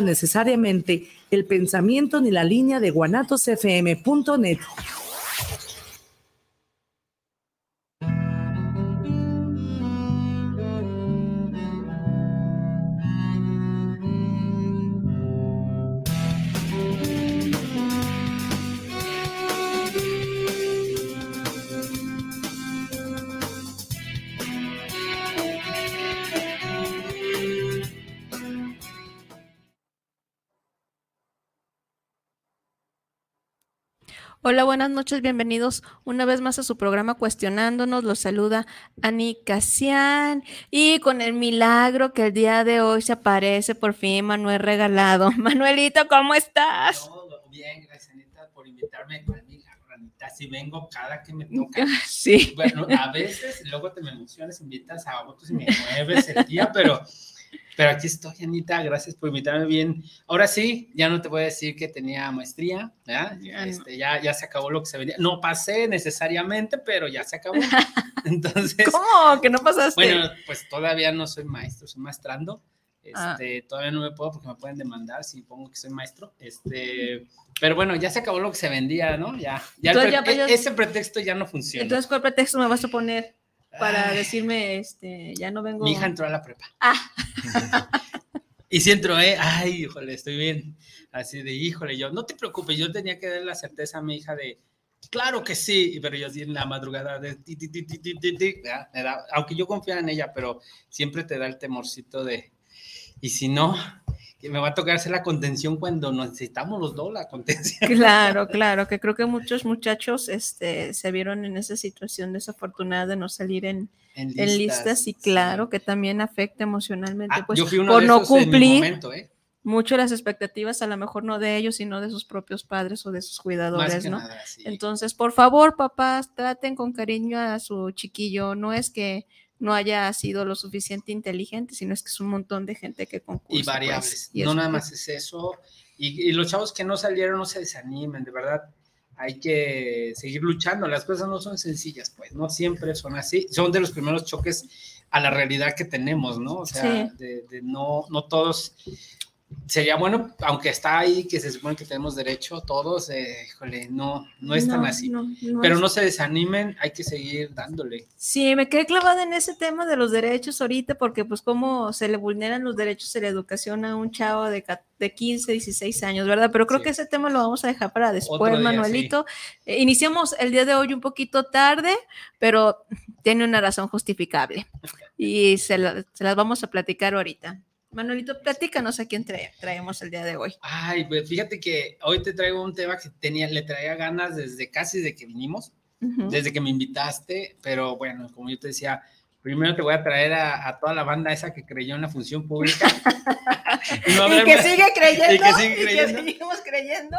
necesariamente el pensamiento ni la línea de guanatosfm.net. Hola, buenas noches, bienvenidos una vez más a su programa Cuestionándonos. Los saluda Ani Casian y con el milagro que el día de hoy se aparece por fin Manuel Regalado. Manuelito, ¿cómo estás? Todo bien, gracias Anita por invitarme con el milagro, Anita. Si vengo cada que me toca. Sí. Bueno, a veces luego te me emocionas, invitas a otros y me mueves el día, pero pero aquí estoy, Anita, gracias por invitarme bien. Ahora sí, ya no te voy a decir que tenía maestría, ¿ya? Este, ya, ya se acabó lo que se venía. No pasé necesariamente, pero ya se acabó. Entonces. ¿Cómo? ¿Que no pasaste? Bueno, pues todavía no soy maestro, soy maestrando. Ah. Este, Todavía no me puedo porque me pueden demandar si pongo que soy maestro. Este, pero bueno, ya se acabó lo que se vendía, ¿no? Ya, ya, e, ese pretexto ya no funciona. Entonces, ¿cuál pretexto me vas a poner? Para decirme, este, ya no vengo. Mi hija entró a la prepa. Ah. y si entró, ¿eh? Ay, híjole, estoy bien. Así de, híjole, yo, no te preocupes, yo tenía que dar la certeza a mi hija de, claro que sí, pero yo así en la madrugada de, ti, ti, ti, aunque yo confiaba en ella, pero siempre te da el temorcito de, y si no, me va a tocar hacer la contención cuando necesitamos los dos la contención. Claro, claro, que creo que muchos muchachos este, se vieron en esa situación desafortunada de no salir en, listas, y claro que también afecta emocionalmente, ah, pues por no cumplir ¿eh? mucho las expectativas, a lo mejor no de ellos, sino de sus propios padres o de sus cuidadores, ¿no? Entonces, por favor, papás, traten con cariño a su chiquillo, no es que no haya sido lo suficiente inteligente, sino es que es un montón de gente que concursa. Y pues, variables, no nada más es eso. Y, los chavos que no salieron no se desanimen, de verdad. Hay que seguir luchando. Las cosas no son sencillas, pues, no siempre son así. Son de los primeros choques a la realidad que tenemos, ¿no? O sea, de, de, no, no todos sería bueno, aunque está ahí, que se supone que tenemos derecho todos, eh, híjole, no, no es tan así. Pero no se desanimen, hay que seguir dándole. Sí, me quedé clavada en ese tema de los derechos ahorita, porque pues cómo se le vulneran los derechos de la educación a un chavo de, de 15, 16 años, ¿verdad? Pero creo que ese tema lo vamos a dejar para después, Manuelito. Eh, iniciamos el día de hoy un poquito tarde, pero tiene una razón justificable y se, se las vamos a platicar ahorita. Manuelito, platícanos a quién traemos el día de hoy. Ay, pues fíjate que hoy te traigo un tema que tenía, le traía ganas desde casi de que vinimos, desde que me invitaste, pero bueno, como yo te decía, primero te voy a traer a, toda la banda esa que creyó en la función pública. y, que sigue creyendo. Y que sigue creyendo. Y que seguimos creyendo.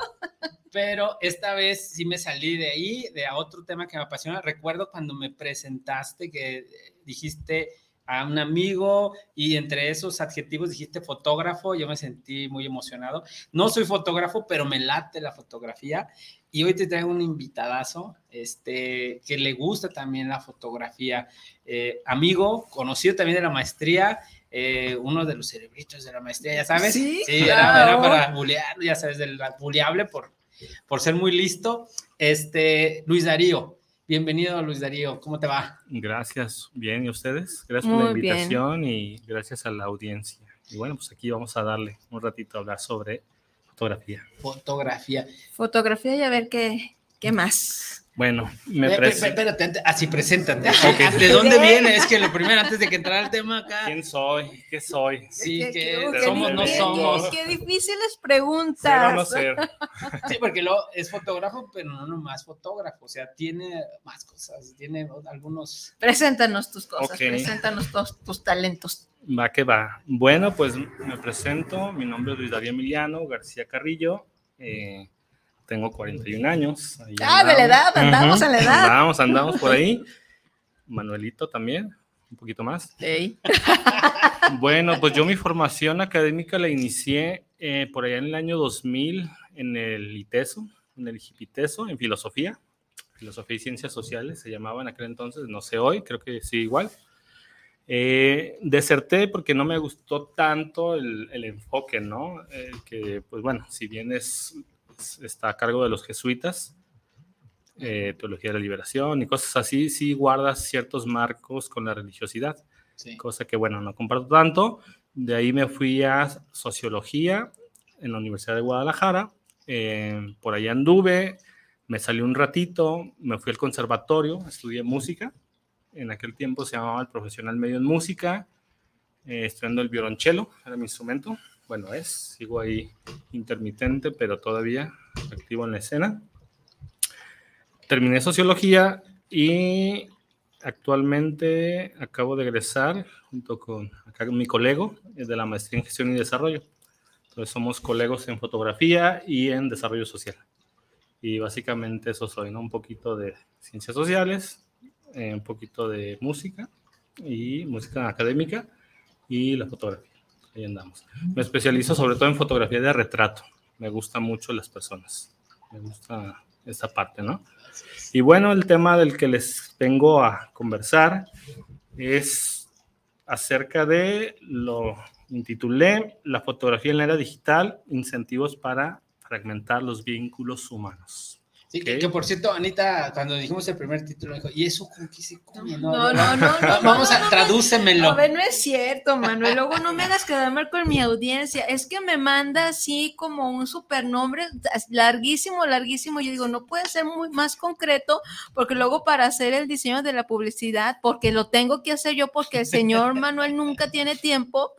Pero esta vez sí me salí de ahí, de a otro tema que me apasiona. Recuerdo cuando me presentaste que dijiste a un amigo y entre esos adjetivos dijiste fotógrafo, yo me sentí muy emocionado. No soy fotógrafo, pero me late la fotografía y hoy te traigo un invitadazo este, que le gusta también la fotografía. Eh, amigo, conocido también de la maestría, eh, uno de los cerebritos de la maestría, ya sabes. Sí, era, para bulear, ya sabes, del buleable por, por ser muy listo. Este, Luis Darío. Bienvenido, Luis Darío. ¿Cómo te va? Gracias. Bien, ¿y ustedes? Gracias por la invitación y gracias a la audiencia. Y bueno, pues aquí vamos a darle un ratito a hablar sobre fotografía. Fotografía. Fotografía y a ver qué, qué más. Bueno, me eh, presento. Espérate, así preséntate. ¿De dónde viene? Es que lo primero, antes de que entrara el tema acá. ¿Quién soy? ¿Qué soy? Sí, que somos, no somos. Qué difíciles preguntas. no ser. Sí, porque lo es fotógrafo, pero no nomás fotógrafo. O sea, tiene más cosas, tiene algunos. Preséntanos tus cosas, preséntanos todos tus talentos. Va que va. Bueno, pues me presento. Mi nombre es Luis Darío Emiliano García Carrillo. Eh, tengo 41 años. ah, de la edad, andamos a la edad. Andamos, andamos por ahí. Manuelito también, un poquito más. Bueno, pues yo mi formación académica la inicié eh, por allá en el año 2000 en el ITESO, en el IPITESO, en filosofía. Filosofía y ciencias sociales se llamaban en aquel entonces, no sé hoy, creo que sí igual. Eh, deserté porque no me gustó tanto el, enfoque, ¿no? que, pues bueno, si bien es, está a cargo de los jesuitas, eh, teología de la liberación y cosas así, sí guardas ciertos marcos con la religiosidad, cosa que, bueno, no comparto tanto. De ahí me fui a sociología en la Universidad de Guadalajara, eh, por allá anduve, me salí un ratito, me fui al conservatorio, estudié música en aquel tiempo se llamaba el profesional medio en música, eh, estudiando el violonchelo, era mi instrumento. Bueno, es, sigo ahí intermitente, pero todavía activo en la escena. Terminé sociología y actualmente acabo de egresar junto con mi colega de la maestría en gestión y desarrollo. Entonces somos colegas en fotografía y en desarrollo social. Y básicamente eso soy, ¿no? Un poquito de ciencias sociales, eh, un poquito de música y música académica y la fotografía. Ahí andamos. Me especializo sobre todo en fotografía de retrato. Me gustan mucho las personas. Me gusta esa parte, ¿no? Y bueno, el tema del que les vengo a conversar es acerca de lo intitulé La fotografía en la era digital, incentivos para fragmentar los vínculos humanos que, por cierto, Anita, cuando dijimos el primer título, dijo, ¿y eso con qué se come? No, no, no, Vamos a, tradúcemelo. A ver, no es cierto, Manuel. Luego no me hagas quedar mal con mi audiencia. Es que me manda así como un supernombre larguísimo, larguísimo. Yo digo, no puede ser muy más concreto, porque luego para hacer el diseño de la publicidad, porque lo tengo que hacer yo, porque el señor Manuel nunca tiene tiempo.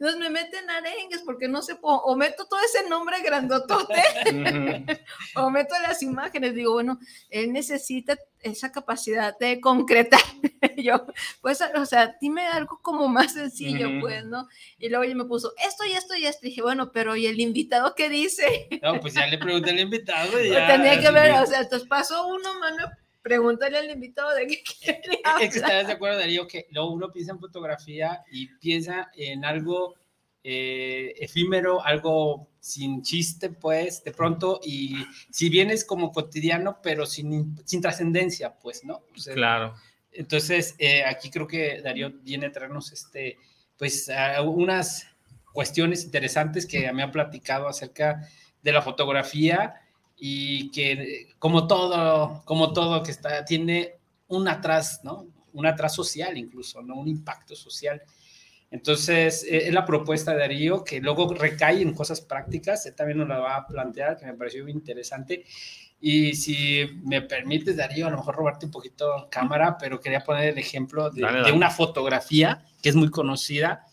Entonces me meten arengues porque no sé, o meto todo ese nombre grandotote, o meto las imágenes. Digo, bueno, él necesita esa capacidad de concretar. yo, pues, o sea, dime algo como más sencillo, pues, ¿no? Y luego ella me puso esto y esto y esto. dije, bueno, pero ¿y el invitado qué dice? No, pues ya le pregunté al invitado. Y ya, tenía que ver, o sea, entonces pasó uno, mano, Pregúntale al invitado de qué quiere hablar. Es que estás de acuerdo, Darío, que luego uno piensa en fotografía y piensa en algo eh, efímero, algo sin chiste, pues, de pronto, y si bien es como cotidiano, pero sin, sin trascendencia, pues, ¿no? claro. Entonces, eh, aquí creo que Darío viene a traernos, este, pues, unas cuestiones interesantes que me han platicado acerca de la fotografía y que como todo, como todo que está, tiene un atrás, ¿no? Un atrás social incluso, ¿no? Un impacto social. Entonces, e, es la propuesta de Darío que luego recae en cosas prácticas, él también nos la va a plantear, que me pareció muy interesante. Y si me permites, Darío, a lo mejor robarte un poquito cámara, pero quería poner el ejemplo de, una fotografía que es muy conocida,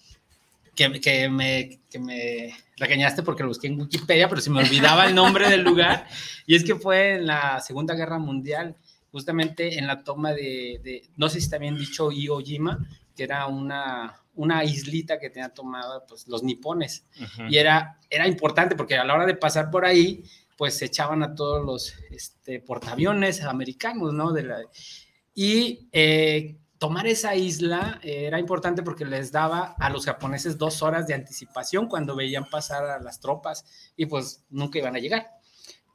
que, que, me, que me regañaste porque lo busqué en Wikipedia, pero se me olvidaba el nombre del lugar. Y es que fue en la Segunda Guerra Mundial, justamente en la toma de, no sé si está bien dicho, Iwo Jima, que era una, una islita que tenía tomada pues, los nipones. Y era, era importante porque a la hora de pasar por ahí, pues se echaban a todos los este, portaaviones americanos, ¿no? De la, y eh, tomar esa isla eh, era importante porque les daba a los japoneses dos horas de anticipación cuando veían pasar a las tropas y pues nunca iban a llegar.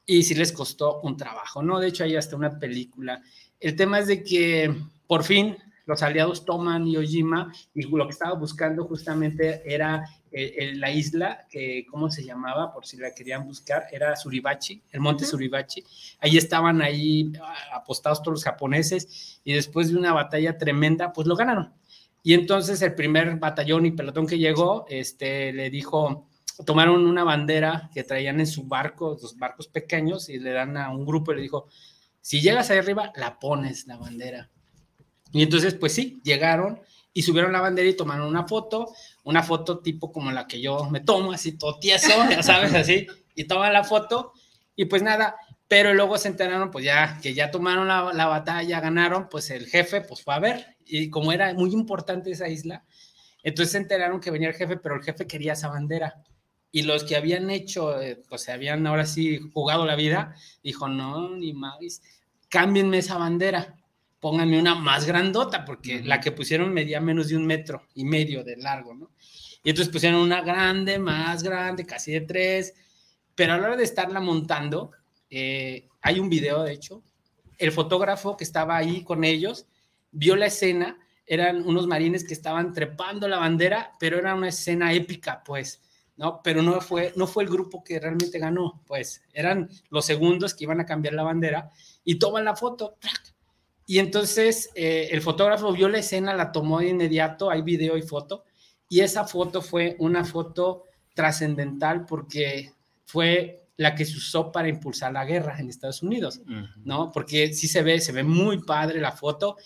Y sí les costó un trabajo, ¿no? De hecho, hay hasta una película. El tema es de que por fin los aliados toman Yojima y lo que estaba buscando justamente era eh, la isla, que, ¿cómo se llamaba? Por si la querían buscar, era Suribachi, el monte Suribachi. Ahí estaban ahí ah, apostados todos los japoneses y después de una batalla tremenda, pues lo ganaron. Y entonces el primer batallón y pelotón que llegó, este, le dijo, tomaron una bandera que traían en su barco, los barcos pequeños, y le dan a un grupo y le dijo, si llegas ahí arriba, la pones la bandera. Y entonces, pues sí, llegaron y subieron la bandera y tomaron una foto, una foto tipo como la que yo me tomo, así todo tieso, ya sabes, así, y toman la foto y pues nada, pero luego se enteraron, pues ya que ya tomaron la, la, batalla, ganaron, pues el jefe pues fue a ver, y como era muy importante esa isla, entonces se enteraron que venía el jefe, pero el jefe quería esa bandera. Y los que habían hecho, eh, pues se habían ahora sí jugado la vida, dijo, no, ni más, cámbienme esa bandera pónganme una más grandota, porque la que pusieron medía menos de un metro y medio de largo, ¿no? Y entonces pusieron una grande, más grande, casi de tres, pero a la hora de estarla montando, eh, hay un video, de hecho, el fotógrafo que estaba ahí con ellos vio la escena, eran unos marines que estaban trepando la bandera, pero era una escena épica, pues, ¿no? Pero no fue, no fue el grupo que realmente ganó, pues, eran los segundos que iban a cambiar la bandera y toman la foto, y entonces eh, el fotógrafo vio la escena, la tomó de inmediato, hay video y foto, y esa foto fue una foto trascendental porque fue la que se usó para impulsar la guerra en Estados Unidos, ¿no? Porque sí se ve, se ve muy padre la foto,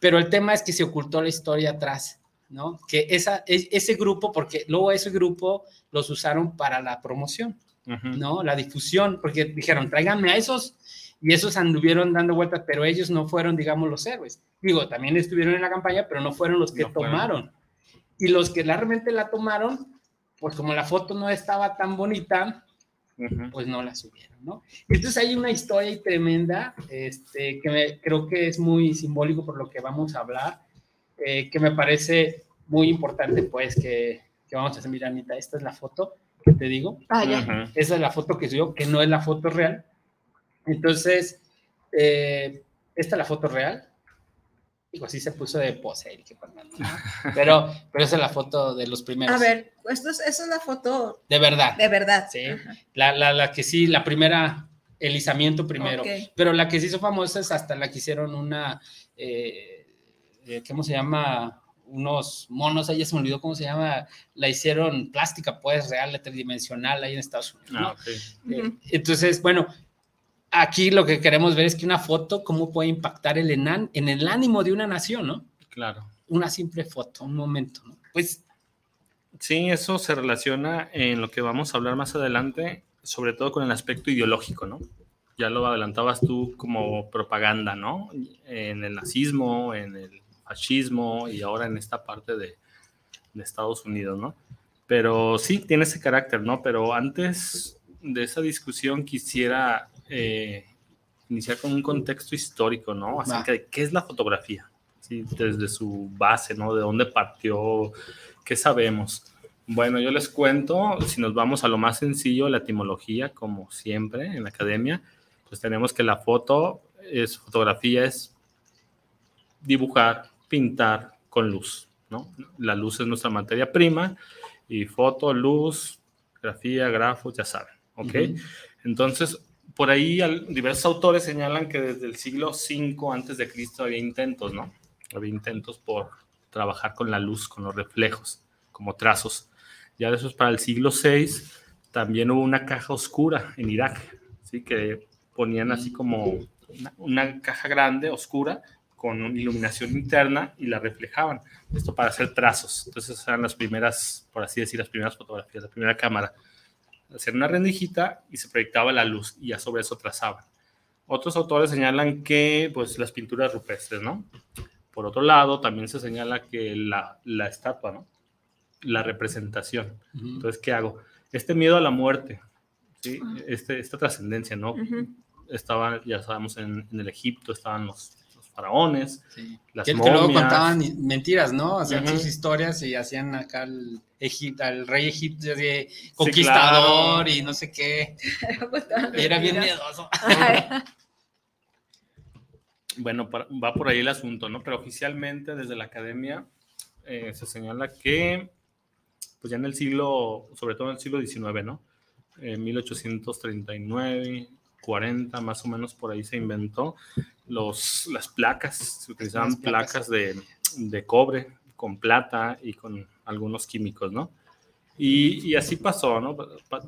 pero el tema es que se ocultó la historia atrás, ¿no? Que esa, e, ese grupo, porque luego ese grupo los usaron para la promoción, ¿no? La difusión, porque dijeron, tráiganme a esos, y esos anduvieron dando vueltas, pero ellos no fueron, digamos, los héroes. Digo, también estuvieron en la campaña, pero no fueron los que tomaron. Y los que realmente la tomaron, pues como la foto no estaba tan bonita, pues no la subieron, ¿no? Entonces hay una historia tremenda, este, que creo que es muy simbólico por lo que vamos a hablar, eh, que me parece muy importante, pues, que, que vamos a hacer, mira, Anita, esta es la foto que te digo. Ah, ya. Esa es la foto que subió, que no es la foto real. Entonces, eh, esta es la foto real. Digo, así se puso de pose, pero, pero esa es la foto de los primeros. A ver, esto es, esa es la foto. De verdad. De verdad. Sí. La, la, la, que sí, la primera, el izamiento primero. Pero la que se hizo famosa es hasta la que hicieron una, eh, eh, ¿cómo se llama? Unos monos, ahí se me olvidó cómo se llama, la hicieron plástica, pues, real, tridimensional, ahí en Estados Unidos. Ah, eh, entonces, bueno, aquí lo que queremos ver es que una foto, cómo puede impactar el enan, en el ánimo de una nación, ¿no? Claro. Una simple foto, un momento, ¿no? Pues. Sí, eso se relaciona en lo que vamos a hablar más adelante, sobre todo con el aspecto ideológico, ¿no? Ya lo adelantabas tú como propaganda, ¿no? En el nazismo, en el fascismo y ahora en esta parte de, de Estados Unidos, ¿no? Pero sí, tiene ese carácter, ¿no? Pero antes de esa discusión quisiera eh, iniciar con un contexto histórico, ¿no? Acerca de qué es la fotografía, ¿sí? desde su base, ¿no? De dónde partió, qué sabemos. Bueno, yo les cuento, si nos vamos a lo más sencillo, la etimología, como siempre en la academia, pues tenemos que la foto, es fotografía, es dibujar, pintar con luz, ¿no? La luz es nuestra materia prima y foto, luz, grafía, grafos, ya saben, ¿ok? Entonces, por ahí diversos autores señalan que desde el siglo V antes de Cristo había intentos, ¿no? Había intentos por trabajar con la luz, con los reflejos, como trazos. Ya de eso es para el siglo VI también hubo una caja oscura en Irak, ¿sí? Que ponían así como una, caja grande, oscura, con iluminación interna y la reflejaban. Esto para hacer trazos. Entonces eran las primeras, por así decir, las primeras fotografías, la primera cámara hacer una rendijita y se proyectaba la luz y ya sobre eso trazaban. Otros autores señalan que pues las pinturas rupestres, ¿no? Por otro lado, también se señala que la, la estatua, ¿no? La representación. Entonces, ¿qué hago? Este miedo a la muerte, ¿sí? Este, esta trascendencia, ¿no? Estaban, ya sabemos, en, en el Egipto estaban los, faraones, las que, luego contaban mentiras, ¿no? Hacían sus historias y hacían acá el, al rey egipcio de conquistador y no sé qué. era bien miedoso. bueno, va por ahí el asunto, ¿no? Pero oficialmente desde la academia eh, se señala que, pues ya en el siglo, sobre todo en el siglo XIX, ¿no? En 1839, 40, más o menos por ahí se inventó los, las placas, se utilizaban placas, de, de, cobre con plata y con algunos químicos, ¿no? Y, así pasó, ¿no?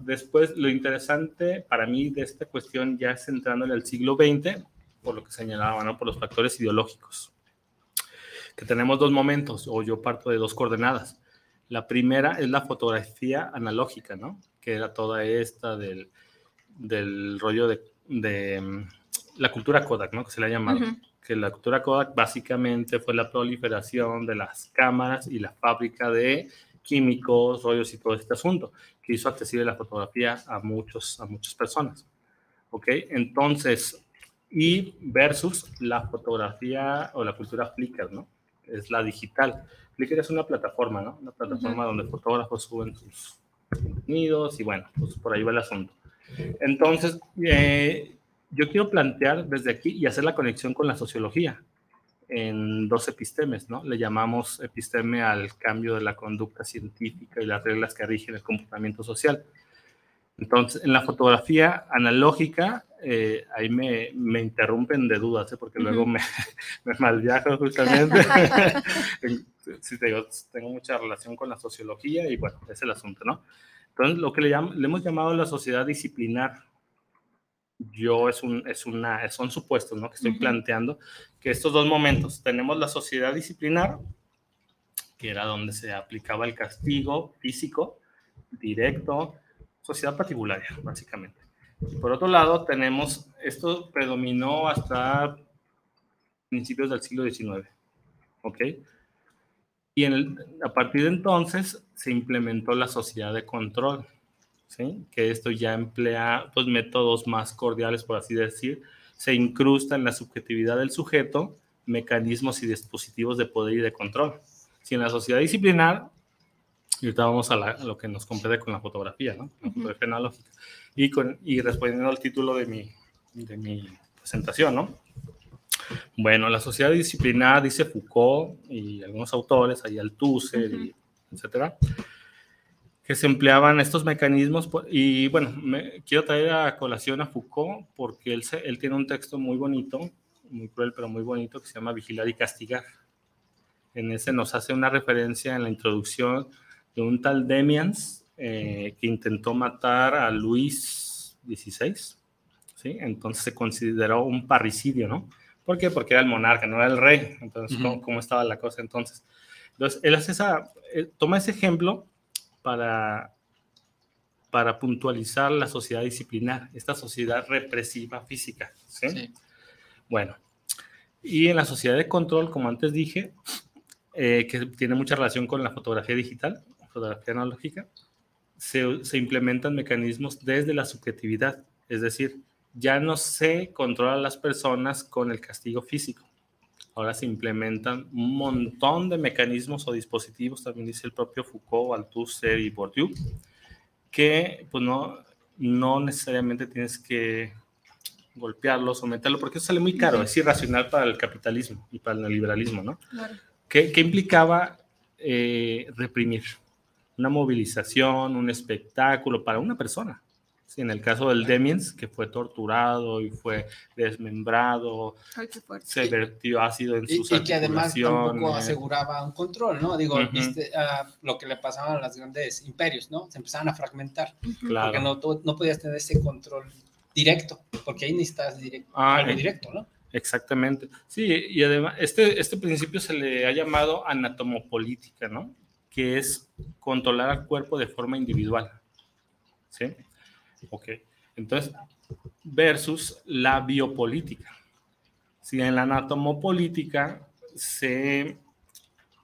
Después, lo interesante para mí de esta cuestión ya es entrando en el siglo XX, por lo que señalaba, ¿no? Por los factores ideológicos, que tenemos dos momentos, o yo parto de dos coordenadas. La primera es la fotografía analógica, ¿no? Que era toda esta del, del rollo de, de mm, la cultura Kodak, ¿no? Que se le ha llamado. Que la cultura Kodak básicamente fue la proliferación de las cámaras y la fábrica de químicos, rollos y todo este asunto, que hizo accesible la fotografía a, muchos, a muchas personas. ¿Ok? Entonces, y versus la fotografía o la cultura Flickr, ¿no? Es la digital. Flickr es una plataforma, ¿no? Una plataforma donde fotógrafos suben sus contenidos y bueno, pues por ahí va el asunto. Entonces, eh, yo quiero plantear desde aquí y hacer la conexión con la sociología. en dos epistemes, ¿no? Le llamamos episteme al cambio de la conducta científica y las reglas que rigen el comportamiento social. Entonces, en la fotografía analógica, eh, ahí me, me, interrumpen de dudas, ¿eh? porque luego me, me malviajo justamente. sí, tengo, tengo, mucha relación con la sociología y bueno, es el asunto, ¿no? Entonces, lo que le, le hemos llamado la sociedad disciplinar, yo es, un, es una, son supuestos, ¿no? Que estoy planteando, que estos dos momentos, tenemos la sociedad disciplinar, que era donde se aplicaba el castigo físico, directo, sociedad particular, básicamente. Y por otro lado, tenemos, esto predominó hasta principios del siglo XIX, ¿ok? Y en a partir de entonces se implementó la sociedad de control, ¿sí? Que esto ya emplea pues, métodos más cordiales, por así decir, se incrusta en la subjetividad del sujeto mecanismos y dispositivos de poder y de control. Si en la sociedad disciplinar y ahorita vamos a, lo que nos compete con la fotografía, ¿no? La fotografía analógica. Y, con, y respondiendo al título de mi, de mi presentación, ¿no? Bueno, la sociedad disciplinada, dice Foucault y algunos autores, ahí Althusser, etcétera, que se empleaban estos mecanismos. Y bueno, me, quiero traer a colación a Foucault porque él, se, él tiene un texto muy bonito, muy cruel, pero muy bonito, que se llama Vigilar y Castigar. En ese nos hace una referencia en la introducción de un tal Demians eh, que intentó matar a Luis XVI, ¿sí? Entonces se consideró un parricidio, ¿no? ¿Por qué? Porque era el monarca, no era el rey. Entonces, ¿cómo, estaba la cosa entonces? Entonces, él hace esa, toma ese ejemplo para, para puntualizar la sociedad disciplinar, esta sociedad represiva física, ¿sí? sí. Bueno, y en la sociedad de control, como antes dije, eh, que tiene mucha relación con la fotografía digital, fotografía analógica, se, se, implementan mecanismos desde la subjetividad, es decir, ya no se controla a las personas con el castigo físico. Ahora se implementan un montón de mecanismos o dispositivos, también dice el propio Foucault, Althusser y Bourdieu, que pues no, no necesariamente tienes que golpearlo, someterlo, porque eso sale muy caro, es irracional para el capitalismo y para el neoliberalismo, ¿no? Claro. ¿Qué, ¿Qué, implicaba eh, reprimir? una movilización, un espectáculo para una persona. Sí, en el caso del Demiens, que fue torturado y fue desmembrado, se vertió ácido en sus y, y que además tampoco aseguraba un control, ¿no? Digo, viste, uh, lo que le pasaba a los grandes imperios, ¿no? Se empezaban a fragmentar, claro. porque no, no podías tener ese control directo, porque ahí necesitas directo, ah, algo directo, ¿no? Exactamente. Sí, y además, este, este principio se le ha llamado anatomopolítica, ¿no? que es controlar al cuerpo de forma individual. ¿Sí? Ok. Entonces, versus la biopolítica. Si en la anatomopolítica se,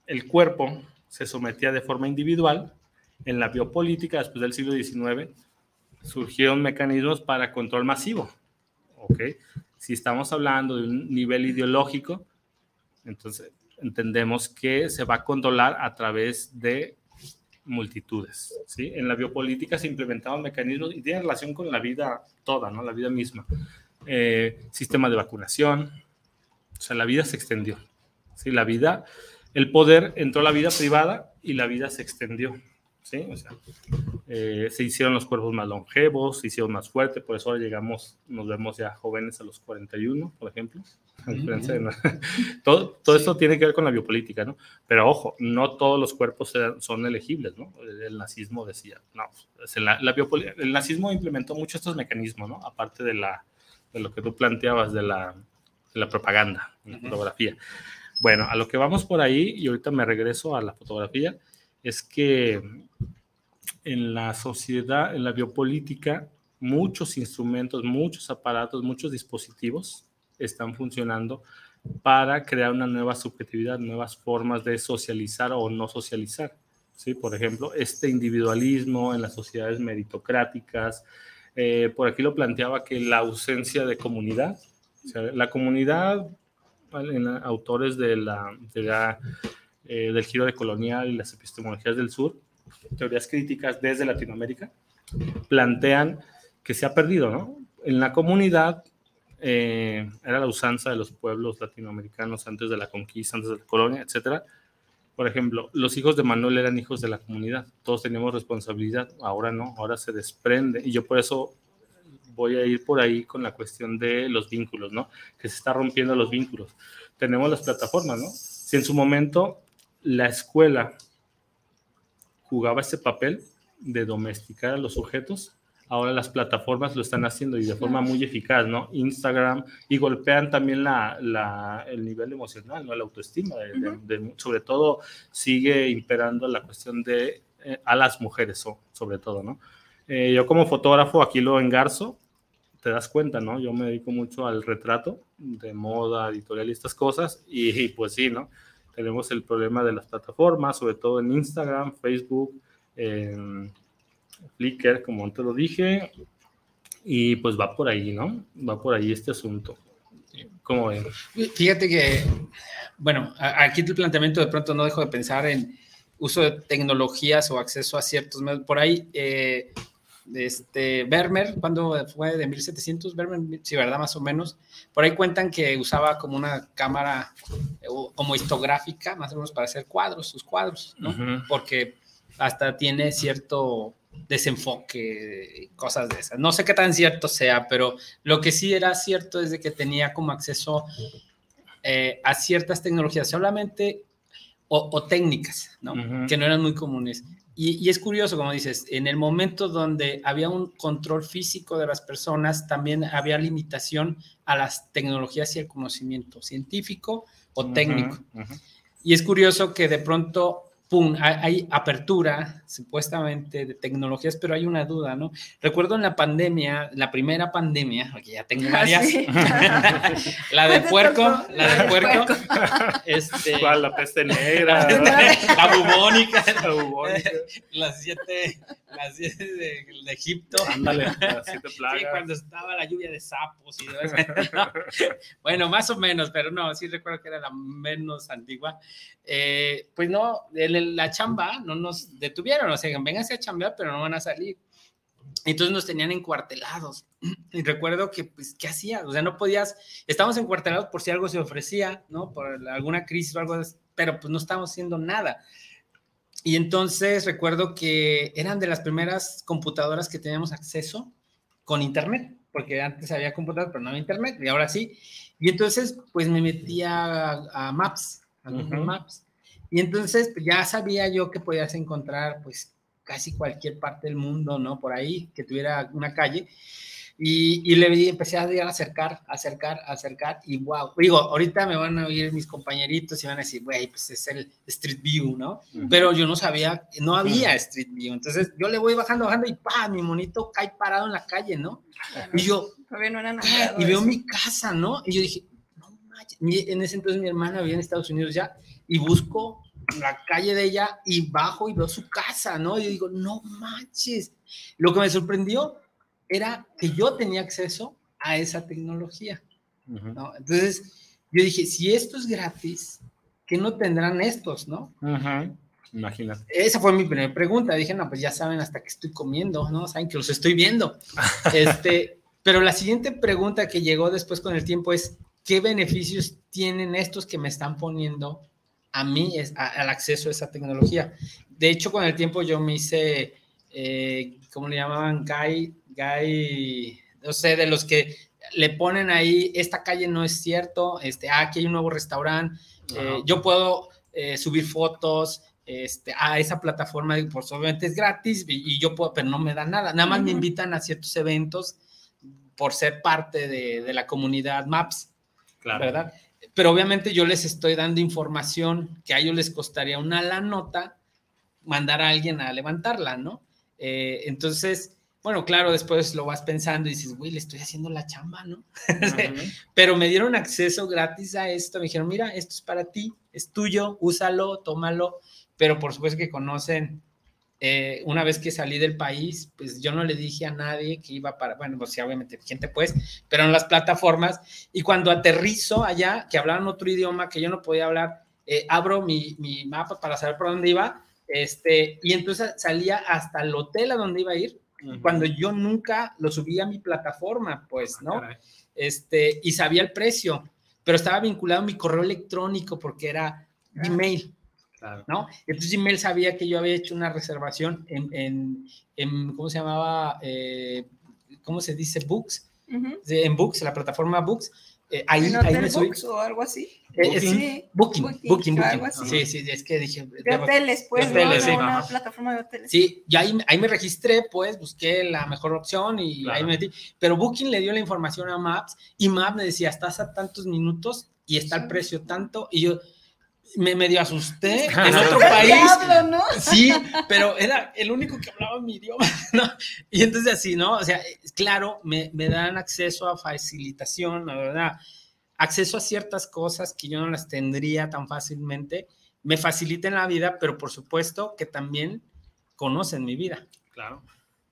el cuerpo se sometía de forma individual, en la biopolítica, después del siglo XIX, surgieron mecanismos para control masivo. ¿Ok? Si estamos hablando de un nivel ideológico, entonces entendemos que se va a controlar a través de multitudes. ¿sí? En la biopolítica se implementaban mecanismos y tiene relación con la vida toda, ¿no? la vida misma. Eh, sistema de vacunación, o sea, la vida se extendió. ¿sí? La vida, el poder entró a la vida privada y la vida se extendió. ¿Sí? O sea, eh, se hicieron los cuerpos más longevos, se hicieron más fuertes, por eso ahora llegamos, nos vemos ya jóvenes a los 41, por ejemplo. todo todo esto tiene que ver con la biopolítica, ¿no? Pero ojo, no todos los cuerpos son elegibles, ¿no? El nazismo decía, no, pues, la, el nazismo implementó mucho estos mecanismos, ¿no? Aparte de, la, de lo que tú planteabas de la, de la propaganda, la fotografía. Bueno, a lo que vamos por ahí, y ahorita me regreso a la fotografía, es que en la sociedad, en la biopolítica, muchos instrumentos, muchos aparatos, muchos dispositivos están funcionando para crear una nueva subjetividad, nuevas formas de socializar o no socializar. ¿sí? Por ejemplo, este individualismo en las sociedades meritocráticas, eh, por aquí lo planteaba que la ausencia de comunidad, la comunidad, en autores eh, del giro de colonial y las epistemologías del sur, teorías críticas desde Latinoamérica, plantean que se ha perdido, ¿no? En la comunidad eh, era la usanza de los pueblos latinoamericanos antes de la conquista, antes de la colonia, etcétera. Por ejemplo, los hijos de Manuel eran hijos de la comunidad, todos teníamos responsabilidad, ahora no, ahora se desprende. Y yo por eso voy a ir por ahí con la cuestión de los vínculos, ¿no? Que se está rompiendo los vínculos. Tenemos las plataformas, ¿no? Si en su momento la escuela jugaba ese papel de domesticar a los sujetos, ahora las plataformas lo están haciendo y de forma muy eficaz, ¿no? Instagram y golpean también la, el nivel emocional, ¿no? La autoestima, sobre todo sigue imperando la cuestión de eh, a las mujeres, sobre todo, ¿no? Eh, yo como fotógrafo aquí lo engarzo, te das cuenta, ¿no? Yo me dedico mucho al retrato de moda, editorial y estas cosas, y, pues sí, ¿no? Tenemos el problema de las plataformas, sobre todo en Instagram, Facebook, en Flickr, como antes lo dije, y pues va por ahí, ¿no? Va por ahí este asunto. ¿Cómo ven? Fíjate que, bueno, aquí el planteamiento de pronto no dejo de pensar en uso de tecnologías o acceso a ciertos medios. Por ahí, eh, este, Vermeer, cuando fue de 1700, Vermeer, sí, ¿verdad? Más o menos. Por ahí cuentan que usaba como una cámara eh, como histográfica, más o menos para hacer cuadros, sus cuadros, ¿no? Porque hasta tiene cierto desenfoque, cosas de esas. No sé qué tan cierto sea, pero lo que sí era cierto es de que tenía como acceso eh, a ciertas tecnologías solamente o, técnicas, ¿no? Que no eran muy comunes. Y, es curioso, como dices, en el momento donde había un control físico de las personas, también había limitación a las tecnologías y el conocimiento científico o técnico. Y es curioso que de pronto ¡pum!, hay apertura supuestamente de tecnologías, pero hay una duda, ¿no? Recuerdo en la pandemia, la primera pandemia, aquí ya tengo ah, varias, la de puerco, la de puerco, este, La peste negra, la bubónica, la bubónica, las siete, las siete de, Egipto. Ándale, las siete plagas. Sí, cuando estaba la lluvia de sapos y todo eso. Bueno, más o menos, pero no, sí recuerdo que era la menos antigua. Eh, pues no, el la chamba no nos detuvieron, o sea, vénganse a chambear, pero no van a salir. Entonces nos tenían encuartelados. Y recuerdo que, pues, ¿qué hacía? O sea, no podías, estábamos encuartelados por si algo se ofrecía, ¿no? Por alguna crisis o algo, pero pues no estábamos haciendo nada. Y entonces recuerdo que eran de las primeras computadoras que teníamos acceso con internet, porque antes había computadoras, pero no había internet, y ahora sí. Y entonces, pues me metía a, Maps, a Google Maps, y entonces pues, ya sabía yo que podías encontrar pues casi cualquier parte del mundo, ¿no? Por ahí, que tuviera una calle. Y, y le empecé a acercar, acercar, acercar, y wow, digo, ahorita me van a oír mis compañeritos y van a decir, güey, pues es el Street View, ¿no? Pero yo no sabía, no había Street View, entonces yo le voy bajando, bajando y pa, mi monito cae parado en la calle, ¿no? Y yo, no era nada y veo mi casa, ¿no? Y yo dije, no manches, en ese entonces mi hermana vivía en Estados Unidos ya, y busco la calle de ella y bajo y veo su casa, ¿no? Y yo digo, no manches. Lo que me sorprendió era que yo tenía acceso a esa tecnología, ¿no? Entonces, yo dije, si esto es gratis, ¿qué no tendrán estos, no? Imagínate. Esa fue mi primera pregunta. Dije, no, pues ya saben hasta que estoy comiendo, ¿no? Saben que los estoy viendo. este, pero la siguiente pregunta que llegó después con el tiempo es, ¿qué beneficios tienen estos que me están poniendo a mí es, al acceso a esa tecnología. De hecho, con el tiempo yo me hice, eh, ¿cómo le llamaban? Guy, guy, no sé, de los que le ponen ahí, esta calle no es cierto, este, ah, aquí hay un nuevo restaurante, eh, yo puedo eh, subir fotos este, a esa plataforma, por obviamente es gratis y, yo puedo, pero no me da nada, nada más me invitan a ciertos eventos por ser parte de, de la comunidad Maps, claro. ¿verdad? Pero obviamente yo les estoy dando información que a ellos les costaría una la nota mandar a alguien a levantarla, ¿no? Eh, entonces, bueno, claro, después lo vas pensando y dices, güey, le estoy haciendo la chamba, ¿no? pero me dieron acceso gratis a esto, me dijeron, mira, esto es para ti, es tuyo, úsalo, tómalo, pero por supuesto que conocen eh, una vez que salí del país, pues yo no le dije a nadie que iba para, bueno, pues sí, obviamente gente pues, pero en las plataformas, y cuando aterrizo allá, que hablaban otro idioma que yo no podía hablar, eh, abro mi, mapa para saber por dónde iba, este, y entonces salía hasta el hotel a donde iba a ir, cuando yo nunca lo subí a mi plataforma, pues, ah, ¿no? Este, y sabía el precio, pero estaba vinculado a mi correo electrónico porque era Gmail. ¿No? Entonces Gmail sabía que yo había hecho una reservación en, en, ¿cómo se llamaba? Eh, ¿Cómo se dice? Books. En Books, la plataforma Books. Eh, ahí, ahí me Books o algo así. Eh, sí, booking, booking, booking, Sí, sí, es que dije. De hoteles, pues, de hoteles, sí. una plataforma de hoteles. Sí, y ahí, ahí me registré, pues, busqué la mejor opción y ahí me metí. Pero Booking le dio la información a Maps y Maps me decía, estás a tantos minutos y está el precio tanto. Y yo, me medio asusté en otro país. ¿no? Sí, pero era el único que hablaba mi idioma, ¿no? Y entonces así, ¿no? O sea, claro, me, me dan acceso a facilitación, la verdad, acceso a ciertas cosas que yo no las tendría tan fácilmente, me faciliten la vida, pero por supuesto que también conocen mi vida. Claro.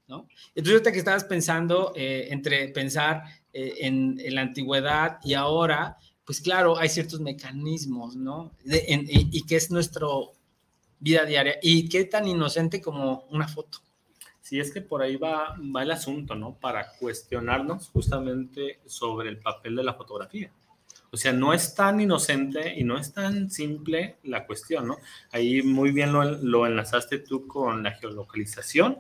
¿No? Entonces, ahorita que estabas pensando eh, entre pensar eh, en, en la antigüedad y ahora, pues claro, hay ciertos mecanismos, ¿no? y, que es nuestro vida diaria. Y qué tan inocente como una foto. Sí, es que por ahí va, va el asunto, ¿no? Para cuestionarnos justamente sobre el papel de la fotografía. O sea, no es tan inocente y no es tan simple la cuestión, ¿no? Ahí muy bien lo, lo enlazaste tú con la geolocalización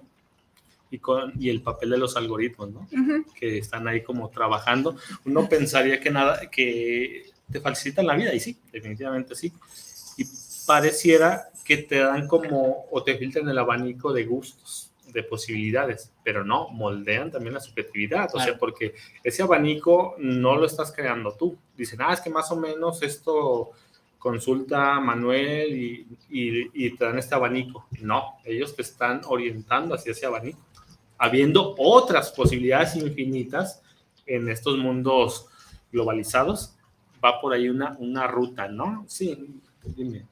y, con, y el papel de los algoritmos, ¿no? Que están ahí como trabajando. Uno pensaría que nada, que te facilitan la vida, y sí, definitivamente sí. Y pareciera que te dan como, o te filtran el abanico de gustos, de posibilidades, pero no, moldean también la subjetividad, o sea, porque ese abanico no lo estás creando tú. Dicen, ah, es que más o menos esto consulta Manuel y, y, y, te dan este abanico. No, ellos te están orientando hacia ese abanico habiendo otras posibilidades infinitas en estos mundos globalizados, va por ahí una, una ruta, ¿no? Sí, dime.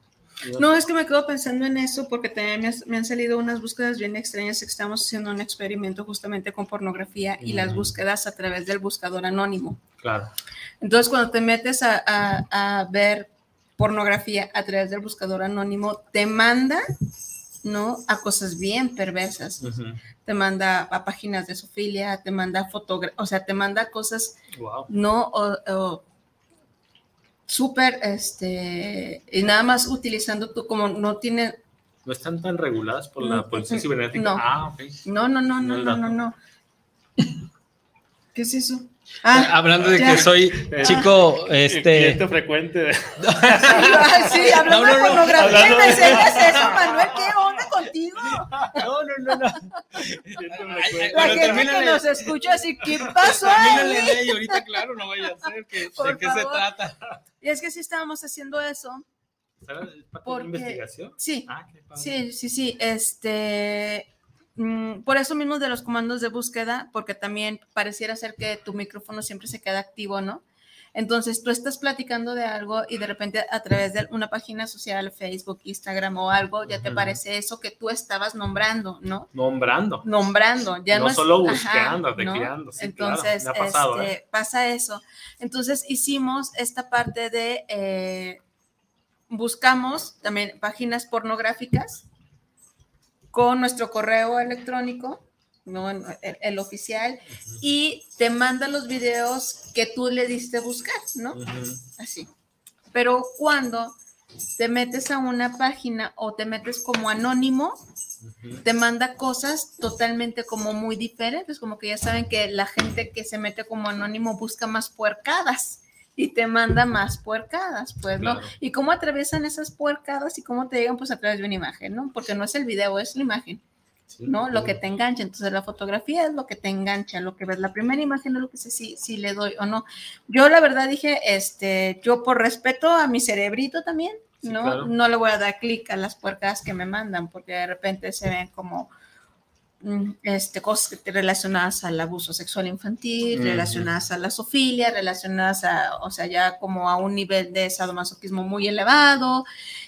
No, es que me quedo pensando en eso porque también me, han salido unas búsquedas bien extrañas. Estamos haciendo un experimento justamente con pornografía y las búsquedas a través del buscador anónimo. Claro. Entonces, cuando te metes a, a, a ver pornografía a través del buscador anónimo, te manda ¿no? A cosas bien perversas. Te manda a páginas de sofilia, te manda fotografías, o sea, te manda cosas, ¿no? O, súper, este, y nada más utilizando tú como no tiene... ¿No están tan reguladas por la policía cibernética? No. Ah, no, no, no, no, no, no, no. ¿Qué es eso? Ah, Hablando de que soy chico, este. Cliente frecuente. sí, hablando de pornografía, no, no, ¿me enseñas eso, Manuel? ¿Qué onda contigo? No, no, no, no. La gente que nos escucha así, ¿qué pasó ahí? Y ahorita, claro, no vaya a ser, que, ¿de qué se trata? Y es que sí estábamos haciendo eso. ¿Sabes? ¿Para investigación? Sí, ah, sí, sí, sí, este Mm, por eso mismo de los comandos de búsqueda, porque también pareciera ser que tu micrófono siempre se queda activo, ¿no? Entonces tú estás platicando de algo y de repente a través de una página social, Facebook, Instagram o algo, ya te aparece eso que tú estabas nombrando, ¿no? Nombrando. Nombrando, ya no, no solo buscando, ¿no? Entonces, este, pasa eso. Entonces hicimos esta parte de, eh, buscamos también páginas pornográficas con nuestro correo electrónico, ¿no? el, oficial, y te manda los videos que tú le diste buscar, ¿no? Así. Pero cuando te metes a una página o te metes como anónimo, te manda cosas totalmente como muy diferentes, como que ya saben que la gente que se mete como anónimo busca más puercadas y te manda más puercadas, pues, ¿no? Y cómo atraviesan esas puercadas y cómo te llegan, pues, a través de una imagen, ¿no? Porque no es el video, es la imagen, ¿no? Lo que te engancha. Entonces, la fotografía es lo que te engancha, lo que ves. La primera imagen es lo que sé si, si le doy o no. Yo, la verdad, dije, este, yo por respeto a mi cerebrito también, ¿no? No le voy a dar clic a las puercadas que me mandan, porque de repente se ven como este, cosas relacionadas al abuso sexual infantil, relacionadas a la sofilia, relacionadas a, o sea, ya como a un nivel de sadomasoquismo muy elevado.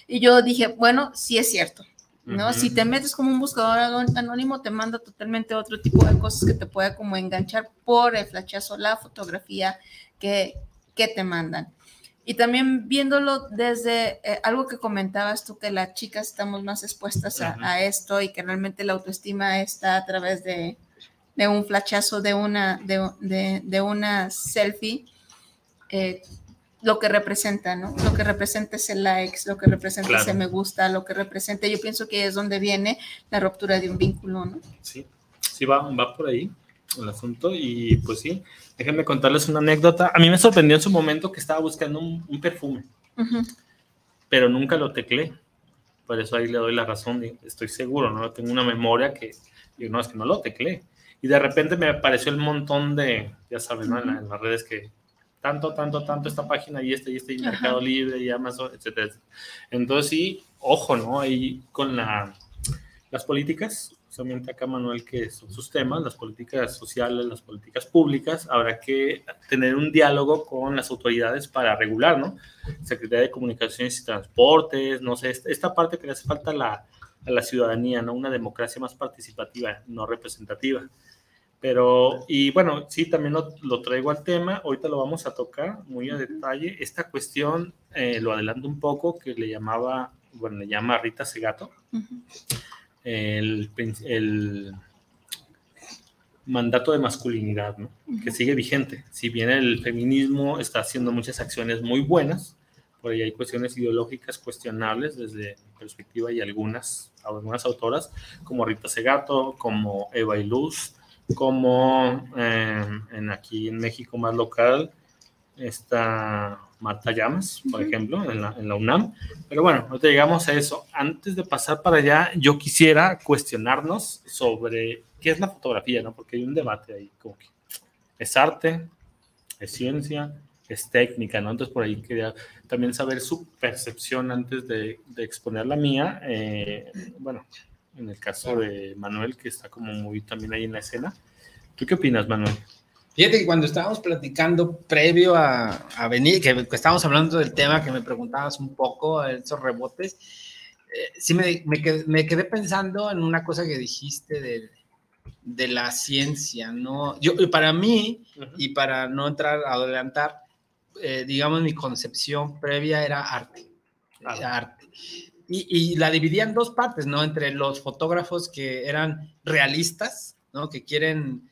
Y yo dije, bueno, sí es cierto, ¿no? Si te metes como un buscador anónimo, te manda totalmente otro tipo de cosas que te puede como enganchar por el flachazo, la fotografía que, que te mandan. Y también viéndolo desde eh, algo que comentabas tú, que las chicas estamos más expuestas a, esto y que realmente la autoestima está a través de, de un flachazo, de una, de, de, una selfie, eh, lo que representa, ¿no? Lo que representa ese likes, lo que representa ese me gusta, lo que representa, yo pienso que es donde viene la ruptura de un vínculo, ¿no? Sí, sí va, va por ahí el asunto y pues sí, déjenme contarles una anécdota. A mí me sorprendió en su momento que estaba buscando un, perfume, pero nunca lo teclé. Por eso ahí le doy la razón, estoy seguro, ¿no? Tengo una memoria que, yo no, es que no lo teclé. Y de repente me apareció el montón de, ya saben, ¿no? en, las redes que tanto, tanto, tanto esta página y este y este y Mercado Libre y Amazon, etcétera. Entonces sí, ojo, ¿no? Ahí con la, las políticas, justamente acá Manuel, que son sus temas, las políticas sociales, las políticas públicas, habrá que tener un diálogo con las autoridades para regular, ¿no? Secretaría de Comunicaciones y Transportes, no sé, esta parte que le hace falta a la, a la ciudadanía, ¿no? Una democracia más participativa, no representativa. Pero, y bueno, sí, también lo, traigo al tema, ahorita lo vamos a tocar muy a detalle. Esta cuestión, eh, lo adelanto un poco, que le llamaba, bueno, le llama Rita Segato, el, el, mandato de masculinidad, ¿no? que sigue vigente. Si bien el feminismo está haciendo muchas acciones muy buenas, por ahí hay cuestiones ideológicas cuestionables desde mi perspectiva y algunas, algunas autoras, como Rita Segato, como Eva Iluz, como em, en aquí en México más local está Marta Llamas, por ejemplo, en la, en la, UNAM. Pero bueno, ahorita llegamos a eso. Antes de pasar para allá, yo quisiera cuestionarnos sobre qué es la fotografía, ¿no? Porque hay un debate ahí, como que es arte, es ciencia, es técnica, ¿no? Entonces por ahí quería también saber su percepción antes de, de exponer la mía. Eh, bueno, en el caso de Manuel, que está como muy también ahí en la escena. ¿Tú qué opinas, Manuel? Fíjate que cuando estábamos platicando previo a, a venir, que, estábamos hablando del tema que me preguntabas un poco, esos rebotes, eh, sí me, me, quedé, me, quedé, pensando en una cosa que dijiste de, de la ciencia, ¿no? Yo, para mí, y para no entrar a adelantar, eh, digamos, mi concepción previa era arte. Era arte y, la dividía en dos partes, ¿no? Entre los fotógrafos que eran realistas, ¿no? Que quieren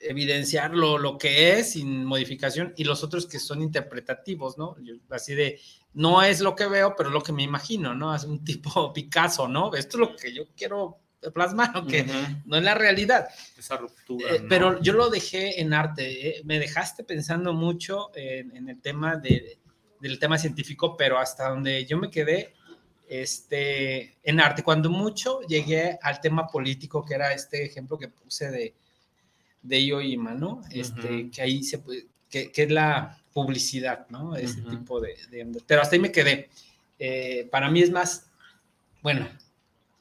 evidenciar lo, lo que es sin modificación y los otros que son interpretativos, ¿no? así de, no es lo que veo, pero lo que me imagino, ¿no? Es un tipo Picasso, ¿no? Esto es lo que yo quiero plasmar, aunque no es la realidad. Esa ruptura. Eh, pero yo lo dejé en arte, eh, me dejaste pensando mucho en, en el tema de, del tema científico, pero hasta donde yo me quedé este, en arte. Cuando mucho llegué al tema político, que era este ejemplo que puse de, de Ima, ¿no? Este, que ahí se puede, que, es la publicidad, ¿no? Ese tipo de, Pero hasta ahí me quedé. Eh, para mí es más, bueno,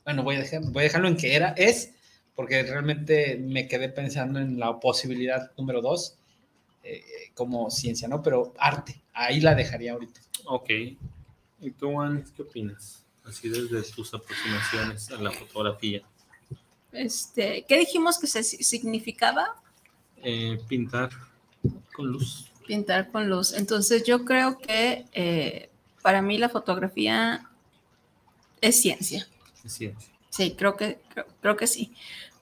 bueno, voy a, dejar, voy a dejarlo en que era, es, porque realmente me quedé pensando en la posibilidad número dos, eh, como ciencia, ¿no? Pero arte, ahí la dejaría ahorita. Ok. ¿Y tú, Juan, qué opinas? Así desde tus aproximaciones a la fotografía. Este, ¿Qué dijimos que se significaba? Eh, pintar con luz. Pintar con luz. Entonces yo creo que eh, para mí la fotografía es ciencia. Es ciencia. Sí, creo que, creo que sí.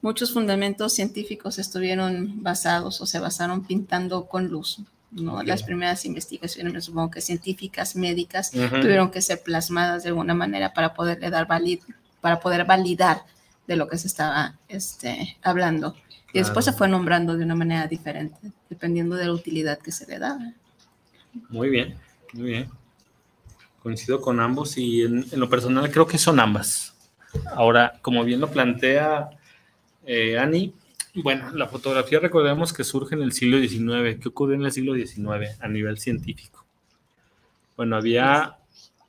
Muchos fundamentos científicos estuvieron basados o se basaron pintando con luz. ¿no? Las primeras investigaciones, me supongo que científicas, médicas, tuvieron que ser plasmadas de alguna manera para poderle dar valid para poder validar de lo que se estaba este, hablando. Y después se fue nombrando de una manera diferente, dependiendo de la utilidad que se le da. Muy bien, muy bien. Coincido con ambos y en, lo personal creo que son ambas. Ahora, como bien lo plantea eh, Ani, bueno, la fotografía recordemos que surge en el siglo XIX. ¿Qué ocurrió en el siglo XIX a nivel científico? Bueno, había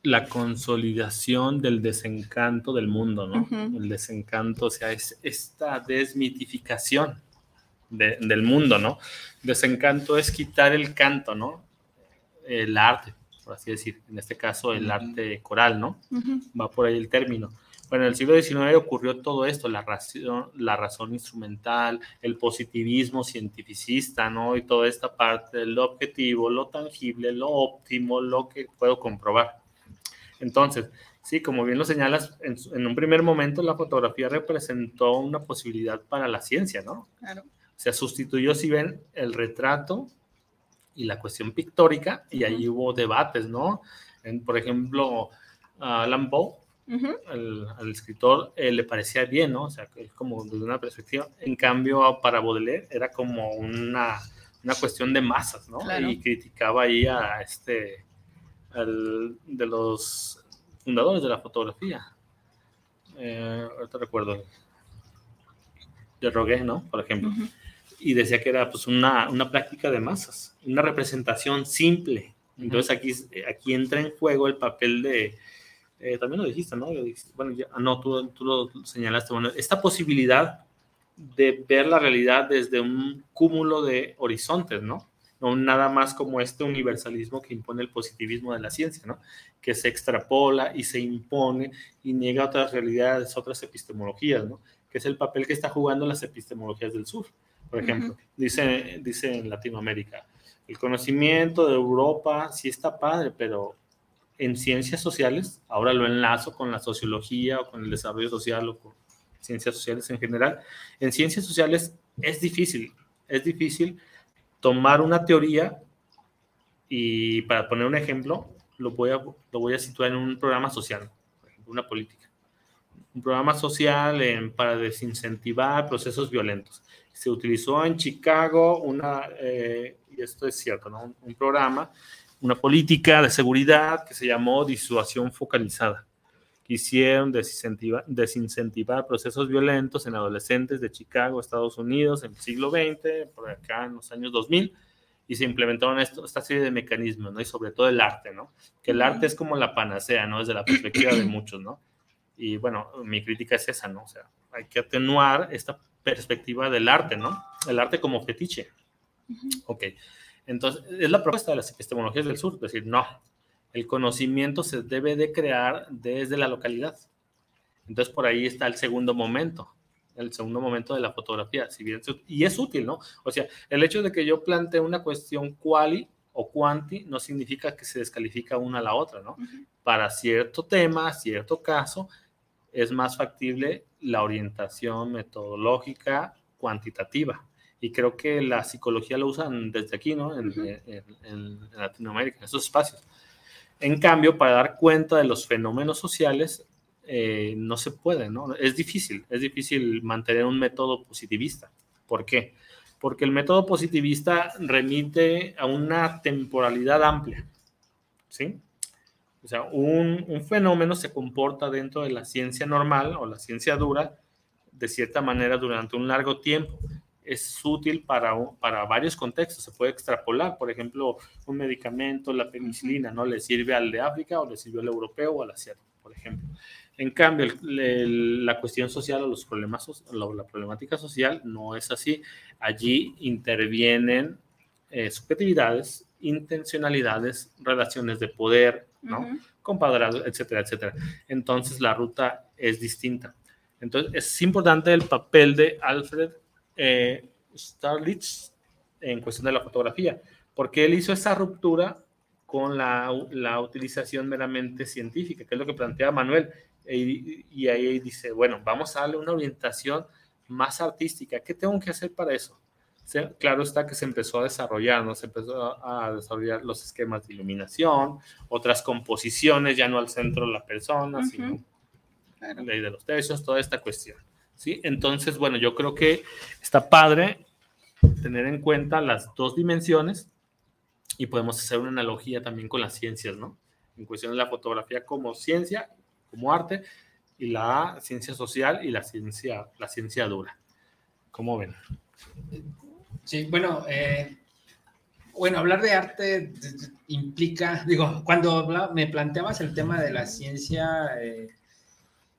la consolidación del desencanto del mundo, ¿no? El desencanto, o sea, es esta desmitificación del mundo, ¿no? Desencanto es quitar el canto, ¿no? El arte, por así decir, en este caso el arte coral, ¿no? Va por ahí el término. Bueno, en el siglo XIX ocurrió todo esto, la razón, la razón instrumental, el positivismo cientificista, ¿no? Y toda esta parte, lo objetivo, lo tangible, lo óptimo, lo que puedo comprobar. Entonces, sí, como bien lo señalas, en, un primer momento la fotografía representó una posibilidad para la ciencia, ¿no? Claro. Se sustituyó, si ven, el retrato y la cuestión pictórica, y ahí hubo debates, ¿no? En, por ejemplo, a Alan Poe, al, escritor, eh, le parecía bien, ¿no? O sea, es como desde una perspectiva. En cambio, para Baudelaire era como una, una cuestión de masas, ¿no? Y criticaba ahí a este, de los fundadores de la fotografía. Eh, ahorita recuerdo, de Roguet, ¿no? Por ejemplo. Y decía que era pues una, una práctica de masas, una representación simple. Entonces aquí, aquí entra en juego el papel de, eh, también lo dijiste, ¿no? bueno, ya, ah, no, tú, tú, lo señalaste, bueno, esta posibilidad de ver la realidad desde un cúmulo de horizontes, ¿no? No nada más como este universalismo que impone el positivismo de la ciencia, ¿no? Que se extrapola y se impone y niega otras realidades, otras epistemologías, ¿no? Que es el papel que está jugando las epistemologías del sur, por ejemplo. dice, dice en Latinoamérica, el conocimiento de Europa sí está padre, pero en ciencias sociales, ahora lo enlazo con la sociología o con el desarrollo social o con ciencias sociales en general, en ciencias sociales es difícil, es difícil tomar una teoría y para poner un ejemplo, lo voy a, lo voy a situar en un programa social, una política. Un programa social para desincentivar procesos violentos. Se utilizó en Chicago una, eh, y esto es cierto, ¿no? un programa una política de seguridad que se llamó disuasión focalizada. Quisieron desincentivar, desincentivar procesos violentos en adolescentes de Chicago, Estados Unidos, en el siglo XX, por acá en los años 2000, y se implementaron esto, esta serie de mecanismos, ¿no? Y sobre todo el arte, ¿no? Que el arte es como la panacea, ¿no? Desde la perspectiva de muchos, ¿no? Y bueno, mi crítica es esa, ¿no? O sea, hay que atenuar esta perspectiva del arte, ¿no? El arte como fetiche. Ok. Entonces, es la propuesta de las epistemologías del sur, decir, no, el conocimiento se debe de crear desde la localidad. Entonces, por ahí está el segundo momento, el segundo momento de la fotografía, si bien, y es útil, ¿no? O sea, el hecho de que yo plantee una cuestión quali o quanti no significa que se descalifica una a la otra, ¿no? Para cierto tema, cierto caso, es más factible la orientación metodológica cuantitativa y creo que la psicología lo usan desde aquí, ¿no? En, Latinoamérica, en esos espacios. En cambio, para dar cuenta de los fenómenos sociales, eh, no se puede, ¿no? Es difícil, es difícil mantener un método positivista. ¿Por qué? Porque el método positivista remite a una temporalidad amplia, ¿sí? O sea, un, un fenómeno se comporta dentro de la ciencia normal o la ciencia dura de cierta manera durante un largo tiempo es útil para, para varios contextos. Se puede extrapolar, por ejemplo, un medicamento, la penicilina, ¿no? Le sirve al de África o le sirve al europeo o al asiático, por ejemplo. En cambio, la cuestión social o los problemas, la, problemática social no es así. Allí intervienen eh, subjetividades, intencionalidades, relaciones de poder, ¿no? etcétera, etcétera. Entonces, la ruta es distinta. Entonces, es importante el papel de Alfred eh, Starlitz en cuestión de la fotografía, porque él hizo esa ruptura con la, la utilización meramente científica, que es lo que plantea Manuel, y, y, ahí dice, bueno, vamos a darle una orientación más artística, ¿qué tengo que hacer para eso? claro está que se empezó a desarrollar, ¿no? Se empezó a desarrollar los esquemas de iluminación, otras composiciones, ya no al centro de la persona, sino la ley de los tercios, toda esta cuestión. ¿Sí? Entonces, bueno, yo creo que está padre tener en cuenta las dos dimensiones y podemos hacer una analogía también con las ciencias, ¿no? En cuestión de la fotografía como ciencia, como arte, y la ciencia social y la ciencia, la ciencia dura. ¿Cómo ven? Sí, bueno, eh, bueno, hablar de arte implica, digo, cuando me planteabas el tema de la ciencia, eh,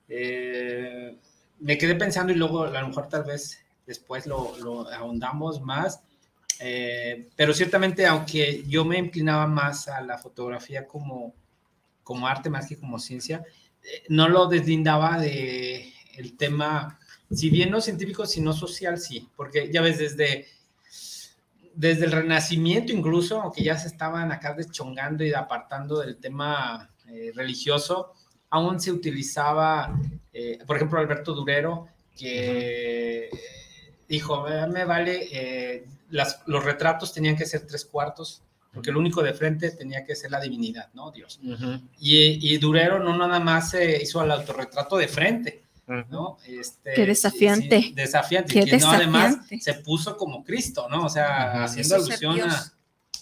eh, me quedé pensando y luego a lo mejor tal vez después lo, ahondamos más, eh, pero ciertamente aunque yo me inclinaba más a la fotografía como, como arte más que como ciencia, eh, no lo deslindaba de el tema, si bien no científico, sino social, sí, porque ya ves desde desde el Renacimiento incluso, aunque ya se estaban acá deschongando y apartando del tema eh, religioso, aún se utilizaba, eh, por ejemplo, Alberto Durero, que dijo, me vale, eh, las, los retratos tenían que ser tres cuartos, porque el único de frente tenía que ser la divinidad, ¿no? Dios. y, y, Durero no nada más se hizo al autorretrato de frente, ¿no? Este, Qué desafiante. desafiante. Qué desafiante. además se puso como Cristo, ¿no? O sea, haciendo alusión a,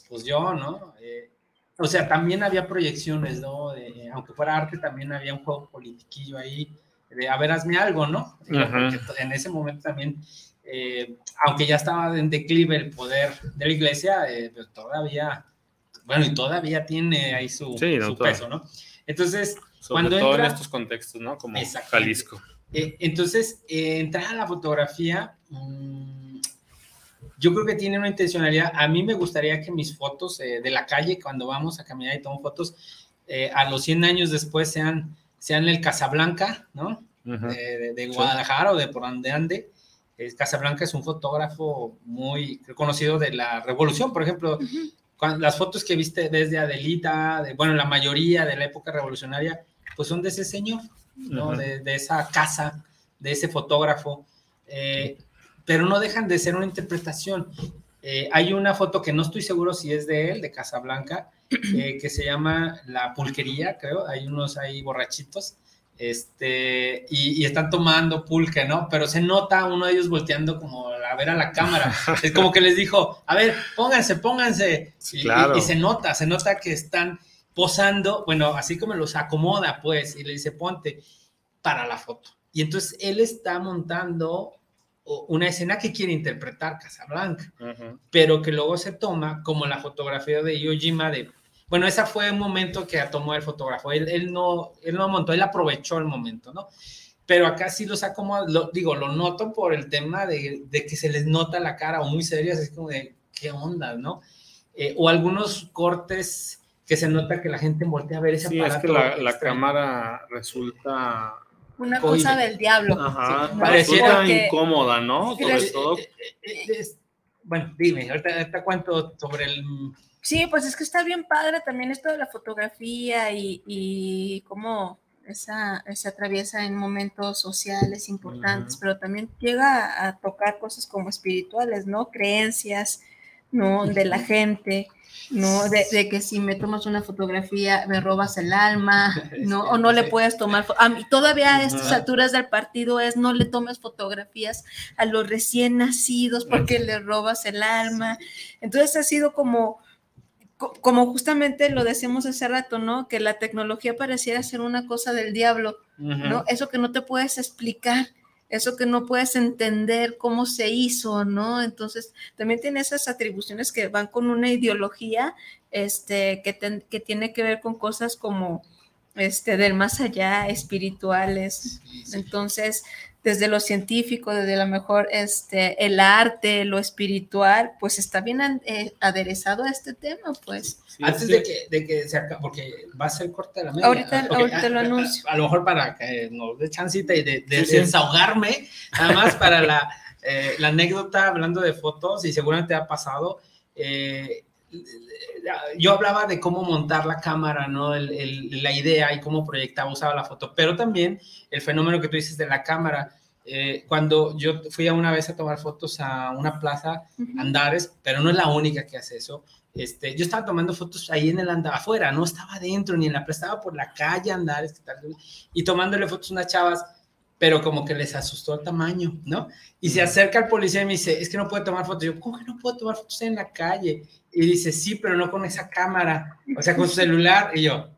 pues yo, ¿no? Eh, o sea, también había proyecciones, ¿no? aunque fuera arte, también había un juego politiquillo ahí, de a ver, hazme algo, ¿no? en ese momento también, eh, aunque ya estaba en declive el poder de la iglesia, eh, pero todavía, bueno, y todavía tiene ahí su, peso, ¿no? Entonces, Sobre cuando todo en estos contextos, ¿no? Como Jalisco. entonces, entrar a la fotografía... Mm, yo creo que tiene una intencionalidad. A mí me gustaría que mis fotos eh, de la calle, cuando vamos a caminar y tomo fotos, eh, a los 100 años después sean, sean el Casablanca, ¿no? de, Guadalajara o de por donde ande. Casablanca es un fotógrafo muy reconocido de la revolución, por ejemplo. las fotos que viste desde Adelita, de, bueno, la mayoría de la época revolucionaria, pues son de ese señor, ¿no? de, de, esa casa, de ese fotógrafo. Eh, pero no dejan de ser una interpretación. Eh, hay una foto que no estoy seguro si es de él, de Casablanca, eh, que se llama La Pulquería, creo. Hay unos ahí borrachitos, este, y, están tomando pulque, ¿no? Pero se nota uno de ellos volteando como a ver a la cámara. Es como que les dijo, a ver, pónganse, pónganse. Y, y se nota, se nota que están posando, bueno, así como los acomoda, pues, y le dice, ponte para la foto. Y entonces él está montando una escena que quiere interpretar Casablanca, pero que luego se toma como la fotografía de Yojima de, bueno, esa fue un momento que tomó el fotógrafo, él, él, no, él no montó, él aprovechó el momento, ¿no? Pero acá sí los acomoda, lo, digo, lo noto por el tema de, de, que se les nota la cara o muy serias, es como de, ¿qué onda, no? Eh, o algunos cortes que se nota que la gente voltea a ver ese sí, es que la, la cámara resulta una cosa del diablo. Ajá, pareciera incómoda, ¿no? Sobre todo. Eh, eh, eh, bueno, dime, ahorita, cuento sobre el... Sí, pues es que está bien padre también esto de la fotografía y, y cómo esa, se atraviesa en momentos sociales importantes, pero también llega a tocar cosas como espirituales, ¿no? Creencias, ¿no? De la gente. ¿No? De, que si me tomas una fotografía me robas el alma, ¿no? O no le puedes tomar, a mí, todavía a estas alturas del partido es no le tomes fotografías a los recién nacidos porque le robas el alma. Entonces ha sido como, como justamente lo decimos hace rato, ¿no? Que la tecnología pareciera ser una cosa del diablo, ¿no? Eso que no te puedes explicar eso que no puedes entender cómo se hizo, ¿no? Entonces, también tiene esas atribuciones que van con una ideología este, que, que tiene que ver con cosas como este, del más allá, espirituales. Entonces, desde lo científico, desde lo mejor este, el arte, lo espiritual, pues está bien eh, aderezado a este tema, pues. Antes de que, de que, se acabe, porque va a ser corta la media. Ahorita, ahorita lo anuncio. A, lo mejor para que nos dé chancita y de, desahogarme, nada más para la, eh, la, anécdota hablando de fotos, y seguramente ha pasado. Eh, yo hablaba de cómo montar la cámara, ¿no? la idea y cómo proyectaba, usaba la foto, pero también el fenómeno que tú dices de la cámara. Eh, cuando yo fui a una vez a tomar fotos a una plaza, Andares, pero no es la única que hace eso. Este, yo estaba tomando fotos ahí en el andar, afuera, no estaba adentro ni en la plaza, estaba por la calle Andares, y tomándole fotos a unas chavas, pero como que les asustó el tamaño, ¿no? Y se acerca el policía y me dice, es que no puedo tomar fotos. Yo, ¿cómo que no puedo tomar fotos en la calle? Y dice, sí, pero no con esa cámara, o sea, con su celular. Y yo,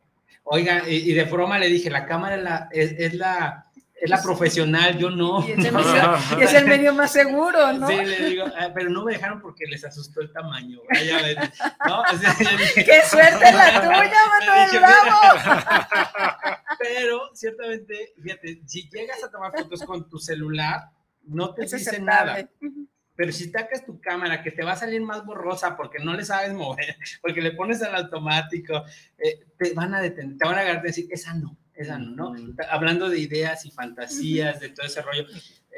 oiga, y, de broma le dije, la cámara es la, es la es la profesional, yo no. Y es, el medio, más seguro, ¿no? Sí, le digo, ah, pero no me dejaron porque les asustó el tamaño. Vaya a ver, ¿no? ¡Qué suerte la tuya, Manuel Bravo! Pero ciertamente, fíjate, si llegas a tomar fotos con tu celular, no te dice nada. Pero si sacas tu cámara, que te va a salir más borrosa porque no le sabes mover, porque le pones al automático, eh, te van a detener, te van a agarrar y decir, esa no esa no, Hablando de ideas y fantasías, de todo ese rollo.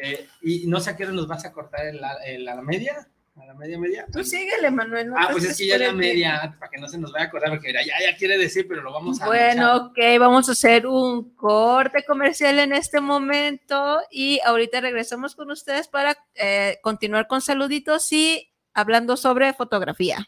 Eh, y no sé a qué hora nos vas a cortar en la, la media. A la media, media. Tú síguele, Manuel. ah, pues es que ya la media, para que no se nos vaya a acordar, porque ya, ya quiere decir, pero lo vamos a Bueno, ok, vamos a hacer un corte comercial en este momento y ahorita regresamos con ustedes para eh, continuar con saluditos y hablando sobre fotografía.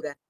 cultura.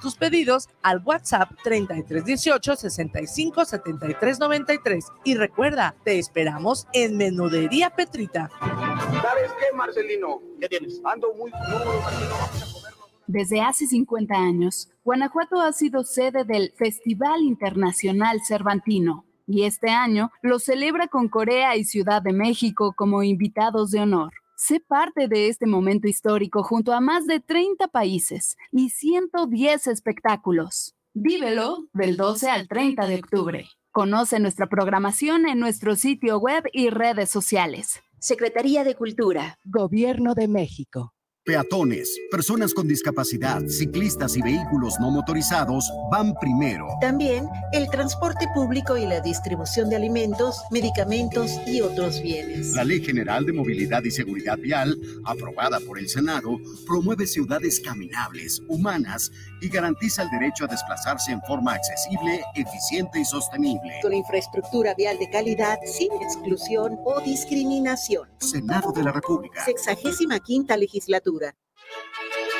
tus pedidos al WhatsApp 3318 65 73 93 y recuerda, te esperamos en Menudería Petrita. ¿Sabes qué, Marcelino? ¿Qué tienes? Ando muy crudo, Marcelino, vamos a comerlo. Desde hace 50 años, Guanajuato ha sido sede del Festival Internacional Cervantino y este año lo celebra con Corea y Ciudad de México como invitados de honor. Sé parte de este momento histórico junto a más de 30 países y 110 espectáculos. Vívelo del 12 al 30 de octubre. Conoce nuestra programación en nuestro sitio web y redes sociales. Secretaría de Cultura. Gobierno de México. Peatones, personas con discapacidad, ciclistas y vehículos no motorizados van primero. También el transporte público y la distribución de alimentos, medicamentos y otros bienes. La Ley General de Movilidad y Seguridad Vial, aprobada por el Senado, promueve ciudades caminables, humanas y garantiza el derecho a desplazarse en forma accesible, eficiente y sostenible. Con infraestructura vial de calidad, sin exclusión o discriminación. Senado de la República. Sexagésima quinta legislatura.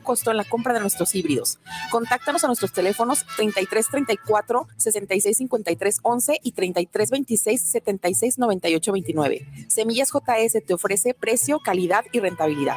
costo en la compra de nuestros híbridos. Contáctanos a nuestros teléfonos 33 34 66 53 11 y 33 26 76 98 29. Semillas JS te ofrece precio, calidad y rentabilidad.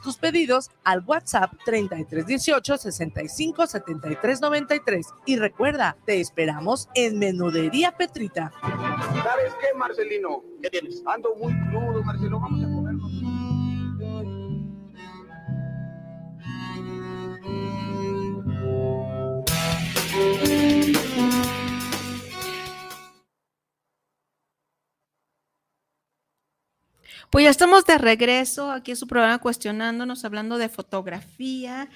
tus pedidos al WhatsApp 3318 65 73 93 y recuerda, te esperamos en Menudería Petrita. ¿Sabes qué, Marcelino? ¿Qué tienes? Ando muy crudo, Marcelo, vamos a Pues ya estamos de regreso aquí en su programa cuestionándonos, hablando de fotografía.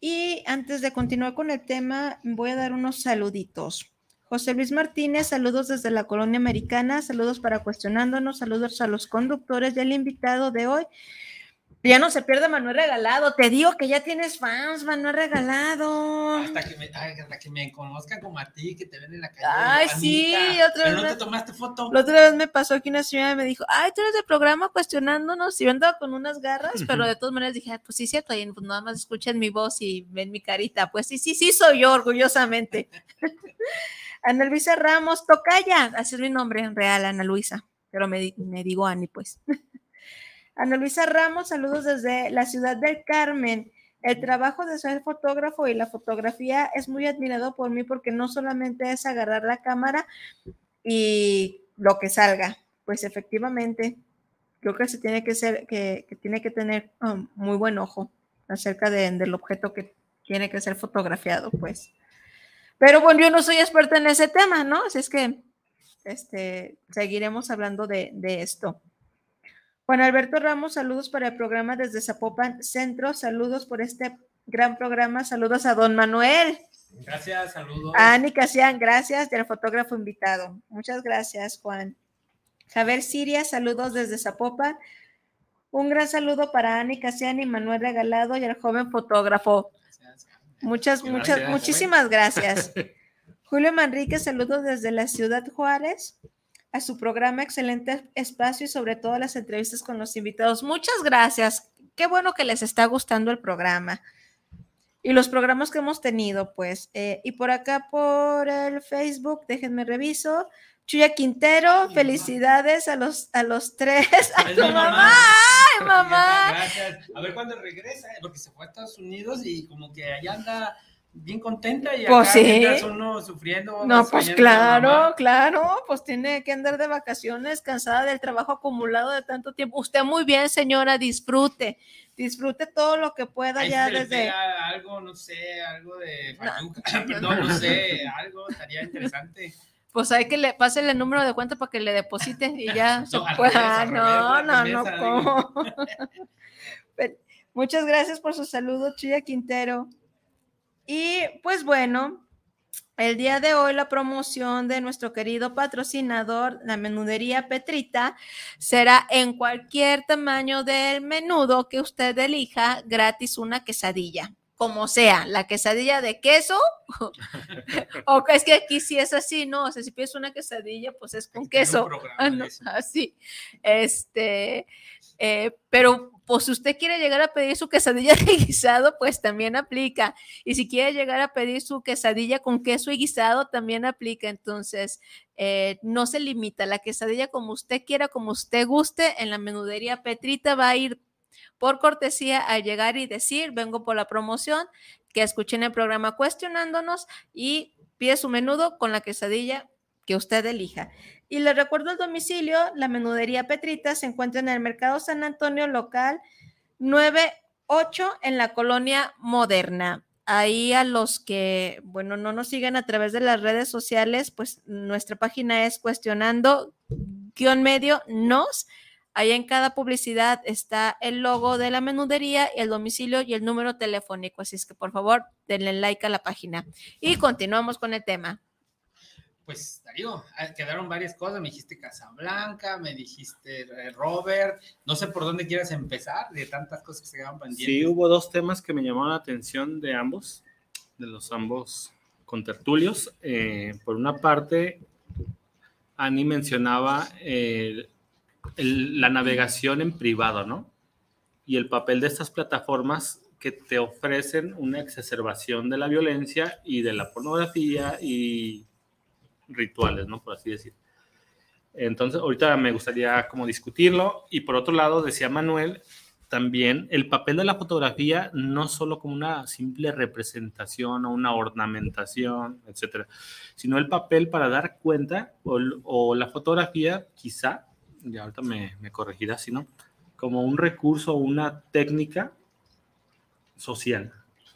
Y antes de continuar con el tema, voy a dar unos saluditos. José Luis Martínez, saludos desde la colonia americana, saludos para cuestionándonos, saludos a los conductores y al invitado de hoy. Ya no se pierde Manuel Regalado. Te digo que ya tienes fans, Manuel Regalado. Hasta que me, hasta que me conozcan como a ti, que te ven en la calle. Ay, sí, otra vez. no te tomaste foto. La otra vez me pasó que una señora me dijo, ay, tú eres de programa cuestionándonos. Y yo andaba con unas garras, pero de todas maneras dije, pues sí, cierto. Y pues nada más escuchan mi voz y ven mi carita. Pues sí, sí, sí, soy yo, orgullosamente. Ana Luisa Ramos, Tocaya. Así es mi nombre en real, Ana Luisa. Pero me, me digo Ani, pues. Ana Luisa Ramos, saludos desde la ciudad del Carmen. El trabajo de ser fotógrafo y la fotografía es muy admirado por mí porque no solamente es agarrar la cámara y lo que salga, pues efectivamente, creo que se tiene que ser, que, tiene que tener um, muy buen ojo acerca del objeto que tiene que ser fotografiado, pues. Pero bueno, yo no soy experta en ese tema, ¿no? Así es que este, seguiremos hablando de, de esto. Juan Alberto Ramos, saludos para el programa desde Zapopan Centro, saludos por este gran programa, saludos a don Manuel. Gracias, saludos. A Ani Casian, gracias, del fotógrafo invitado. Muchas gracias, Juan. Javier Siria, saludos desde Zapopan. Un gran saludo para Ani Casian y Manuel Regalado y al joven fotógrafo. Muchas, muchas, muchísimas gracias. Julio Manrique, saludos desde la ciudad Juárez a su programa, excelente espacio y sobre todo las entrevistas con los invitados. Muchas gracias. Qué bueno que les está gustando el programa y los programas que hemos tenido, pues. Eh, y por acá, por el Facebook, déjenme reviso. Chuya Quintero, felicidades a los, a los tres. A tu mamá. ¡Ay, mamá! Gracias. A ver cuándo regresa, porque se fue a Estados Unidos y como que allá anda bien contenta y pues acá sí. uno sufriendo. No, pues claro, claro, pues tiene que andar de vacaciones, cansada del trabajo acumulado de tanto tiempo. Usted muy bien, señora, disfrute, disfrute todo lo que pueda ya desde... Algo, no sé, algo de... No, no, sé, algo estaría interesante. Pues hay que le pase el número de cuenta para que le deposite y ya no, pueda. no, no, no, no, Muchas gracias por su saludo, Chilla Quintero. Y pues bueno, el día de hoy la promoción de nuestro querido patrocinador, la menudería Petrita, será en cualquier tamaño del menudo que usted elija, gratis una quesadilla como sea, la quesadilla de queso, o es que aquí sí es así, ¿no? O sea, si pides una quesadilla, pues es con queso. Ah, así. Este, eh, pero pues si usted quiere llegar a pedir su quesadilla de guisado, pues también aplica. Y si quiere llegar a pedir su quesadilla con queso y guisado, también aplica. Entonces, eh, no se limita. La quesadilla como usted quiera, como usted guste, en la menudería Petrita va a ir por cortesía al llegar y decir, vengo por la promoción, que escuchen el programa cuestionándonos y pide su menudo con la quesadilla que usted elija. Y le recuerdo el domicilio, la menudería Petrita se encuentra en el Mercado San Antonio local 98 en la colonia moderna. Ahí a los que, bueno, no nos siguen a través de las redes sociales, pues nuestra página es cuestionando guion medio nos. Ahí en cada publicidad está el logo de la menudería, el domicilio y el número telefónico. Así es que por favor denle like a la página. Y continuamos con el tema pues Darío, ah, quedaron varias cosas, me dijiste Casablanca, me dijiste eh, Robert, no sé por dónde quieras empezar, de tantas cosas que se quedaban pendientes. Sí, hubo dos temas que me llamaron la atención de ambos, de los ambos contertulios. Eh, por una parte, Ani mencionaba la navegación en privado, ¿no? Y el papel de estas plataformas que te ofrecen una exacerbación de la violencia y de la pornografía y rituales, ¿no? Por así decir. Entonces, ahorita me gustaría como discutirlo. Y por otro lado, decía Manuel, también el papel de la fotografía no solo como una simple representación o una ornamentación, etcétera, sino el papel para dar cuenta o, la fotografía, quizá, y ahorita me, me si no, como un recurso una técnica social,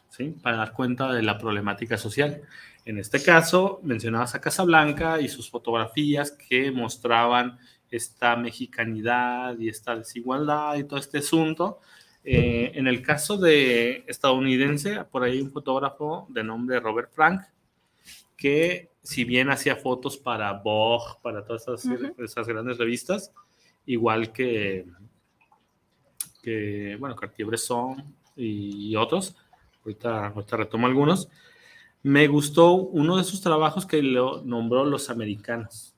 ¿sí? Para dar cuenta de la problemática social. En este caso, mencionabas a Casablanca y sus fotografías que mostraban esta mexicanidad y esta desigualdad y todo este asunto. Eh, en el caso de estadounidense, por ahí un fotógrafo de nombre Robert Frank, que si bien hacía fotos para Vogue, para todas esas, esas grandes revistas, igual que que, bueno, Cartier-Bresson y otros, ahorita, ahorita retomo algunos, me gustó uno de sus trabajos que lo nombró Los Americanos.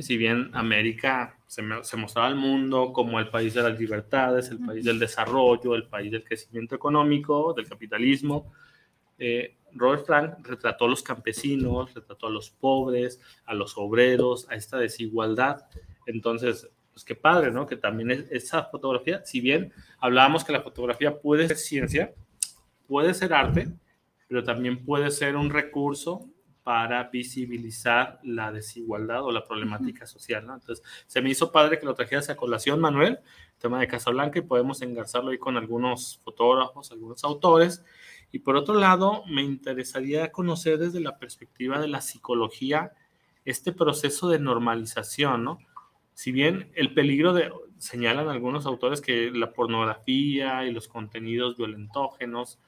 Si bien América se, se, mostraba al mundo como el país de las libertades, el país del desarrollo, el país del crecimiento económico, del capitalismo, eh, Robert Frank retrató a los campesinos, retrató a los pobres, a los obreros, a esta desigualdad. Entonces, pues qué padre, ¿no? Que también es, esa fotografía, si bien hablábamos que la fotografía puede ser ciencia, puede ser arte, pero también puede ser un recurso para visibilizar la desigualdad o la problemática social, ¿no? Entonces, se me hizo padre que lo trajeras a colación, Manuel, tema de Casablanca, y podemos engarzarlo ahí con algunos fotógrafos, algunos autores. Y por otro lado, me interesaría conocer desde la perspectiva de la psicología este proceso de normalización, ¿no? Si bien el peligro de, señalan algunos autores que la pornografía y los contenidos violentógenos,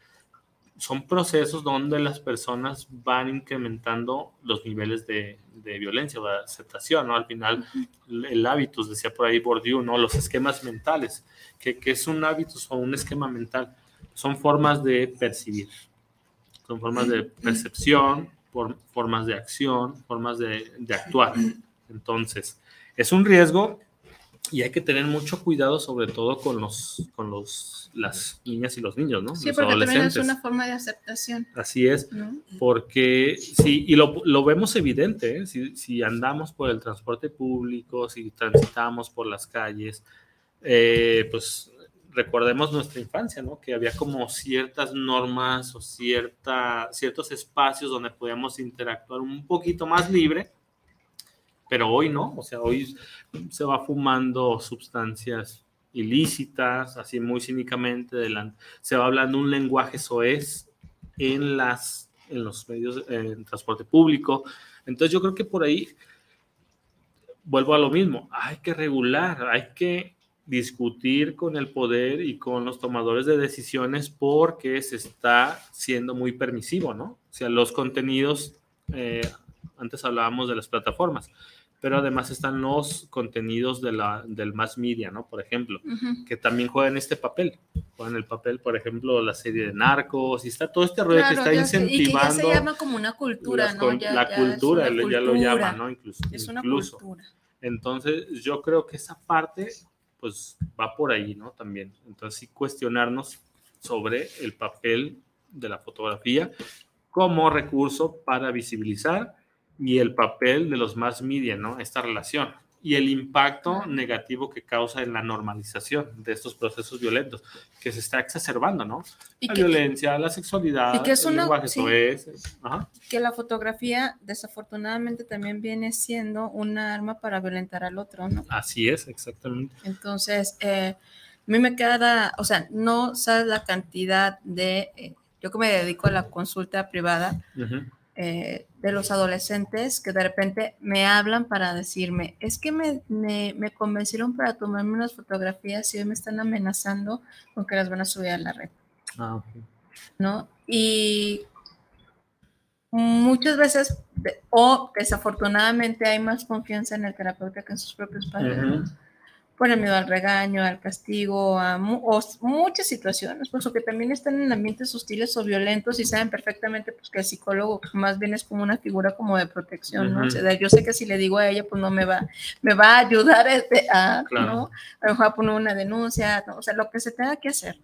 son procesos donde las personas van incrementando los niveles de, violencia o de aceptación, ¿no? Al final, el hábitus, decía por ahí Bourdieu, ¿no? Los esquemas mentales, que, es un hábito o un esquema mental, son formas de percibir, son formas de percepción, formas de acción, formas de, de actuar. Entonces, es un riesgo y hay que tener mucho cuidado, sobre todo con los, con los, las niñas y los niños, ¿no? Sí, porque también es una forma de aceptación. Así es, porque sí, y lo, lo vemos evidente, ¿eh? si, si, andamos por el transporte público, si transitamos por las calles, eh, pues recordemos nuestra infancia, ¿no? Que había como ciertas normas o cierta, ciertos espacios donde podíamos interactuar un poquito más libre pero hoy no, o sea, hoy se va fumando sustancias ilícitas, así muy cínicamente, se va hablando un lenguaje soez en, las, en los medios, en transporte público. Entonces yo creo que por ahí, vuelvo a lo mismo, hay que regular, hay que discutir con el poder y con los tomadores de decisiones porque se está siendo muy permisivo, ¿no? O sea, los contenidos, eh, antes hablábamos de las plataformas, pero además están los contenidos de la, del mass media, ¿no? Por ejemplo, que también juegan este papel. Juegan el papel, por ejemplo, la serie de Narcos, y está todo este rollo que está incentivando. Y que ya se llama como una cultura, ¿no? la cultura, ya lo llama, ¿no? Incluso. Es una cultura. Entonces, yo creo que esa parte, pues, va por ahí, ¿no? También. Entonces, sí cuestionarnos sobre el papel de la fotografía como recurso para visibilizar y el papel de los más media, ¿no? Esta relación y el impacto negativo que causa en la normalización de estos procesos violentos, que se está exacerbando, ¿no? la violencia, la sexualidad, y que es una, el que la fotografía desafortunadamente también viene siendo un arma para violentar al otro, ¿no? Así es, exactamente. Entonces, eh, a mí me queda, o sea, no sabes la cantidad de, eh, yo que me dedico a la consulta privada, eh, de los adolescentes que de repente me hablan para decirme, es que me, me, convencieron para tomarme unas fotografías y hoy me están amenazando con que las van a subir a la red. Ah, ¿No? Y muchas veces, o desafortunadamente hay más confianza en el terapeuta que en sus propios padres el miedo al regaño, al castigo, a muchas situaciones, pues, que también están en ambientes hostiles o violentos y saben perfectamente pues, que el psicólogo más bien es como una figura como de protección, ¿no? O sea, yo sé que si le digo a ella, pues no me va, me va a ayudar este, a, ¿no? A lo mejor a poner una denuncia, o sea, lo que se tenga que hacer.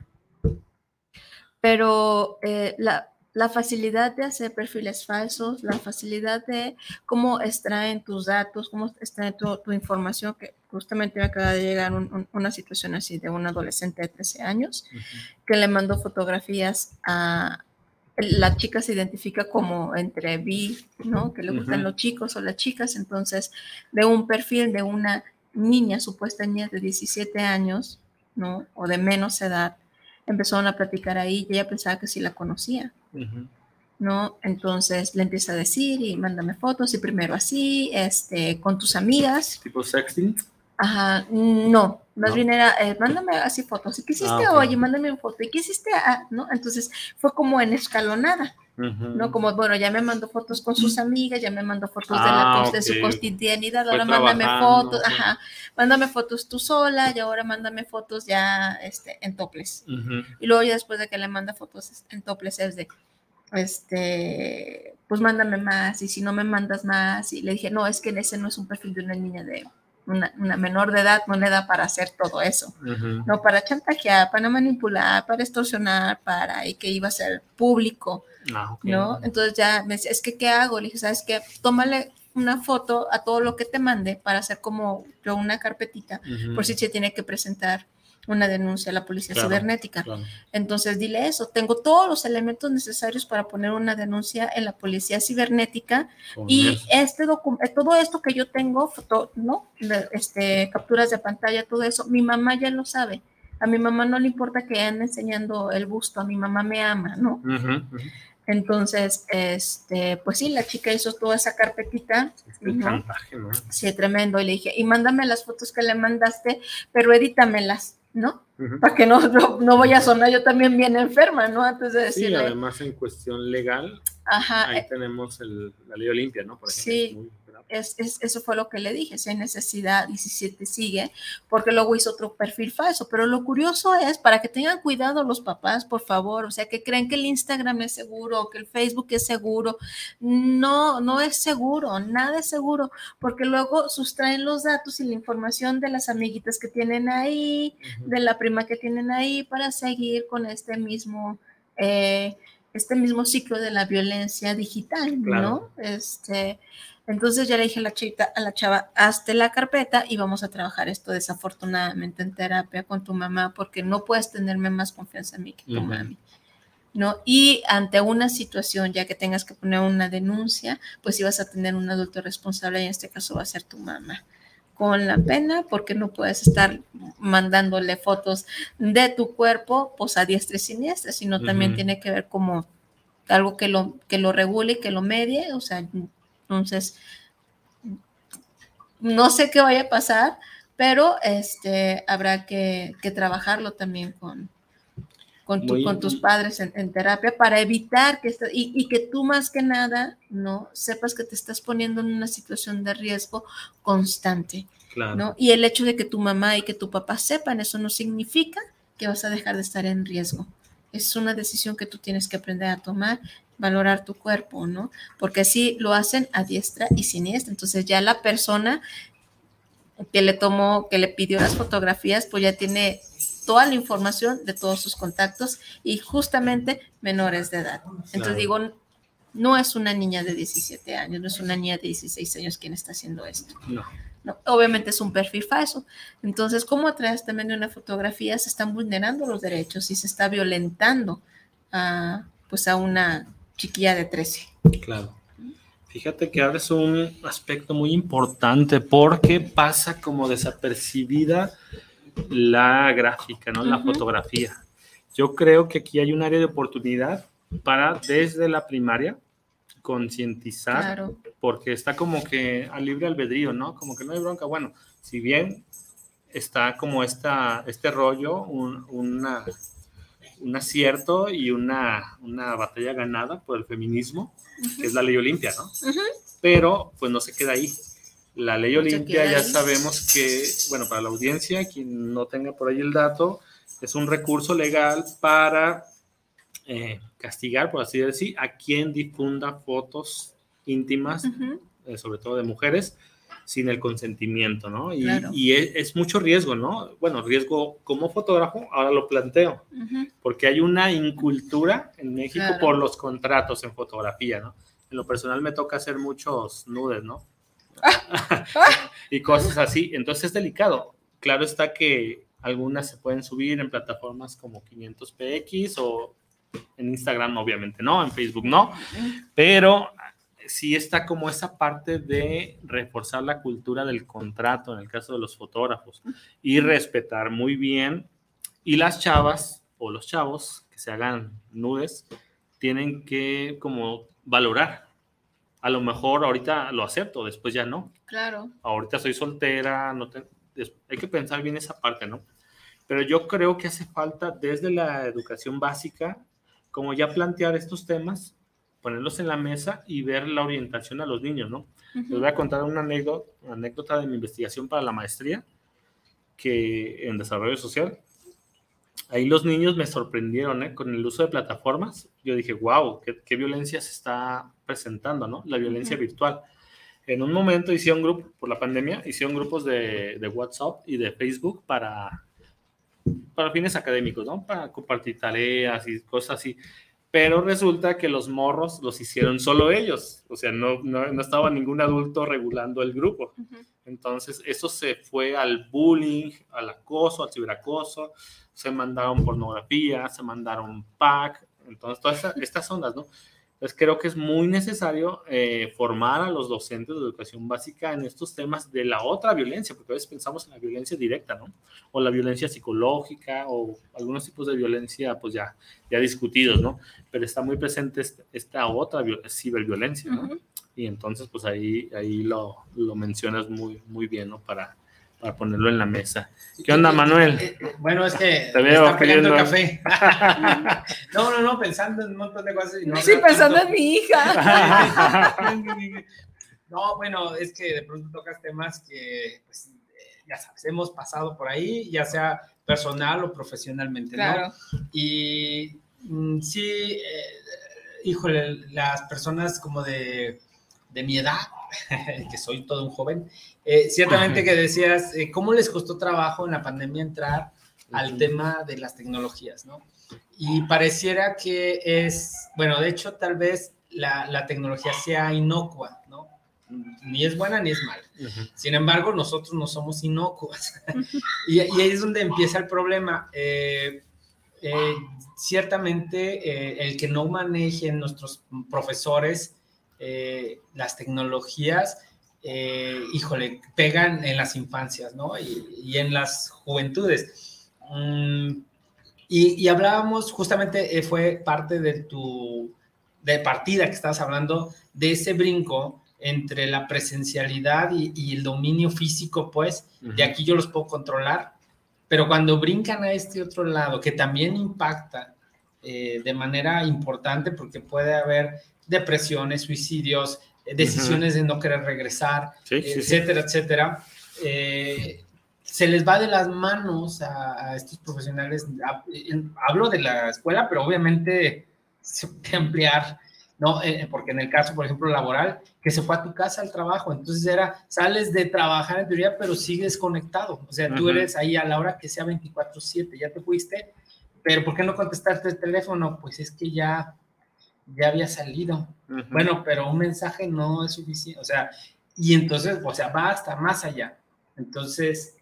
Pero eh, la, la facilidad de hacer perfiles falsos, la facilidad de cómo extraen tus datos, cómo extraen tu, tu información, que justamente me acaba de llegar una situación así de un adolescente de 13 años que le mandó fotografías a... La chica se identifica como entre bi, ¿no? Que le gustan los chicos o las chicas, entonces de un perfil de una niña, supuesta niña de 17 años, ¿no? O de menos edad, empezaron a platicar ahí y ella pensaba que sí la conocía. ¿No? Entonces le empieza a decir y mándame fotos y primero así, este, con tus amigas. ¿Tipo sexting? Ajá, no, Más bien era, eh, mándame así fotos. ¿Y qué hiciste ah, hoy? Mándame una foto. ¿Y qué hiciste? Ah, ¿no? Entonces fue como en escalonada. ¿No? Como, bueno, ya me mandó fotos con sus amigas, ya me mandó fotos de, la, ah, de su cotidianidad, ahora mándame fotos, ajá, mándame fotos tú sola y ahora mándame fotos ya este, en toples. Y luego ya después de que le manda fotos en toples es de, este, pues mándame más y si no me mandas más. Y le dije, no, es que ese no es un perfil de una niña de una, menor de edad, no le da para hacer todo eso. No para chantajear, para manipular, para extorsionar, para y que iba a ser público. Ah, ¿No? Entonces ya me decía, es que, ¿qué hago? Le dije, ¿sabes qué? Tómale una foto a todo lo que te mande para hacer como yo una carpetita, por si se tiene que presentar una denuncia a la policía cibernética. Entonces, dile eso, tengo todos los elementos necesarios para poner una denuncia en la policía cibernética y este eh, todo esto que yo tengo, foto, ¿no? Este, capturas de pantalla, todo eso, mi mamá ya lo sabe. A mi mamá no le importa que ande enseñando el busto, a mi mamá me ama, ¿no? Entonces, este, pues sí, la chica hizo toda esa carpetita. Sí, tremendo. Y le dije, y mándame las fotos que le mandaste, pero edítamelas. ¿No? Para que no, no, voy a sonar yo también bien enferma, ¿no? Antes de decirle. Sí, además en cuestión legal, ahí eh, tenemos la ley Olimpia, ¿no? Por ejemplo, sí, es, eso fue lo que le dije, si hay necesidad y si te sigue, porque luego hizo otro perfil falso. Pero lo curioso es, para que tengan cuidado los papás, por favor, o sea, que creen que el Instagram es seguro, que el Facebook es seguro. No, no es seguro, nada es seguro, porque luego sustraen los datos y la información de las amiguitas que tienen ahí, de la prima que tienen ahí, para seguir con este mismo... Eh, este mismo ciclo de la violencia digital, ¿no? Este, entonces ya le dije a la, chita, a la chava, hazte la carpeta y vamos a trabajar esto desafortunadamente en terapia con tu mamá porque no puedes tenerme más confianza en mí que tu mami. ¿No? Y ante una situación, ya que tengas que poner una denuncia, pues ibas a tener un adulto responsable y en este caso va a ser tu mamá con la pena porque no puedes estar mandándole fotos de tu cuerpo pues a diestra y siniestra, sino también tiene que ver como algo que lo, que lo regule, que lo medie, o sea, entonces, no sé qué vaya a pasar, pero este, habrá que, trabajarlo también con, con, con tus padres en, terapia para evitar que y, y, que tú más que nada no sepas que te estás poniendo en una situación de riesgo constante. ¿no? Y el hecho de que tu mamá y que tu papá sepan eso no significa que vas a dejar de estar en riesgo. Es una decisión que tú tienes que aprender a tomar valorar tu cuerpo, ¿no? Porque así lo hacen a diestra y siniestra. Entonces ya la persona que le tomó, que le pidió las fotografías, pues ya tiene toda la información de todos sus contactos y justamente menores de edad. Entonces digo, no es una niña de 17 años, no es una niña de 16 años quien está haciendo esto. No. no obviamente es un perfil falso. Entonces, ¿cómo a través también de una fotografía se están vulnerando los derechos y se está violentando a, pues a una chiquilla de 13. Claro. Fíjate que ahora es un aspecto muy importante porque pasa como desapercibida la gráfica, ¿no? La fotografía. Yo creo que aquí hay un área de oportunidad para desde la primaria concientizar, porque está como que a libre albedrío, ¿no? Como que no hay bronca. Bueno, si bien está como esta, este rollo, una, un acierto y una, una batalla ganada por el feminismo, que es la ley Olimpia, ¿no? Pero pues no se queda ahí. La ley Olimpia ya sabemos que, bueno, para la audiencia, quien no tenga por ahí el dato, es un recurso legal para eh, castigar, por así decir, a quien difunda fotos íntimas, eh, sobre todo de mujeres, sin el consentimiento, ¿no? Y, es, mucho riesgo, ¿no? Bueno, riesgo como fotógrafo, ahora lo planteo, porque hay una incultura en México por los contratos en fotografía, ¿no? En lo personal me toca hacer muchos nudes, ¿no? y cosas así, entonces es delicado. Claro está que algunas se pueden subir en plataformas como 500px o en Instagram obviamente no, en Facebook no, pero sí está como esa parte de reforzar la cultura del contrato en el caso de los fotógrafos y respetar muy bien. Y las chavas o los chavos que se hagan nudes tienen que como valorar. A lo mejor ahorita lo acepto, después ya no. Claro. Ahorita soy soltera, no hay que pensar bien esa parte, ¿no? Pero yo creo que hace falta desde la educación básica, como ya plantear estos temas, ponerlos en la mesa y ver la orientación a los niños, ¿no? Les voy a contar una anécdota, una anécdota de mi investigación para la maestría que en desarrollo social. Ahí los niños me sorprendieron ¿eh? con el uso de plataformas. Yo dije, wow, qué, violencia se está presentando, ¿no? La violencia virtual. En un momento hicieron grupo, por la pandemia, hicieron grupos de, de WhatsApp y de Facebook para, para fines académicos, ¿no? Para compartir tareas y cosas así pero resulta que los morros los hicieron solo ellos, o sea, no, no, estaba ningún adulto regulando el grupo. Entonces, eso se fue al bullying, al acoso, al ciberacoso, se mandaron pornografía, se mandaron pack, entonces todas estas ondas, ¿no? Entonces creo que es muy necesario eh, formar a los docentes de educación básica en estos temas de la otra violencia, porque a veces pensamos en la violencia directa, ¿no? O la violencia psicológica o algunos tipos de violencia, pues ya, ya discutidos, ¿no? Pero está muy presente esta otra ciberviolencia, ¿no? Y entonces, pues ahí, ahí lo, lo mencionas muy, muy bien, ¿no? Para, para ponerlo en la mesa. ¿Qué onda, Manuel? Eh, eh, bueno, es que te veo está peleando el café. no, no, no, pensando en un montón de cosas. no sí, pensando en mi hija. no, bueno, es que de pronto tocas temas que, pues, ya sabes, hemos pasado por ahí, ya sea personal o profesionalmente, claro. ¿no? Y mm, sí, eh, híjole, las personas como de, de mi edad, que soy todo un joven, eh, ciertamente que decías, eh, ¿cómo les costó trabajo en la pandemia entrar al tema de las tecnologías, no? Y pareciera que es, bueno, de hecho, tal vez la, la tecnología sea inocua, ¿no? Ni es buena ni es mala. Sin embargo, nosotros no somos inocuas. y, y, ahí es donde empieza el problema. Eh, ciertamente, el que no manejen nuestros profesores las tecnologías, eh, híjole, pegan en las infancias, ¿no? Y, en las juventudes. Mm, y, hablábamos, justamente eh, fue parte de tu, de partida que estabas hablando, de ese brinco entre la presencialidad y, el dominio físico, pues, de aquí yo los puedo controlar, pero cuando brincan a este otro lado, que también impacta eh, de manera importante, porque puede haber depresiones, suicidios, decisiones de no querer regresar, etcétera, etcétera. Eh, se les va de las manos a, estos profesionales. hablo de la escuela, pero obviamente se puede ampliar, ¿no? Eh, porque en el caso, por ejemplo, laboral, que se fue a tu casa al trabajo, entonces era, sales de trabajar en teoría, pero sigues conectado. O sea, tú eres ahí a la hora que sea 24/7, ya te fuiste, pero ¿por qué no contestaste el teléfono? Pues es que ya ya había salido. Bueno, pero un mensaje no es suficiente, o sea, y entonces, o sea, va hasta más allá. Entonces,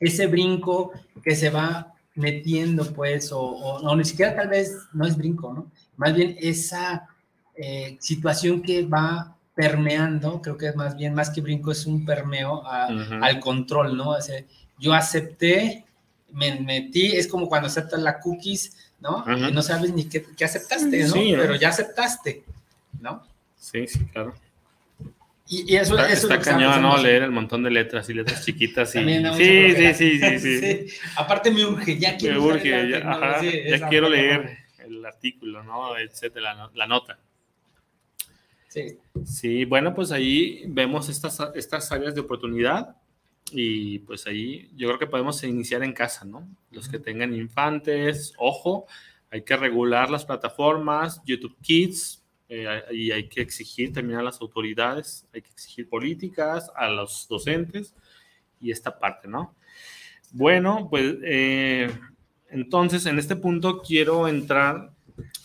ese brinco que se va metiendo, pues, o, ni siquiera tal vez no es brinco, ¿no? Más bien esa eh, situación que va permeando, creo que es más bien, más que brinco, es un permeo al control, ¿no? O yo acepté, me metí, es como cuando aceptas la cookies, ¿no? Y no sabes ni qué, aceptaste, ¿no? Pero ya aceptaste, ¿no? Sí, sí, claro. Y, eso, está, eso está cañón, ¿no? Leer el montón de letras y letras chiquitas. Y... Sí, sí, sí, sí, sí, Aparte me urge, ya quiero, me urge, ya, ajá, ya quiero leer el artículo, ¿no? Etcétera, la, nota. Sí. Sí, bueno, pues ahí vemos estas, estas áreas de oportunidad y pues ahí yo creo que podemos iniciar en casa, ¿no? Los que tengan infantes, ojo, hay que regular las plataformas, YouTube Kids, eh, y hay que exigir también a las autoridades, hay que exigir políticas, a los docentes y esta parte, ¿no? Bueno, pues eh, entonces en este punto quiero entrar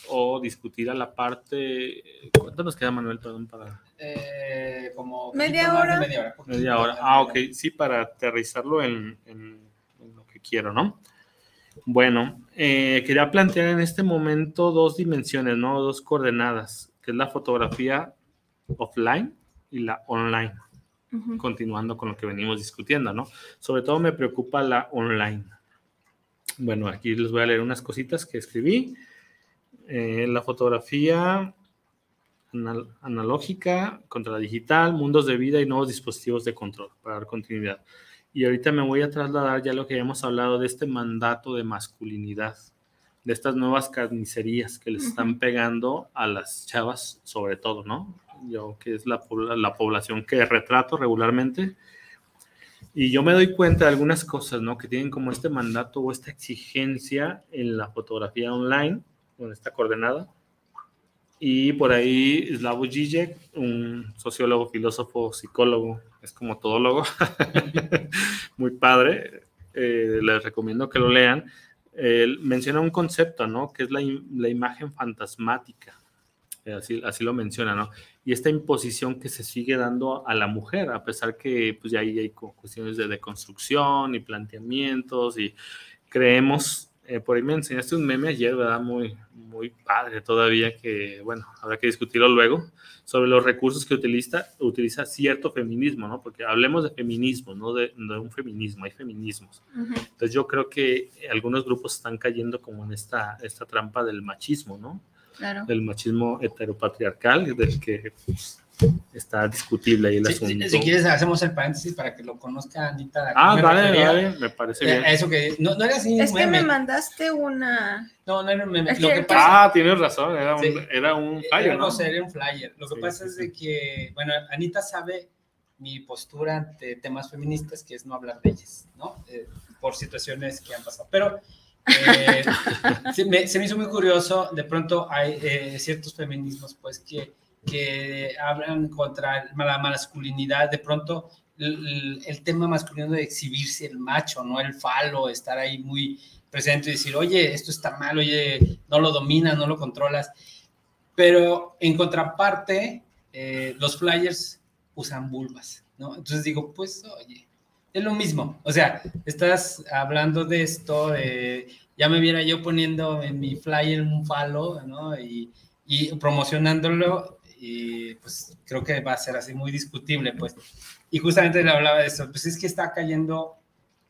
o discutir a la parte. ¿Cuánto nos queda, Manuel? Perdón, para. Eh, como media hora. Media hora. Ah, ok, sí, para aterrizarlo en, lo que quiero, ¿no? Bueno, eh, quería plantear en este momento dos dimensiones, ¿no? Dos coordenadas, que es la fotografía offline y la online. Continuando con lo que venimos discutiendo, ¿no? Sobre todo me preocupa la online. Bueno, aquí les voy a leer unas cositas que escribí. Eh, la fotografía analógica contra la digital, mundos de vida y nuevos dispositivos de control para dar continuidad. Y ahorita me voy a trasladar ya lo que hemos hablado de este mandato de masculinidad, de estas nuevas carnicerías que les están pegando a las chavas, sobre todo, ¿no? Yo, que es la, la población que retrato regularmente. Y yo me doy cuenta de algunas cosas, ¿no? Que tienen como este mandato o esta exigencia en la fotografía online, con esta coordenada. Y por ahí Slavoj Žižek, un sociólogo, filósofo, psicólogo, es como todólogo, muy padre, eh, les recomiendo que lo lean. Él menciona un concepto, ¿no? Que es la, la imagen fantasmática, eh, así, así lo menciona, ¿no? Y esta imposición que se sigue dando a la mujer, a pesar que pues ya ahí hay cuestiones de deconstrucción y planteamientos y creemos eh, por ahí me enseñaste un meme ayer, ¿verdad? Muy, muy padre todavía, que bueno, habrá que discutirlo luego, sobre los recursos que utiliza, utiliza cierto feminismo, ¿no? Porque hablemos de feminismo, no de, un feminismo, hay feminismos. Entonces yo creo que algunos grupos están cayendo como en esta, esta trampa del machismo, ¿no? Claro. Del machismo heteropatriarcal, del que pues, está discutible ahí el asunto. Si, quieres, hacemos el paréntesis para que lo conozca Anita. Ah, vale, vale, me parece bien. Eso que no, no era así. Es que me mandaste una. No, no era un meme. Lo que pasa... Ah, tienes razón, era un, era un flyer. Era, ¿no? era un flyer. Lo que pasa es de que, bueno, Anita sabe mi postura ante temas feministas, que es no hablar de ellas, ¿no? Eh, por situaciones que han pasado. Pero eh, se, me, se, me, hizo muy curioso, de pronto hay eh, ciertos feminismos, pues, que que hablan contra la masculinidad, de pronto el, tema masculino de exhibirse el macho, no el falo, estar ahí muy presente y decir, oye, esto está mal, oye, no lo dominas, no lo controlas. Pero en contraparte, eh, los flyers usan vulvas, ¿no? Entonces digo, pues, oye, es lo mismo. O sea, estás hablando de esto, ya me viera yo poniendo en mi flyer un falo, ¿no? Y, y promocionándolo y pues creo que va a ser así muy discutible, pues. Y justamente le hablaba de eso, pues es que está cayendo,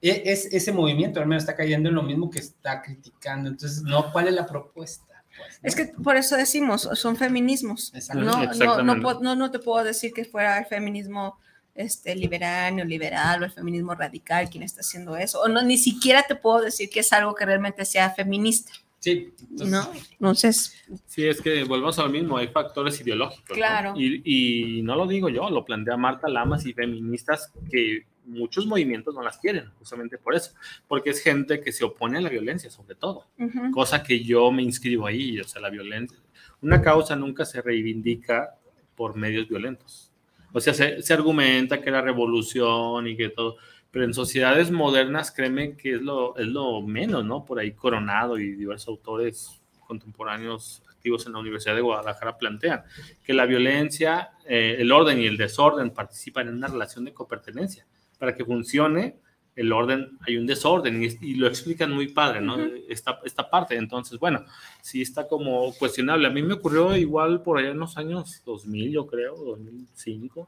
e, es, ese movimiento al menos está cayendo en lo mismo que está criticando, entonces, ¿no? ¿Cuál es la propuesta? Pues, es que por eso decimos, son feminismos. No, no, no, no, te puedo decir que fuera el feminismo este, liberal, neoliberal o el feminismo radical quien está haciendo eso. O no, ni siquiera te puedo decir que es algo que realmente sea feminista. Sí. no, entonces. Sí, es que volvemos a lo mismo, hay factores ideológicos. Claro. Y, no lo digo yo, lo plantea Marta Lamas y feministas que muchos movimientos no las quieren, justamente por eso, porque es gente que se opone a la violencia, sobre todo, cosa que yo me inscribo ahí, o sea, la violencia. Una causa nunca se reivindica por medios violentos. O sea, se, se argumenta que la revolución y que todo, pero en sociedades modernas, créeme que es lo, es lo menos, ¿no? Por ahí Coronado y diversos autores contemporáneos activos en la Universidad de Guadalajara plantean que la violencia, eh, el orden y el desorden participan en una relación de copertenencia. Para que funcione el orden, hay un desorden y, lo explican muy padre, ¿no? esta, esta parte. Entonces, bueno, sí está como cuestionable. A mí me ocurrió igual por allá en los años 2000, yo creo, 2005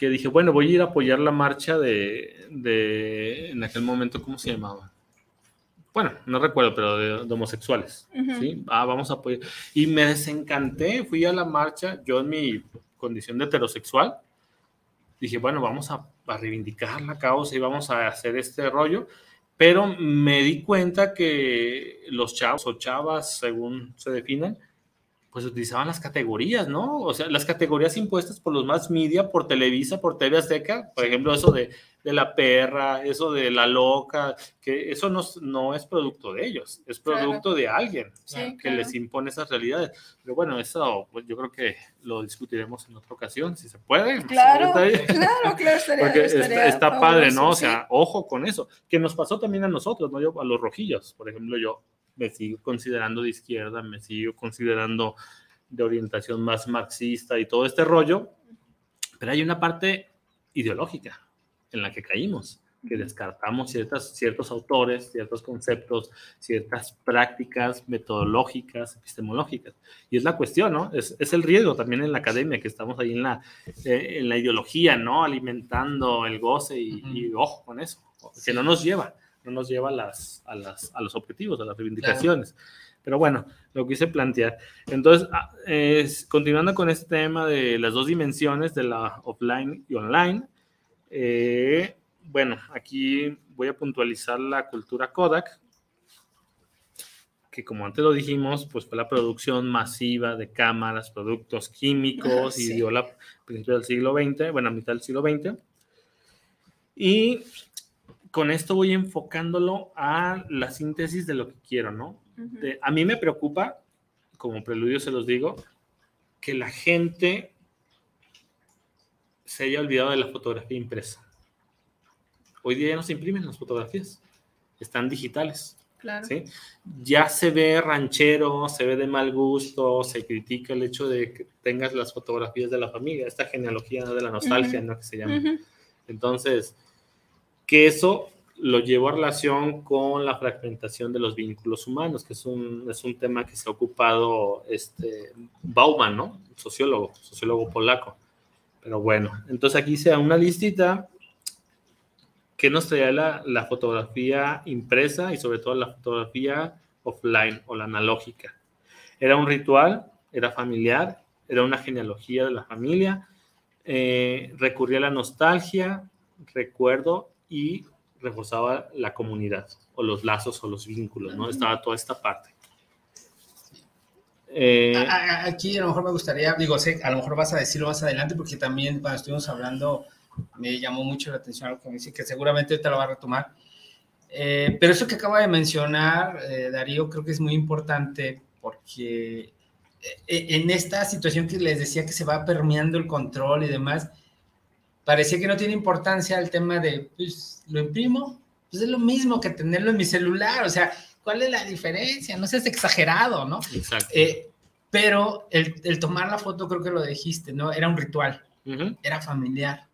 que dije, bueno, voy a ir a apoyar la marcha de, de en aquel momento, ¿cómo se llamaba? Bueno, no recuerdo, pero de, homosexuales, ¿sí? Ah, vamos a apoyar. Y me desencanté, fui a la marcha, yo en mi condición de heterosexual, dije, bueno, vamos a, a reivindicar la causa y vamos a hacer este rollo, pero me di cuenta que los chavos o chavas, según se definen, pues utilizaban las categorías, ¿no? O sea, las categorías impuestas por los más media, por Televisa, por TV Azteca, por ejemplo, eso de, de la perra, eso de la loca, que eso no, no es producto de ellos, es producto de alguien que les impone esas realidades. Pero bueno, eso pues, yo creo que lo discutiremos en otra ocasión, si se puede. Claro, claro, claro, estaría, Porque está, padre, ¿no? O sea, ojo con eso, que nos pasó también a nosotros, ¿no? Yo, a los rojillos, por ejemplo, yo me sigo considerando de izquierda, me sigo considerando de orientación más marxista y todo este rollo, pero hay una parte ideológica en la que caímos, que descartamos ciertas, ciertos autores, ciertos conceptos, ciertas prácticas metodológicas, epistemológicas. Y es la cuestión, ¿no? Es, es el riesgo también en la academia, que estamos ahí en la, eh, en la ideología, ¿no? Alimentando el goce y, y ojo con eso, que no nos lleva no nos lleva a, las, a, las, a los objetivos, a las reivindicaciones. Pero bueno, lo quise plantear. Entonces, ah, es, continuando con este tema de las dos dimensiones de la offline y online, eh, bueno, aquí voy a puntualizar la cultura Kodak, que como antes lo dijimos, pues fue la producción masiva de cámaras, productos químicos y dio la principio del siglo XX, bueno, a mitad del siglo XX. Y con esto voy enfocándolo a la síntesis de lo que quiero, ¿no? a mí me preocupa, como preludio se los digo, que la gente se haya olvidado de la fotografía impresa. Hoy día ya no se imprimen las fotografías, están digitales. Claro. ¿sí? Ya se ve ranchero, se ve de mal gusto, se critica el hecho de que tengas las fotografías de la familia, esta genealogía de la nostalgia, ¿no? Que se llama. Entonces, que eso lo llevó a relación con la fragmentación de los vínculos humanos, que es un, es un tema que se ha ocupado este, Bauman, ¿no? Sociólogo, sociólogo polaco. Pero bueno, entonces aquí se da una listita que nos traía la, la, fotografía impresa y sobre todo la fotografía offline o la analógica. Era un ritual, era familiar, era una genealogía de la familia, eh, recurría a la nostalgia, recuerdo y reforzaba la comunidad o los lazos o los vínculos, ¿no? Estaba toda esta parte. Eh, aquí a lo mejor me gustaría, digo, sé, a lo mejor vas a decirlo más adelante porque también cuando estuvimos hablando me llamó mucho la atención algo que me dice que seguramente te lo va a retomar. Eh, pero eso que acaba de mencionar, eh, Darío, creo que es muy importante porque en esta situación que les decía que se va permeando el control y demás, parecía que no tiene importancia el tema de, pues, lo imprimo, pues es lo mismo que tenerlo en mi celular, o sea, ¿cuál es la diferencia? No seas exagerado, ¿no? Exacto. Eh, pero el, tomar la foto, creo que lo dijiste, ¿no? Era un ritual, era familiar.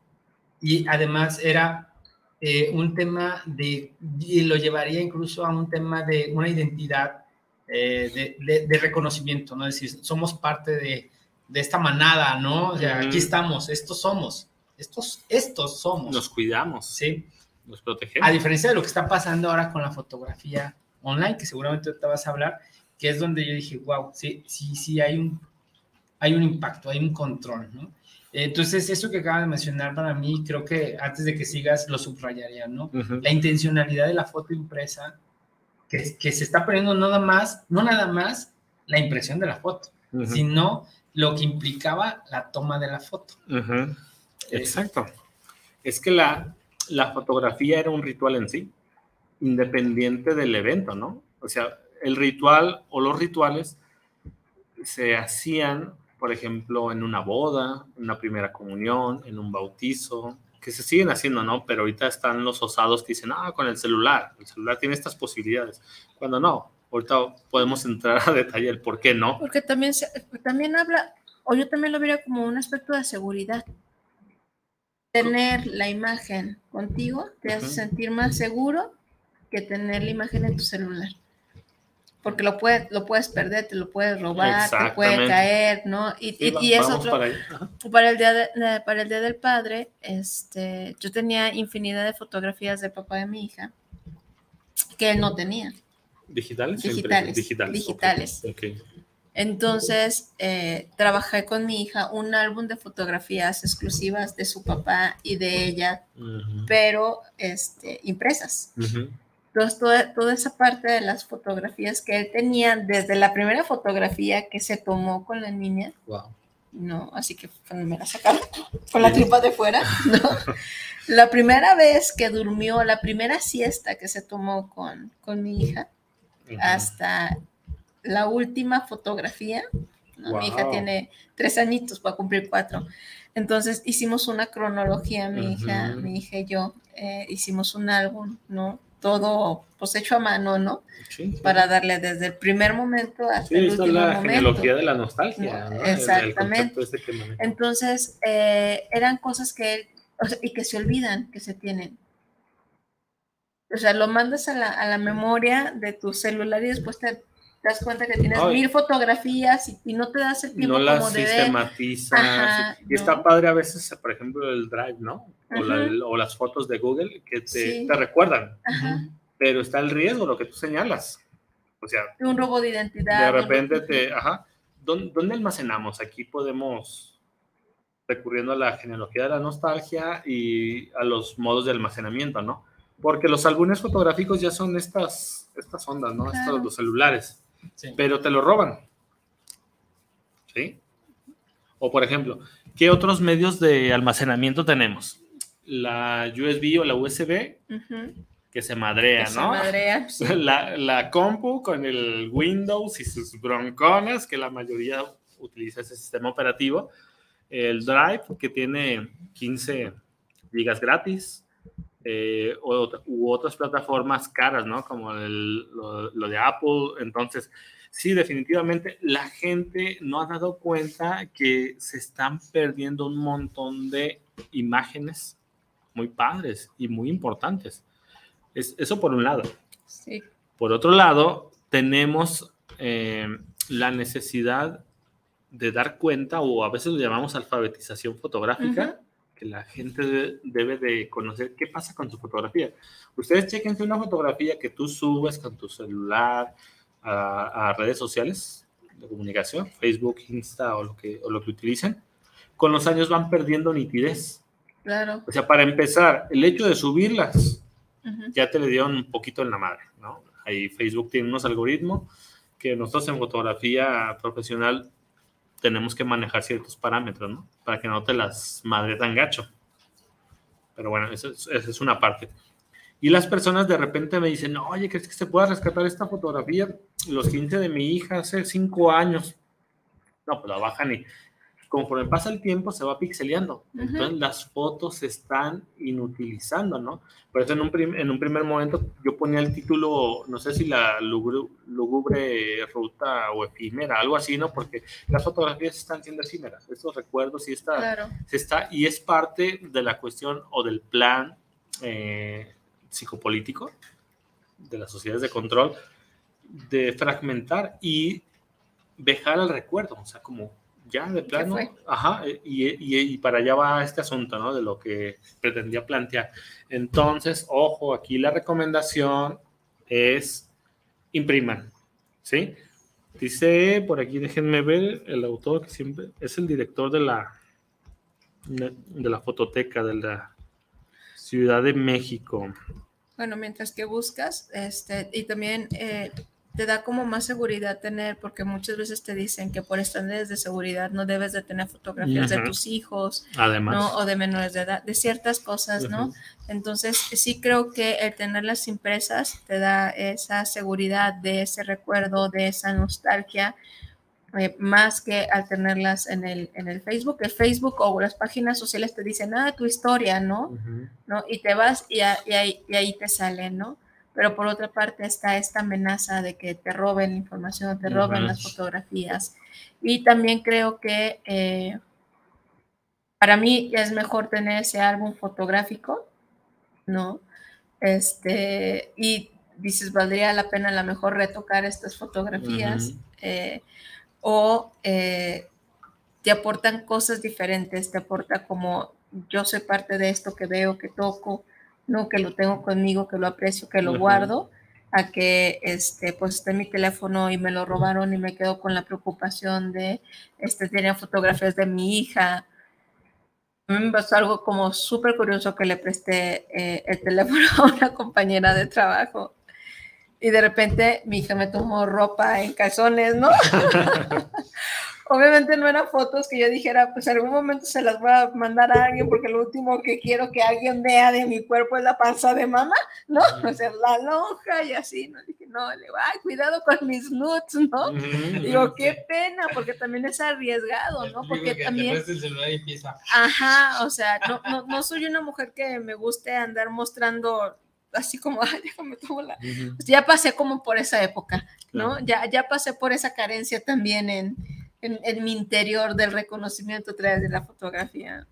Y además era eh, un tema de, y lo llevaría incluso a un tema de una identidad eh, de, reconocimiento, ¿no? Es decir, somos parte de, esta manada, ¿no? O sea, aquí estamos, estos somos estos, estos somos. Nos cuidamos. Sí. Nos protegemos. A diferencia de lo que está pasando ahora con la fotografía online, que seguramente te vas a hablar, que es donde yo dije, wow, sí, sí, sí, hay un, hay un impacto, hay un control, ¿no? Entonces, eso que acaba de mencionar para mí, creo que antes de que sigas, lo subrayaría, ¿no? La intencionalidad de la foto impresa, que, que, se está poniendo nada más, no nada más la impresión de la foto, sino lo que implicaba la toma de la foto. Exacto. Es que la, la fotografía era un ritual en sí, independiente del evento, ¿no? O sea, el ritual o los rituales se hacían, por ejemplo, en una boda, en una primera comunión, en un bautizo, que se siguen haciendo, ¿no? Pero ahorita están los osados que dicen, ah, con el celular, el celular tiene estas posibilidades. Cuando no, ahorita podemos entrar a detalle el por qué no. Porque también, también habla, o yo también lo vería como un aspecto de seguridad tener la imagen contigo te hace sentir más seguro que tener la imagen en tu celular. Porque lo, puede, lo puedes perder, te lo puedes robar, te puede caer, ¿no? Y, y, es otro. Para, el día para el Día del Padre, este, yo tenía infinidad de fotografías del papá de mi hija que él no tenía. ¿Digitales? Digitales. Digitales. digitales. Entonces, eh, trabajé con mi hija un álbum de fotografías exclusivas de su papá y de ella, pero este, impresas. Entonces, toda, esa parte de las fotografías que él tenía, desde la primera fotografía que se tomó con la niña, no, así que me la sacaron con la tripa de fuera, La primera vez que durmió, la primera siesta que se tomó con, con mi hija, hasta la última fotografía. Mi hija tiene tres añitos para cumplir cuatro. Entonces hicimos una cronología, mi hija, mi hija y yo, eh, hicimos un álbum, ¿no? Todo pues hecho a mano, ¿no? Para darle desde el primer momento hasta el último la momento. genealogía de la nostalgia. Exactamente. Entonces, eh, eran cosas que, y que se olvidan que se tienen. O sea, lo mandas a la, a la memoria de tu celular y después te te das cuenta que tienes mil fotografías y, no te das el tiempo no las sistematizas. y está padre a veces, por ejemplo, el Drive, ¿no? O, las fotos de Google que te, recuerdan. Pero está el riesgo, lo que tú señalas. O sea, un robo de identidad. De repente te, ajá, ¿dónde, almacenamos? Aquí podemos recurriendo a la genealogía de la nostalgia y a los modos de almacenamiento, ¿no? Porque los álbumes fotográficos ya son estas, estas ondas, ¿no? Estos, los celulares. Pero te lo roban. ¿Sí? O por ejemplo, ¿qué otros medios de almacenamiento tenemos? La USB o la USB, que se madrea, ¿no? Se madrea, la, la, compu con el Windows y sus bronconas, que la mayoría utiliza ese sistema operativo. El Drive, que tiene 15 gigas gratis. Eh, u otras plataformas caras, ¿no? Como lo, lo, de Apple. Entonces, sí, definitivamente la gente no ha dado cuenta que se están perdiendo un montón de imágenes muy padres y muy importantes. Es, eso por un lado. Sí. Por otro lado, tenemos eh, la necesidad de dar cuenta, o a veces lo llamamos alfabetización fotográfica, que la gente debe de conocer qué pasa con tu fotografía. Ustedes chequense una fotografía que tú subes con tu celular a, redes sociales de comunicación, Facebook, Insta o lo, que, o lo que utilicen, con los años van perdiendo nitidez. Claro. O sea, para empezar, el hecho de subirlas ya te le dio un poquito en la madre, ¿no? Ahí Facebook tiene unos algoritmos que nosotros en fotografía profesional tenemos que manejar ciertos parámetros, ¿no? Para que no te las madre tan gacho. Pero bueno, esa es, una parte. Y las personas de repente me dicen, oye, ¿crees que se pueda rescatar esta fotografía? Los 15 de mi hija hace 5 años. No, pues la bajan y conforme pasa el tiempo se va pixeleando. Entonces las fotos se están inutilizando, ¿no? Por eso en un, en un primer momento yo ponía el título, no sé si la lúgubre ruta o efímera, algo así, ¿no? Porque las fotografías están siendo efímeras, estos recuerdos sí está, se está, y es parte de la cuestión o del plan eh, psicopolítico de las sociedades de control de fragmentar y dejar el recuerdo, o sea, como ya de plano, ajá, y, y, para allá va este asunto, ¿no? De lo que pretendía plantear. Entonces, ojo, aquí la recomendación es impriman, ¿sí? Dice, por aquí déjenme ver, el autor que siempre es el director de la, de la fototeca de la Ciudad de México. Bueno, mientras que buscas, este, y también eh, te da como más seguridad tener, porque muchas veces te dicen que por estándares de seguridad no debes de tener fotografías de tus hijos, Además. O de menores de edad, de ciertas cosas, ¿no? Entonces, sí creo que el tenerlas impresas te da esa seguridad de ese recuerdo, de esa nostalgia, eh, más que al tenerlas en el, en el Facebook. El Facebook o las páginas sociales te dicen, ah, tu historia, ¿no? ¿no? Y te vas y, ahí, y ahí te salen, ¿no? Pero por otra parte está esta amenaza de que te roben la información, te roben las fotografías. Y también creo que eh, para mí es mejor tener ese álbum fotográfico, ¿no? Este, y dices, valdría la pena a lo mejor retocar estas fotografías eh, o eh, te aportan cosas diferentes, te aporta como yo soy parte de esto que veo, que toco, ¿no? Que lo tengo conmigo, que lo aprecio, que lo guardo, a que este, pues esté mi teléfono y me lo robaron y me quedo con la preocupación de, este, tenía fotografías de mi hija. A mí me pasó algo como súper curioso que le presté eh, el teléfono a una compañera de trabajo y de repente mi hija me tomó ropa en calzones, ¿no? Obviamente no eran fotos que yo dijera, pues en algún momento se las voy a mandar a alguien porque lo último que quiero que alguien vea de mi cuerpo es la panza de mamá, ¿no? O sea, la lonja y así, ¿no? Dije, no, le ay, cuidado con mis nudes, ¿no? Digo, qué pena, porque también es arriesgado, ¿no? Porque también... Ajá, o sea, no, no, no soy una mujer que me guste andar mostrando así como, ay, déjame tomar la... Pues ya pasé como por esa época, ¿no? Ya, ya pasé por esa carencia también en en, mi interior del reconocimiento a través de la fotografía.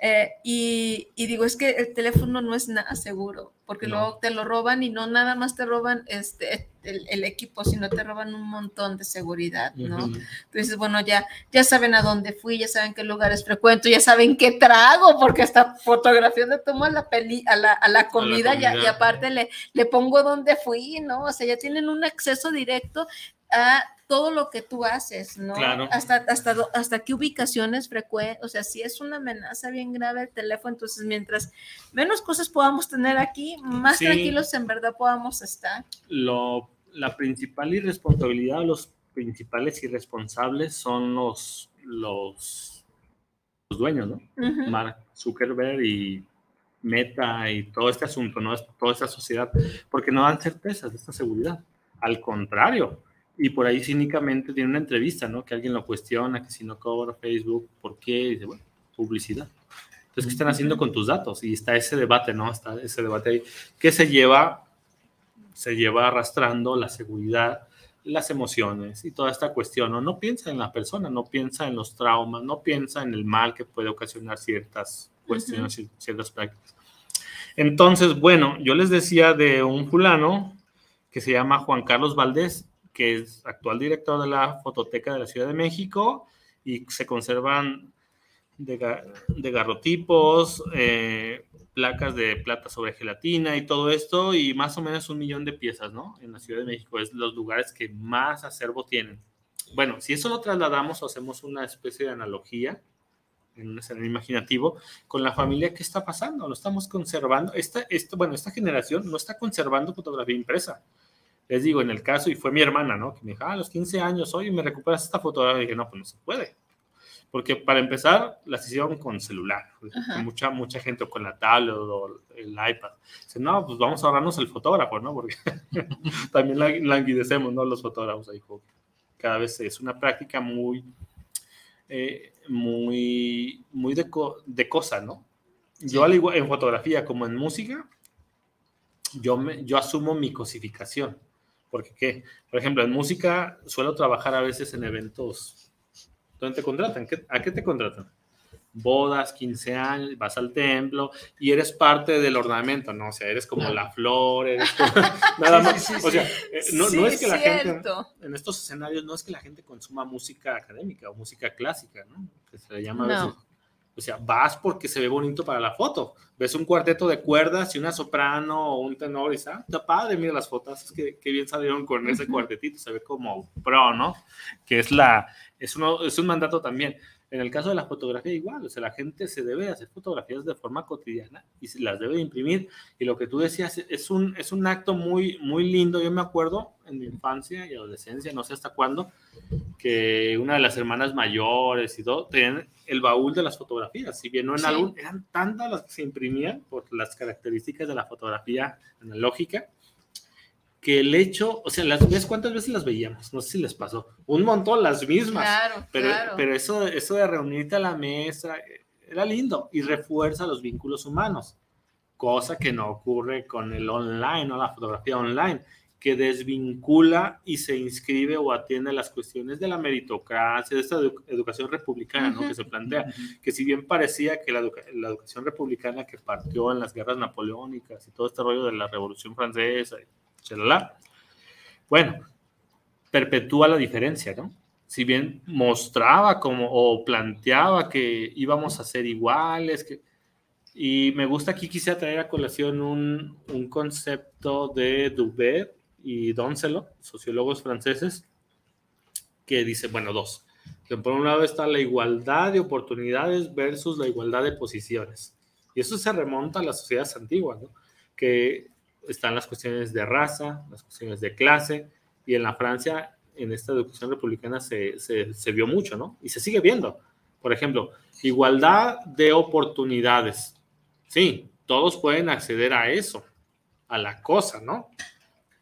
Eh, y, digo, es que el teléfono no es nada seguro, porque luego te lo roban y no nada más te roban este, el, equipo, sino te roban un montón de seguridad, ¿no? Entonces, bueno, ya, ya saben a dónde fui, ya saben qué lugares frecuento, ya saben qué trago, porque hasta fotografía de tomo a la, peli, a la, a la comida, Y, y, aparte le, le pongo dónde fui, ¿no? O sea, ya tienen un acceso directo a todo lo que tú haces, ¿no? Claro. Hasta, hasta, hasta qué ubicaciones frecuentes, o sea, si es una amenaza bien grave el teléfono, entonces mientras menos cosas podamos tener aquí, más tranquilos en verdad podamos estar. Lo, la principal irresponsabilidad, los principales irresponsables son los, los, los dueños, ¿no? Mark Zuckerberg y Meta y todo este asunto, ¿no? Toda esta sociedad, porque no dan certezas de esta seguridad. Al contrario, y por ahí cínicamente tiene una entrevista, ¿no? Que alguien lo cuestiona, que si no cobra Facebook, ¿por qué? Y dice, bueno, publicidad. Entonces, ¿qué están haciendo con tus datos? Y está ese debate, ¿no? Está ese debate ahí, que se lleva, se lleva arrastrando la seguridad, las emociones y toda esta cuestión, ¿no? No piensa en la persona, no piensa en los traumas, no piensa en el mal que puede ocasionar ciertas cuestiones, y ciertas prácticas. Entonces, bueno, yo les decía de un fulano que se llama Juan Carlos Valdés, que es actual director de la Fototeca de la Ciudad de México y se conservan de, de garrotipos, eh, placas de plata sobre gelatina y todo esto, y más o menos un millón de piezas, ¿no? En la Ciudad de México es los lugares que más acervo tienen. Bueno, si eso lo trasladamos o hacemos una especie de analogía en un escenario imaginativo con la familia, ¿qué está pasando? Lo estamos conservando. Esta, esta, bueno, esta generación no está conservando fotografía impresa les digo, en el caso, y fue mi hermana, ¿no? Que me dijo, ah, a los 15 años, oye, ¿me recuperas esta fotografía? Y dije, no, pues no se puede. Porque para empezar, las hicieron con celular. Mucha, mucha gente con la tablet o el iPad. Dice, no, pues vamos a ahorrarnos el fotógrafo, ¿no? Porque también languidecemos, ¿no? Los fotógrafos ahí. Cada vez es una práctica muy, eh, muy, muy de, de cosa, ¿no? Yo al igual en fotografía como en música, yo, me, yo asumo mi cosificación. Porque, ¿qué? Por ejemplo, en música suelo trabajar a veces en eventos donde te contratan. ¿A qué te contratan? Bodas, 15 años, vas al templo y eres parte del ornamento, ¿no? O sea, eres como la flor, eres nada más. o sea, eh, no, no, es que la gente, en estos escenarios, no es que la gente consuma música académica o música clásica, ¿no? Que se le llama a veces o sea, vas porque se ve bonito para la foto. Ves un cuarteto de cuerdas y una soprano o un tenor y dices, ah, está padre, mira las fotos, que, que bien salieron con ese cuartetito, se ve como pro, ¿no? Que es, la, es, uno, es un mandato también. En el caso de la fotografía igual, o sea, la gente se debe hacer fotografías de forma cotidiana y se las debe imprimir. Y lo que tú decías es un, es un acto muy, muy lindo. Yo me acuerdo en mi infancia y adolescencia, no sé hasta cuándo, que una de las hermanas mayores y todo, tenían el baúl de las fotografías. Si bien no en algún, eran tantas las que se imprimían por las características de la fotografía analógica que el hecho, o sea, las ves cuántas veces las veíamos, no sé si les pasó, un montón las mismas, claro, pero, pero eso, eso de reunirte a la mesa eh, era lindo y refuerza los vínculos humanos, cosa que no ocurre con el online o la fotografía online, que desvincula y se inscribe o atiende a las cuestiones de la meritocracia, de esta educación republicana ¿no? que se plantea, que si bien parecía que la, la, educación republicana que partió en las guerras napoleónicas y todo este rollo de la Revolución Francesa, bueno, perpetúa la diferencia, ¿no? Si bien mostraba como o planteaba que íbamos a ser iguales, y me gusta aquí quisiera traer a colación un, un concepto de Dubert y Doncelot, sociólogos franceses, que dice, bueno, dos, que por un lado está la igualdad de oportunidades versus la igualdad de posiciones. Y eso se remonta a las sociedades antiguas, ¿no? que están las cuestiones de raza, las cuestiones de clase, y en la Francia, en esta educación republicana se, se, vio mucho, ¿no? Y se sigue viendo. Por ejemplo, igualdad de oportunidades. Sí, todos pueden acceder a eso, a la cosa, ¿no?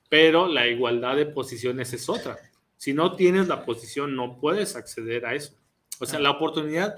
Pero la igualdad de posiciones es otra. Si no tienes la posición, no puedes acceder a eso. O sea, la oportunidad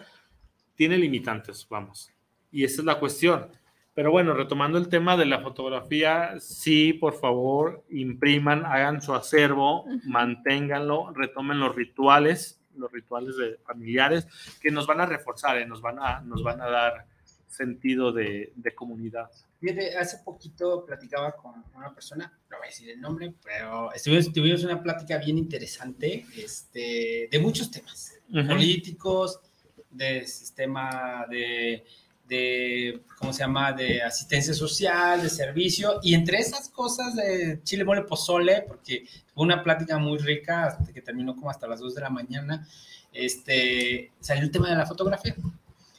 tiene limitantes, vamos. Y esa es la cuestión. Pero bueno, retomando el tema de la fotografía, sí, por favor, impriman, hagan su acervo, manténganlo, retomen los rituales, los rituales de familiares, que nos van a reforzar, eh, nos, van a, nos van a dar sentido de, de comunidad. Fíjate, hace poquito platicaba con una persona, no voy a decir el nombre, pero estuvimos, tuvimos una plática bien interesante este, de muchos temas, políticos, de sistema de de, ¿cómo se llama?, de asistencia social, de servicio, y entre esas cosas de chile, mole, pozole, porque fue una plática muy rica que terminó como hasta las 2 de la mañana, este, salió el tema de la fotografía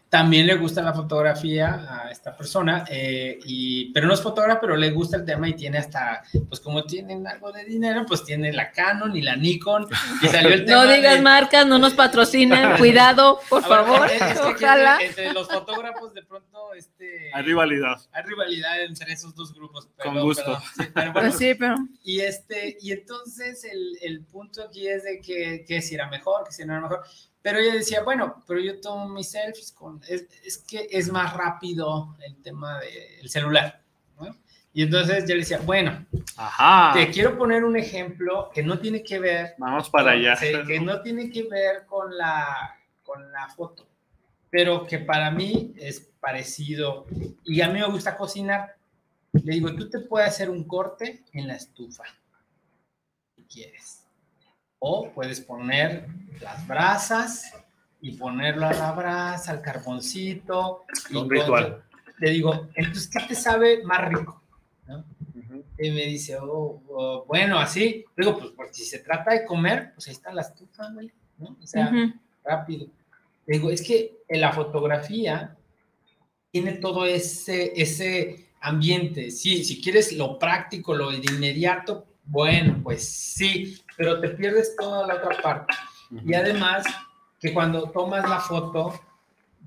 también le gusta la fotografía a esta persona, eh, y, pero no es fotógrafo, pero le gusta el tema y tiene hasta, pues como tienen algo de dinero, pues tiene la Canon y la Nikon. Y salió el tema no digas marcas, no nos patrocinen, cuidado, por favor. ojalá. Entre, los fotógrafos de pronto, este... Hay rivalidad. Hay rivalidad entre esos dos grupos. Con gusto. Pues sí, pero, Y, este, y entonces el, el punto aquí es de que, que si era mejor, que si no era mejor. Pero ella decía, bueno, pero yo tomo mis selfies con, es, que es más rápido el tema del celular. ¿no? Y entonces yo le decía, bueno, te quiero poner un ejemplo que no tiene que ver. Vamos para allá. Que no tiene que ver con la, con la foto, pero que para mí es parecido. Y a mí me gusta cocinar. Le digo, tú te puedes hacer un corte en la estufa, si quieres o puedes poner las brasas y ponerlo a la brasa, al carboncito. Un ritual. Le digo, entonces, ¿qué te sabe más rico? Y me dice, oh, oh, bueno, así. Digo, pues porque si se trata de comer, pues ahí está la estufa, güey, ¿no? O sea, rápido. Le digo, es que en la fotografía tiene todo ese, ese ambiente. Sí, si quieres lo práctico, lo de inmediato, bueno, pues sí, pero te pierdes toda la otra parte. Y además, que cuando tomas la foto,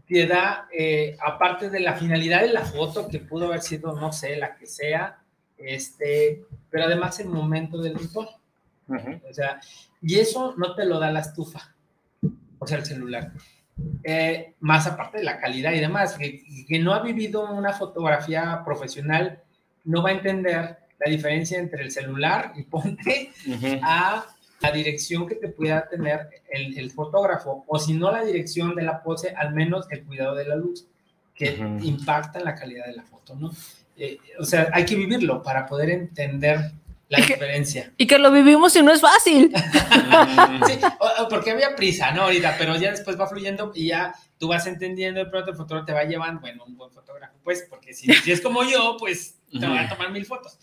te da, eh, aparte de la finalidad de la foto, que pudo haber sido, no sé, la que sea, este, pero además el momento del ritual. O sea, y eso no te lo da la estufa, o sea, el celular. Eh, más aparte de la calidad y demás, que, que, no ha vivido una fotografía profesional, no va a entender la diferencia entre el celular y ponte a la dirección que te pueda tener el, fotógrafo, o si no la dirección de la pose, al menos el cuidado de la luz, que impacta en la calidad de la foto, ¿no? Eh, o sea, hay que vivirlo para poder entender la diferencia. Y que lo vivimos y no es fácil. sí, porque había prisa, ¿no? Ahorita, pero ya después va fluyendo y ya tú vas entendiendo, de pronto el fotógrafo te va llevando, bueno, un buen fotógrafo, pues, porque si, si es como yo, pues te van a tomar mil fotos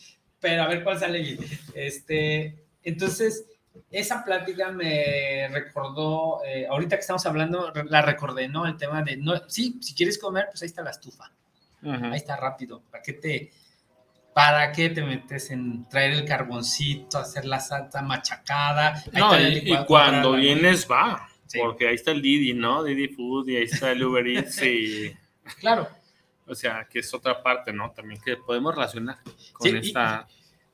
pero a ver cuál sale bien. Este, entonces, esa plática me recordó, eh, ahorita que estamos hablando, la recordé, ¿no? El tema de, no, sí, si quieres comer, pues ahí está la estufa. Ahí está rápido. ¿Para qué te, para qué te metes en traer el carboncito, hacer la salsa machacada? No, y, cuando vienes va, porque ahí está el Didi, ¿no? Didi Food y ahí está el Uber Eats y... Claro. O sea, que es otra parte, ¿no? También que podemos relacionar con esta...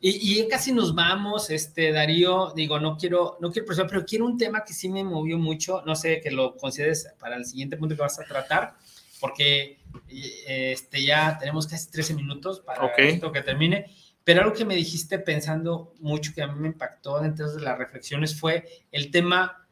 Y, y, casi nos vamos, este, Darío, digo, no quiero, no quiero presionar, pero quiero un tema que sí me movió mucho, no sé, que lo consideres para el siguiente punto que vas a tratar, porque este, ya tenemos casi 13 minutos para esto que termine, pero algo que me dijiste pensando mucho, que a mí me impactó dentro de las reflexiones, fue el tema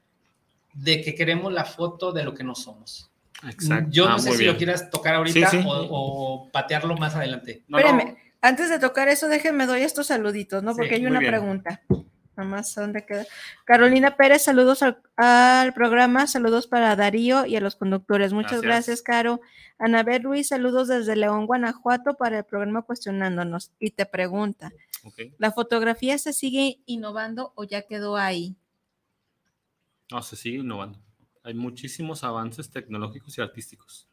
de que queremos la foto de lo que no somos. Exacto. Yo no ah, sé si lo quieras tocar ahorita O, patearlo más adelante. Espérame, antes de tocar eso, déjenme doy estos saluditos, ¿no? Porque hay una pregunta. Nomás, ¿dónde queda? Carolina Pérez, saludos al, programa, saludos para Darío y a los conductores. Muchas gracias, Caro. Anabel Ruiz, saludos desde León, Guanajuato, para el programa Cuestionándonos. Y te pregunta, ¿la fotografía se sigue innovando o ya quedó ahí? No, se sigue innovando hay muchísimos avances tecnológicos y artísticos.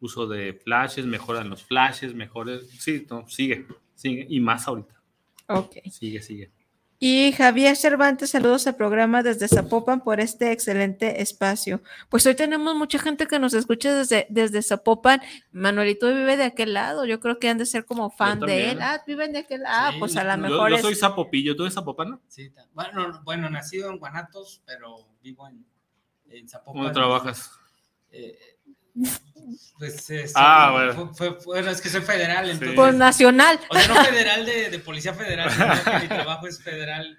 Uso de flashes, mejoran los flashes, mejores. Sí, no, sigue, sigue. Y más ahorita. Ok. Sigue, sigue. Y Javier Cervantes, saludos al programa desde Zapopan por este excelente espacio. Pues hoy tenemos mucha gente que nos escucha desde, desde Zapopan. Manuelito vive de aquel lado, yo creo que han de ser como fan de él. Ah, viven de aquel lado. Ah, pues a lo mejor. Yo, soy zapopillo, ¿tú eres zapopano? Sí, bueno, bueno, nacido en Guanatos, pero vivo en en Zapopan. ¿Cómo trabajas? Eh, pues eh, ah, bueno. Fue, es que soy federal. Entonces, Pues nacional. O sea, no federal de, de Policía Federal, sino que mi trabajo es federal.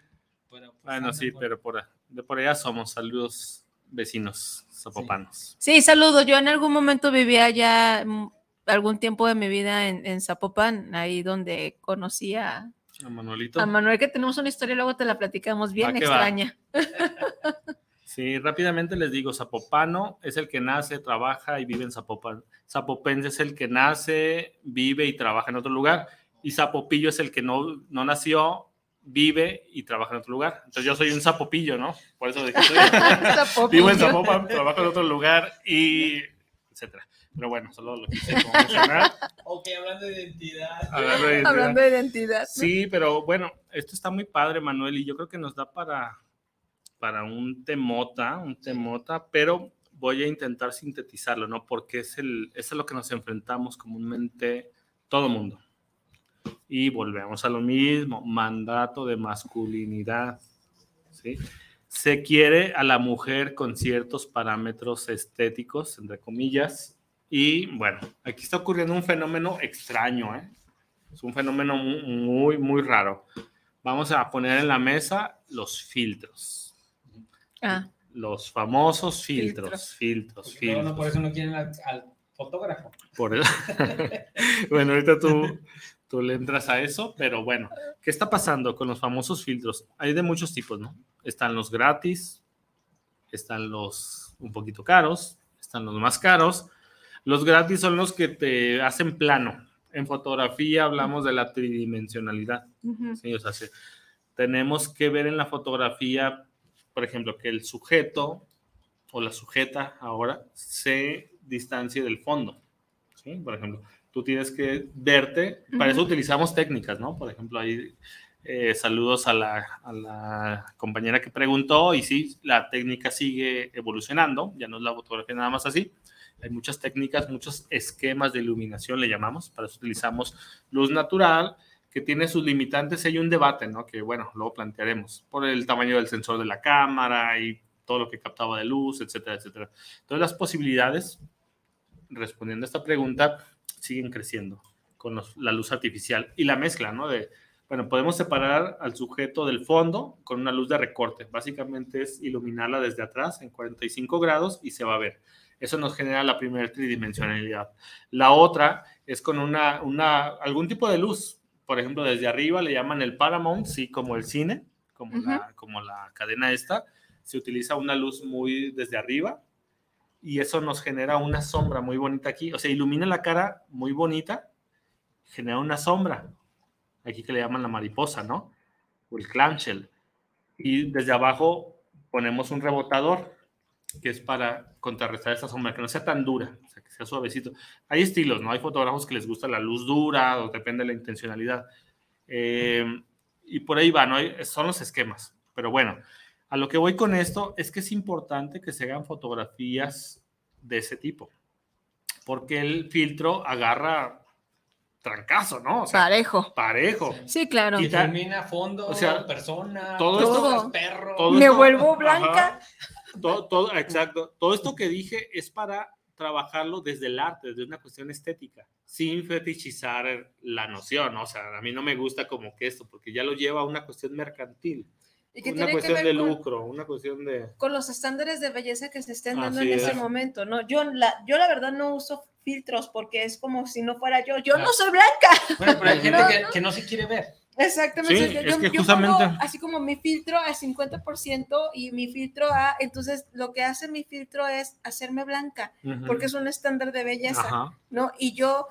Bueno, pues, bueno sí, pero por, de por allá somos. Saludos, vecinos zapopanos. Sí. saludos. Yo en algún momento vivía ya algún tiempo de mi vida en, en Zapopan, ahí donde conocía a Manuelito. A Manuel, que tenemos una historia, luego te la platicamos bien extraña. Sí, rápidamente les digo, Zapopano es el que nace, trabaja y vive en Zapopan. Zapopense es el que nace, vive y trabaja en otro lugar. Y Zapopillo es el que no, no nació, vive y trabaja en otro lugar. Entonces yo soy un Zapopillo, ¿no? Por eso dije, vivo en Zapopan, trabajo en otro lugar y etcétera. Pero bueno, solo lo quise mencionar. ok, hablando de identidad. Hablando de identidad. Sí, pero bueno, esto está muy padre, Manuel, y yo creo que nos da para para un temota, un temota, pero voy a intentar sintetizarlo, ¿no? Porque es, el, es a lo que nos enfrentamos comúnmente todo mundo. Y volvemos a lo mismo, mandato de masculinidad, ¿sí? Se quiere a la mujer con ciertos parámetros estéticos, entre comillas, y bueno, aquí está ocurriendo un fenómeno extraño, ¿eh? Es un fenómeno muy, muy raro. Vamos a poner en la mesa los filtros Ah. Los famosos filtros, filtros, filtros. por eso no quieren al, fotógrafo. bueno, ahorita tú, tú le entras a eso, pero bueno, ¿qué está pasando con los famosos filtros? Hay de muchos tipos, ¿no? Están los gratis, están los un poquito caros, están los más caros. Los gratis son los que te hacen plano. En fotografía hablamos de la tridimensionalidad. ¿sí? o sea, tenemos que ver en la fotografía por ejemplo, que el sujeto o la sujeta ahora se distancie del fondo. ¿sí? Por ejemplo, tú tienes que verte, para eso utilizamos técnicas, ¿no? Por ejemplo, ahí eh, saludos a la, a la, compañera que preguntó y sí, la técnica sigue evolucionando, ya no es la fotografía nada más así. Hay muchas técnicas, muchos esquemas de iluminación, le llamamos, para eso utilizamos luz natural, que tiene sus limitantes. Hay un debate, ¿no? Que bueno, luego plantearemos por el tamaño del sensor de la cámara y todo lo que captaba de luz, etcétera, etcétera. Entonces las posibilidades, respondiendo a esta pregunta, siguen creciendo con la luz artificial y la mezcla, ¿no? De, bueno, podemos separar al sujeto del fondo con una luz de recorte. Básicamente es iluminarla desde atrás en 45 grados y se va a ver. Eso nos genera la primera tridimensionalidad. La otra es con una, una, algún tipo de luz, por ejemplo, desde arriba le llaman el Paramount, sí, como el cine, como, la, como la cadena esta, se utiliza una luz muy desde arriba y eso nos genera una sombra muy bonita aquí, o sea, ilumina la cara muy bonita, genera una sombra, aquí que le llaman la mariposa, ¿no? O el clamshell. Y desde abajo ponemos un rebotador, que es para contrarrestar esa sombra, que no sea tan dura, o sea, que sea suavecito. Hay estilos, ¿no? Hay fotógrafos que les gusta la luz dura, o depende de la intencionalidad. Eh, y por ahí va, ¿no? Son los esquemas. Pero bueno, a lo que voy con esto es que es importante que se hagan fotografías de ese tipo, porque el filtro agarra trancazo, ¿no? parejo. Parejo. Sí, claro. Y termina fondo, o sea, persona, todo, esto, perro. Me vuelvo blanca todo, exacto. Todo esto que dije es para trabajarlo desde el arte, desde una cuestión estética, sin fetichizar la noción. O sea, a mí no me gusta como que esto, porque ya lo lleva a una cuestión mercantil. una cuestión de lucro, una cuestión de... Con los estándares de belleza que se estén dando en ese momento, ¿no? Yo la, yo la verdad no uso filtros porque es como si no fuera yo. Yo no soy blanca. Bueno, pero hay gente que, que no se quiere ver. Exactamente. yo, es que justamente... así como mi filtro al 50% y mi filtro a, entonces lo que hace mi filtro es hacerme blanca, porque es un estándar de belleza, ¿no? Y yo,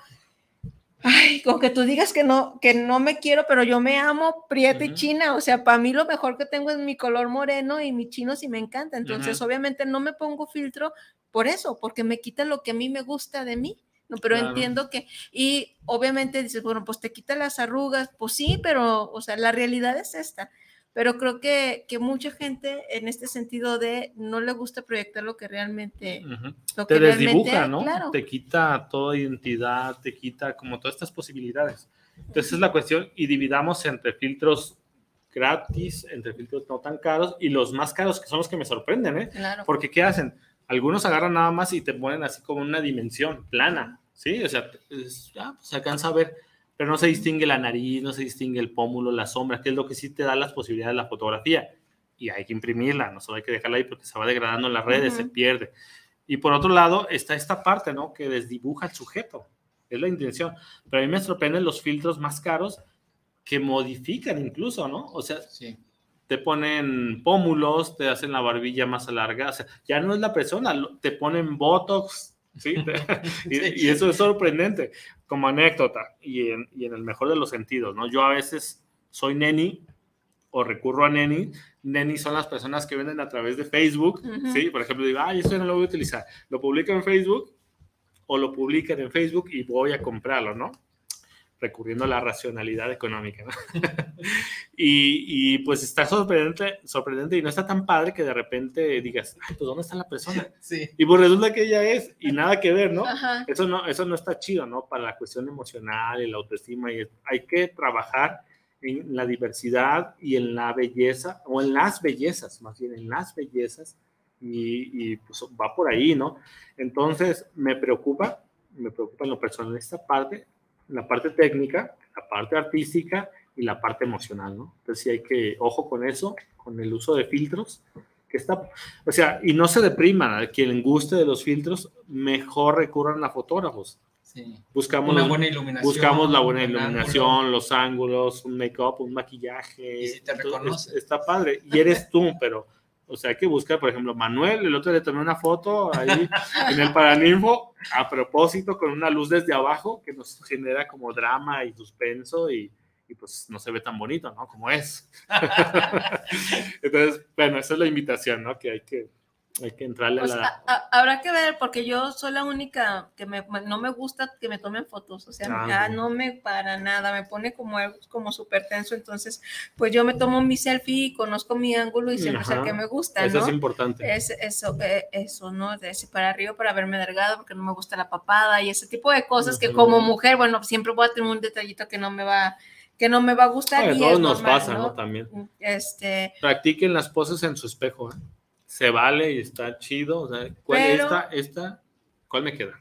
ay, con que tú digas que no, que no me quiero, pero yo me amo prieta y china, o sea, para mí lo mejor que tengo es mi color moreno y mi chino sí me encanta, entonces obviamente no me pongo filtro por eso, porque me quita lo que a mí me gusta de mí. No, pero entiendo que, y obviamente dices, bueno, pues te quita las arrugas, pues sí, pero, o sea, la realidad es esta. Pero creo que, que mucha gente en este sentido de no le gusta proyectar lo que realmente... te desdibuja, ¿no? Te quita toda identidad, te quita como todas estas posibilidades. Entonces es la cuestión y dividamos entre filtros gratis, entre filtros no tan caros y los más caros que son los que me sorprenden, ¿eh? Claro. Porque ¿qué hacen? Algunos agarran nada más y te ponen así como una dimensión plana, ¿sí? O sea, ya, pues, se alcanza a ver, pero no se distingue la nariz, no se distingue el pómulo, la sombra, que es lo que sí te da las posibilidades de la fotografía. Y hay que imprimirla, no solo hay que dejarla ahí porque se va degradando en las redes, se pierde. Y por otro lado está esta parte, ¿no? Que desdibuja el sujeto, es la intención. Pero a mí me sorprenden los filtros más caros que modifican incluso, ¿no? O sea, sí te ponen pómulos, te hacen la barbilla más alargada, o sea, ya no es la persona, te ponen botox, ¿sí? y, eso es sorprendente, como anécdota, y en, y en, el mejor de los sentidos, ¿no? Yo a veces soy neni o recurro a neni, neni son las personas que venden a través de Facebook, ¿sí? Por ejemplo, digo, ay, esto no lo voy a utilizar, lo publico en Facebook o lo publican en Facebook y voy a comprarlo, ¿no? Recurriendo a la racionalidad económica. y, pues está sorprendente, sorprendente y no está tan padre que de repente digas, Ay, pues ¿dónde está la persona? Sí. Y pues resulta que ella es y nada que ver, ¿no? Eso no, eso no está chido, ¿no? Para la cuestión emocional y la autoestima y hay que trabajar en la diversidad y en la belleza, o en las bellezas, más bien en las bellezas, y, y pues va por ahí, ¿no? Entonces me preocupa, me preocupa en lo personal esta parte, la parte técnica, la parte artística y la parte emocional, ¿no? Entonces sí hay que, ojo con eso, con el uso de filtros, que está, o sea, y no se depriman, a quien guste de los filtros, mejor recurran a fotógrafos. Sí. Buscamos, una buena iluminación, buscamos la buena iluminación, los ángulos, un make-up, un maquillaje. Y si te reconoce. Está padre. Y eres tú, pero o sea, hay que buscar, por ejemplo, Manuel, el otro le tomé una foto ahí en el Paraninfo, a propósito, con una luz desde abajo que nos genera como drama y suspenso y, y pues no se ve tan bonito, ¿no? Como es. Entonces, bueno, esa es la invitación, ¿no? Que hay que, hay que entrarle a la... habrá que ver, porque yo soy la única que me, no me gusta que me tomen fotos, o sea, ah, no me para nada, me pone como como súper tenso, entonces, pues yo me tomo mi selfie y conozco mi ángulo y siempre sé que me gusta, Eso es importante. Es, eso, eh, eso, ¿no? De ese para arriba para verme delgado, porque no me gusta la papada y ese tipo de cosas que como mujer, bueno, siempre voy a tener un detallito que no me va que no me va a gustar. y todos nos pasa, ¿no? También. Este... Practiquen las poses en su espejo. ¿eh? Se vale y está chido. O sea, ¿cuál esta, esta? ¿Cuál me queda?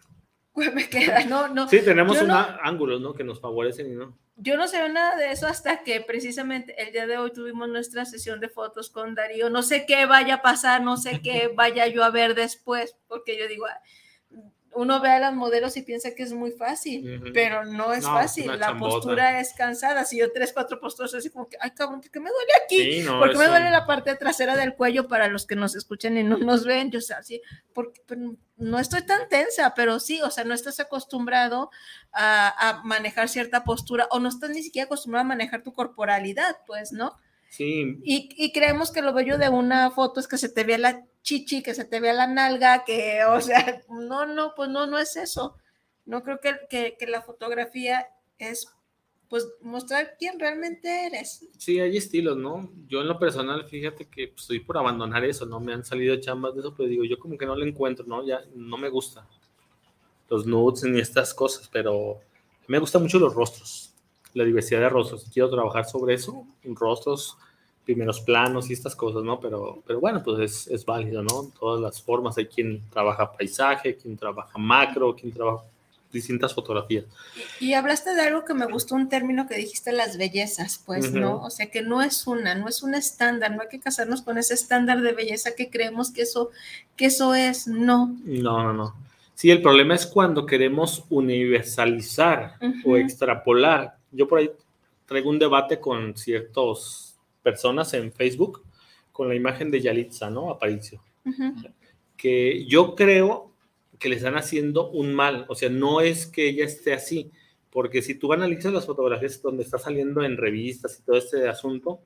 ¿Cuál me queda? No, no. Sí, tenemos unos ángulos, ¿no? Que nos favorecen y no. Yo no sé nada de eso hasta que precisamente el día de hoy tuvimos nuestra sesión de fotos con Darío. No sé qué vaya a pasar, no sé qué vaya yo a ver después, porque yo digo, uno ve a las modelos y piensa que es muy fácil, pero no es fácil. La postura es cansada. Si yo tres, cuatro posturas así como que, ay cabrón, ¿por qué me duele aquí? porque me duele la parte trasera del cuello para los que nos escuchan y no nos ven? Yo sé, así, porque no estoy tan tensa, pero sí, o sea, no estás acostumbrado a, a manejar cierta postura o no estás ni siquiera acostumbrado a manejar tu corporalidad, pues, ¿no? Sí. Y, y, creemos que lo bello de una foto es que se te vea la chichi, que se te vea la nalga, que, o sea, no, no, pues no, no es eso. No creo que, que, que la fotografía es, pues, mostrar quién realmente eres. Sí, hay estilos, ¿no? Yo en lo personal, fíjate que pues, estoy por abandonar eso, ¿no? Me han salido chambas de eso, pero digo, yo como que no lo encuentro, ¿no? Ya no me gusta los nudes ni estas cosas, pero me gustan mucho los rostros la diversidad de rostros. Quiero trabajar sobre eso, en rostros, primeros planos y estas cosas, ¿no? Pero, pero bueno, pues es, es válido, ¿no? Todas las formas. Hay quien trabaja paisaje, quien trabaja macro, quien trabaja distintas fotografías. Y, hablaste de algo que me gustó, un término que dijiste, las bellezas, pues, ¿no? O sea, que no es una, no es un estándar, no hay que casarnos con ese estándar de belleza que creemos que eso, que eso es, no. No, no, no. Sí, el problema es cuando queremos universalizar o extrapolar yo por ahí traigo un debate con ciertas personas en Facebook con la imagen de Yalitza, ¿no? Aparicio. Que yo creo que le están haciendo un mal. O sea, no es que ella esté así, porque si tú analizas las fotografías donde está saliendo en revistas y todo este asunto,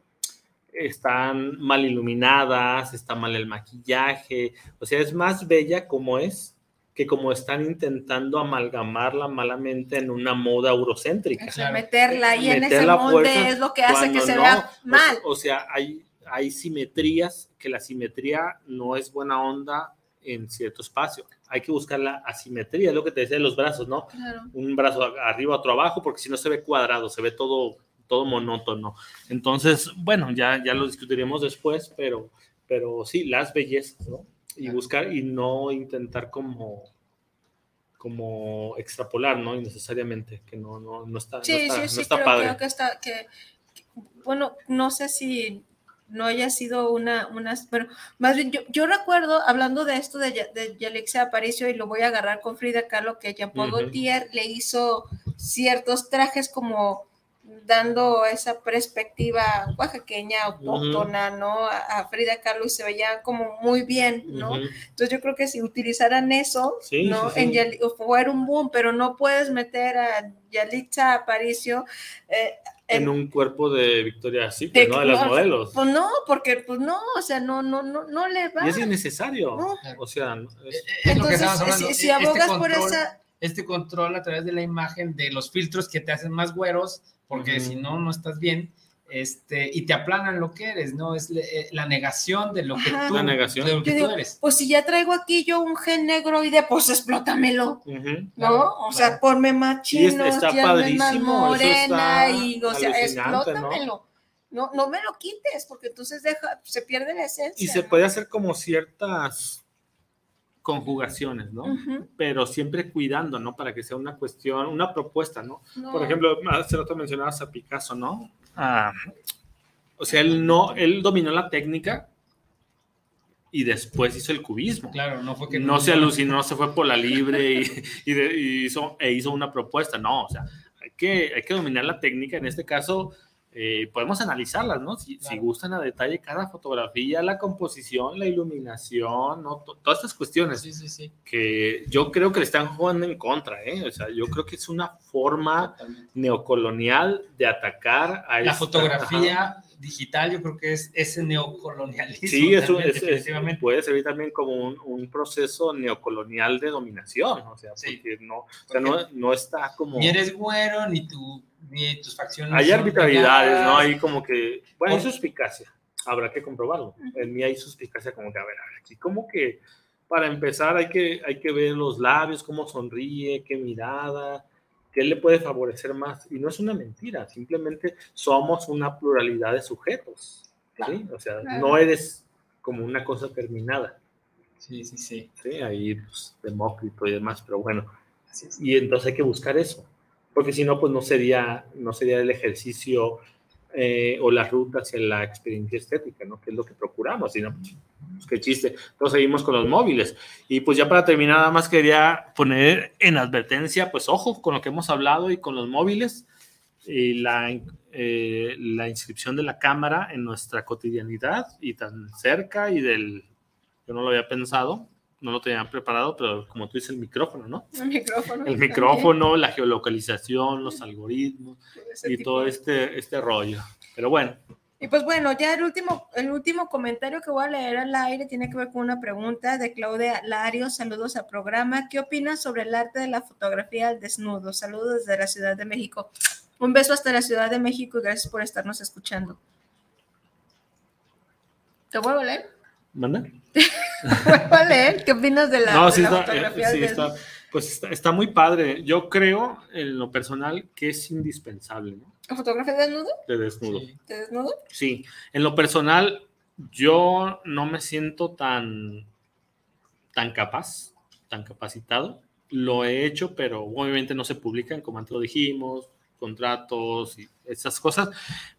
están mal iluminadas, está mal el maquillaje. O sea, es más bella como es que como están intentando amalgamarla malamente en una moda eurocéntrica. O sea, meterla ahí en ese molde es lo que hace que se vea mal. O, sea, hay, hay simetrías que la simetría no es buena onda en cierto espacio. Hay que buscar la asimetría, es lo que te decía de los brazos, ¿no? Un brazo arriba, otro abajo, porque si no se ve cuadrado, se ve todo, todo monótono. Entonces, bueno, ya, ya lo discutiremos después, pero, pero sí, las bellezas, ¿no? Y buscar y no intentar como como extrapolar, ¿no? Innecesariamente, que no, no, no está, sí, no está, sí, sí, creo, Creo que está, que, bueno, no sé si no haya sido una, una pero más bien yo, yo recuerdo, hablando de esto de, de Yalexia Aparicio, y lo voy a agarrar con Frida Kahlo, que Jean-Paul Gaultier le hizo ciertos trajes como dando esa perspectiva oaxaqueña, autóctona, ¿no? A, Frida Kahlo y se veía como muy bien, ¿no? Entonces yo creo que si utilizaran eso, ¿no? En fuera un boom, pero no puedes meter a Yalitza Aparicio. Eh, en, un cuerpo de Victoria Secret, ¿no? De las modelos. Pues no, porque pues no, o sea, no, no, no, no le va. Y es innecesario. O sea, entonces, si, si, abogas este por esa este control a través de la imagen de los filtros que te hacen más güeros, porque si no, no estás bien. Este, y te aplanan lo que eres, ¿no? Es eh, la negación de lo que tú, la negación. tú eres. Pues si ya traigo aquí yo un gen negro y de pues explótamelo, ¿no? o sea, ponme más chino, más morena y, o sea, explótamelo. ¿no? ¿no? me lo quites, porque entonces deja, se pierde la esencia. Y se puede hacer como ciertas conjugaciones, ¿no? Pero siempre cuidando, ¿no? Para que sea una cuestión, una propuesta, ¿no? Por ejemplo, hace rato mencionabas a Picasso, ¿no? Ah, o sea, él no, él dominó la técnica y después hizo el cubismo. Claro, no fue que no, se alucinó, se fue por la libre y, hizo, e hizo una propuesta. No, o sea, hay que, hay que dominar la técnica. En este caso, eh, podemos analizarlas, ¿no? Si, gustan a detalle cada fotografía, la composición, la iluminación, ¿no? todas estas cuestiones sí, sí, sí. que yo creo que le están jugando en contra, ¿eh? O sea, yo creo que es una forma neocolonial de atacar a la fotografía digital, yo creo que es ese neocolonialismo. Sí, eso es, puede servir también como un, proceso neocolonial de dominación, o sea, porque no, no, no está como... Ni eres güero, ni tu ni tus facciones. Hay arbitrariedades, ¿no? Hay como que, bueno, hay suspicacia, habrá que comprobarlo. En mí hay suspicacia como que, a ver, a ver, aquí como que para empezar hay que, hay que ver los labios, cómo sonríe, qué mirada, qué le puede favorecer más. Y no es una mentira, simplemente somos una pluralidad de sujetos. ¿sí? O sea, no eres como una cosa terminada. Sí, sí, sí. Sí, ahí pues, Demócrito y demás, pero bueno. Y entonces hay que buscar eso porque si no, pues no sería, no sería el ejercicio eh, o la ruta hacia la experiencia estética, ¿no? Que es lo que procuramos, sino, pues, pues, qué chiste. Entonces seguimos con los móviles. Y pues ya para terminar, nada más quería poner en advertencia, pues ojo con lo que hemos hablado y con los móviles y la, eh, la inscripción de la cámara en nuestra cotidianidad y tan cerca y del, yo no lo había pensado, no lo tenían preparado, pero como tú dices, el micrófono, ¿no? El micrófono. El micrófono, la geolocalización, los algoritmos y todo este, este rollo. Pero bueno. Y pues bueno, ya el último, el último comentario que voy a leer al aire tiene que ver con una pregunta de Claudia Lario. Saludos al programa. ¿Qué opinas sobre el arte de la fotografía al desnudo? Saludos desde la Ciudad de México. Un beso hasta la Ciudad de México y gracias por estarnos escuchando. ¿Te vuelvo a leer? ¿Manda? ¿Qué opinas de la, no, sí está, fotografía? sí está, pues está, muy padre. Yo creo, en lo personal, que es indispensable, ¿no? ¿La fotografía de desnudo? De desnudo. Sí. ¿De desnudo? Sí. En lo personal, yo no me siento tan, tan capaz, tan capacitado. Lo he hecho, pero obviamente no se publican, como antes lo dijimos, contratos y esas cosas,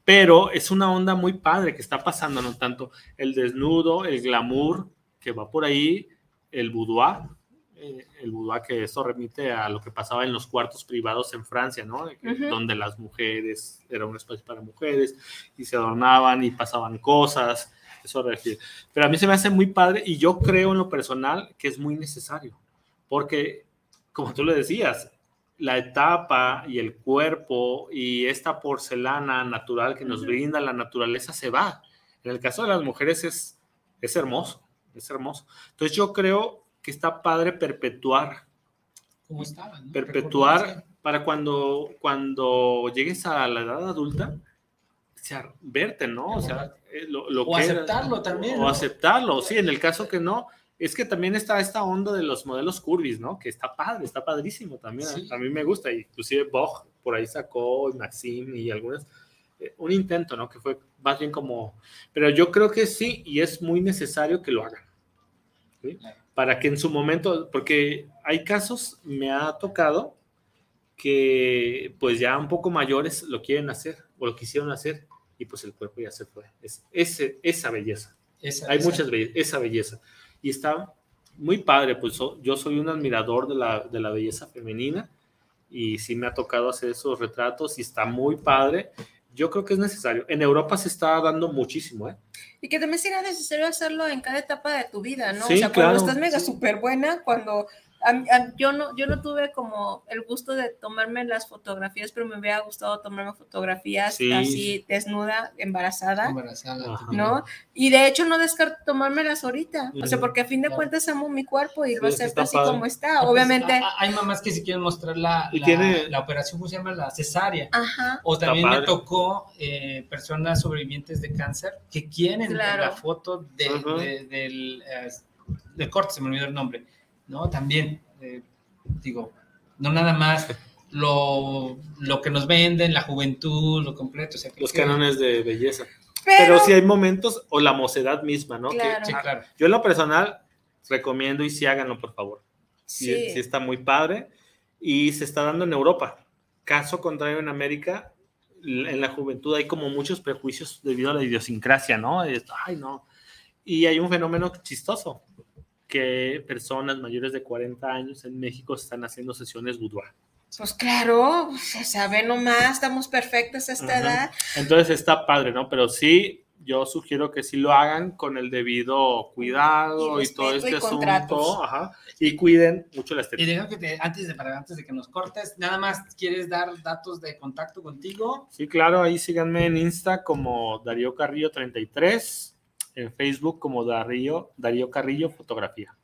pero es una onda muy padre que está pasando, no tanto el desnudo, el glamour que va por ahí, el boudoir, eh, el boudoir que eso remite a lo que pasaba en los cuartos privados en Francia, ¿no? Donde las mujeres, era un espacio para mujeres y se adornaban y pasaban cosas, eso refiere. Pero a mí se me hace muy padre y yo creo en lo personal que es muy necesario, porque como tú le decías, la etapa y el cuerpo y esta porcelana natural que nos brinda la naturaleza se va. En el caso de las mujeres es, es hermoso, es hermoso. Entonces yo creo que está padre perpetuar. Estaba, Perpetuar para cuando, cuando llegues a la edad adulta, o sea, verte, ¿no? O sea, eh, lo, o aceptarlo también. O aceptarlo, sí, en el caso que no, es que también está esta onda de los modelos curvis, ¿no? Que está padre, está padrísimo también. A mí me gusta, inclusive Bog por ahí sacó, y Maxim y algunas, eh, un intento, ¿no? Que fue más bien como, pero yo creo que sí, y es muy necesario que lo hagan. ¿sí? Para que en su momento, porque hay casos, me ha tocado que pues ya un poco mayores lo quieren hacer o lo quisieron hacer y pues el cuerpo ya se fue. Es, ese, esa belleza. hay muchas bellezas, esa belleza y está muy padre, pues yo soy un admirador de la, de la belleza femenina y sí me ha tocado hacer esos retratos y está muy padre. Yo creo que es necesario. En Europa se está dando muchísimo, ¿eh? Y que también será necesario hacerlo en cada etapa de tu vida, ¿no? o sea, cuando estás mega súper buena, cuando yo, no, yo no tuve como el gusto de tomarme las fotografías, pero me hubiera gustado tomarme fotografías así desnuda, embarazada, embarazada ¿no? Y de hecho no descarto tomármelas ahorita, o sea, porque a fin de cuentas amo mi cuerpo y lo acepto así como está. Ah, pues, Obviamente. hay mamás que si quieren mostrar la, la, la operación, ¿cómo se llama? La cesárea. Ajá. O también me tocó eh, personas sobrevivientes de cáncer que quieren la foto del, del, eh, del corte, se me olvidó el nombre ¿no? También, eh, digo, no nada más lo, lo, que nos venden, la juventud, lo completo. Los cánones de belleza. Pero, si hay momentos, o la mocedad misma, ¿no? Claro. sí, claro. Yo en lo personal recomiendo y sí háganlo, por favor. Sí. sí. está muy padre. Y se está dando en Europa. Caso contrario en América, en la juventud hay como muchos prejuicios debido a la idiosincrasia, ¿no? ay, no. Y hay un fenómeno chistoso que personas mayores de 40 años en México están haciendo sesiones boudoir. Pues claro, se sabe nomás, estamos perfectos a esta edad. Entonces está padre, ¿no? Pero sí, yo sugiero que sí lo hagan con el debido cuidado y, todo este asunto. Ajá, y cuiden mucho la estética. Y dejo que antes, de, antes de que nos cortes, nada más quieres dar datos de contacto contigo. Sí, claro, ahí síganme en Insta como Darío Carrillo 33 en Facebook como Darío, Darío Carrillo Fotografía.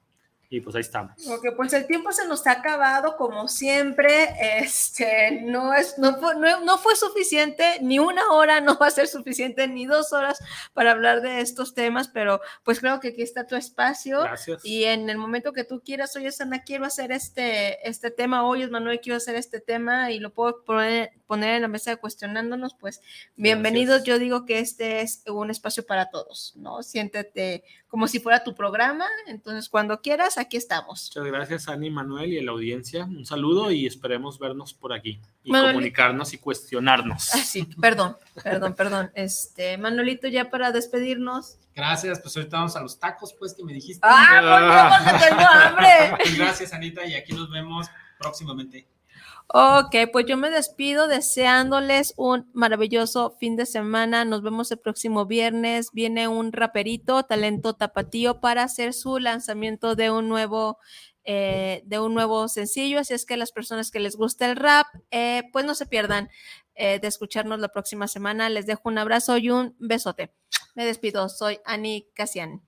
Y pues ahí estamos. Ok, pues el tiempo se nos ha acabado como siempre. Este, no, es, no, fue, no, fue suficiente, ni una hora no va a ser suficiente, ni dos horas para hablar de estos temas, pero pues creo que aquí está tu espacio. Gracias. Y en el momento que tú quieras, oye, Sana, quiero hacer este, este tema, oye, Manuel, quiero hacer este tema y lo puedo poner, poner en la mesa cuestionándonos, pues bienvenidos. Yo digo que este es un espacio para todos, ¿no? Siéntete como si fuera tu programa, entonces cuando quieras, aquí estamos. Muchas gracias, Ani, Manuel y a la audiencia. Un saludo y esperemos vernos por aquí y comunicarnos y cuestionarnos. Ah, sí, perdón, perdón, perdón. Este, Manuelito, ya para despedirnos. Gracias, pues ahorita vamos a los tacos, pues, que me dijiste. ¡Ah, porque tengo hambre! Gracias, Anita, y aquí nos vemos próximamente. Ok, pues yo me despido deseándoles un maravilloso fin de semana. Nos vemos el próximo viernes. Viene un raperito, talento tapatío, para hacer su lanzamiento de un nuevo, eh, de un nuevo sencillo. Así es que las personas que les gusta el rap, eh, pues no se pierdan eh, de escucharnos la próxima semana. Les dejo un abrazo y un besote. Me despido. Soy Ani Casian.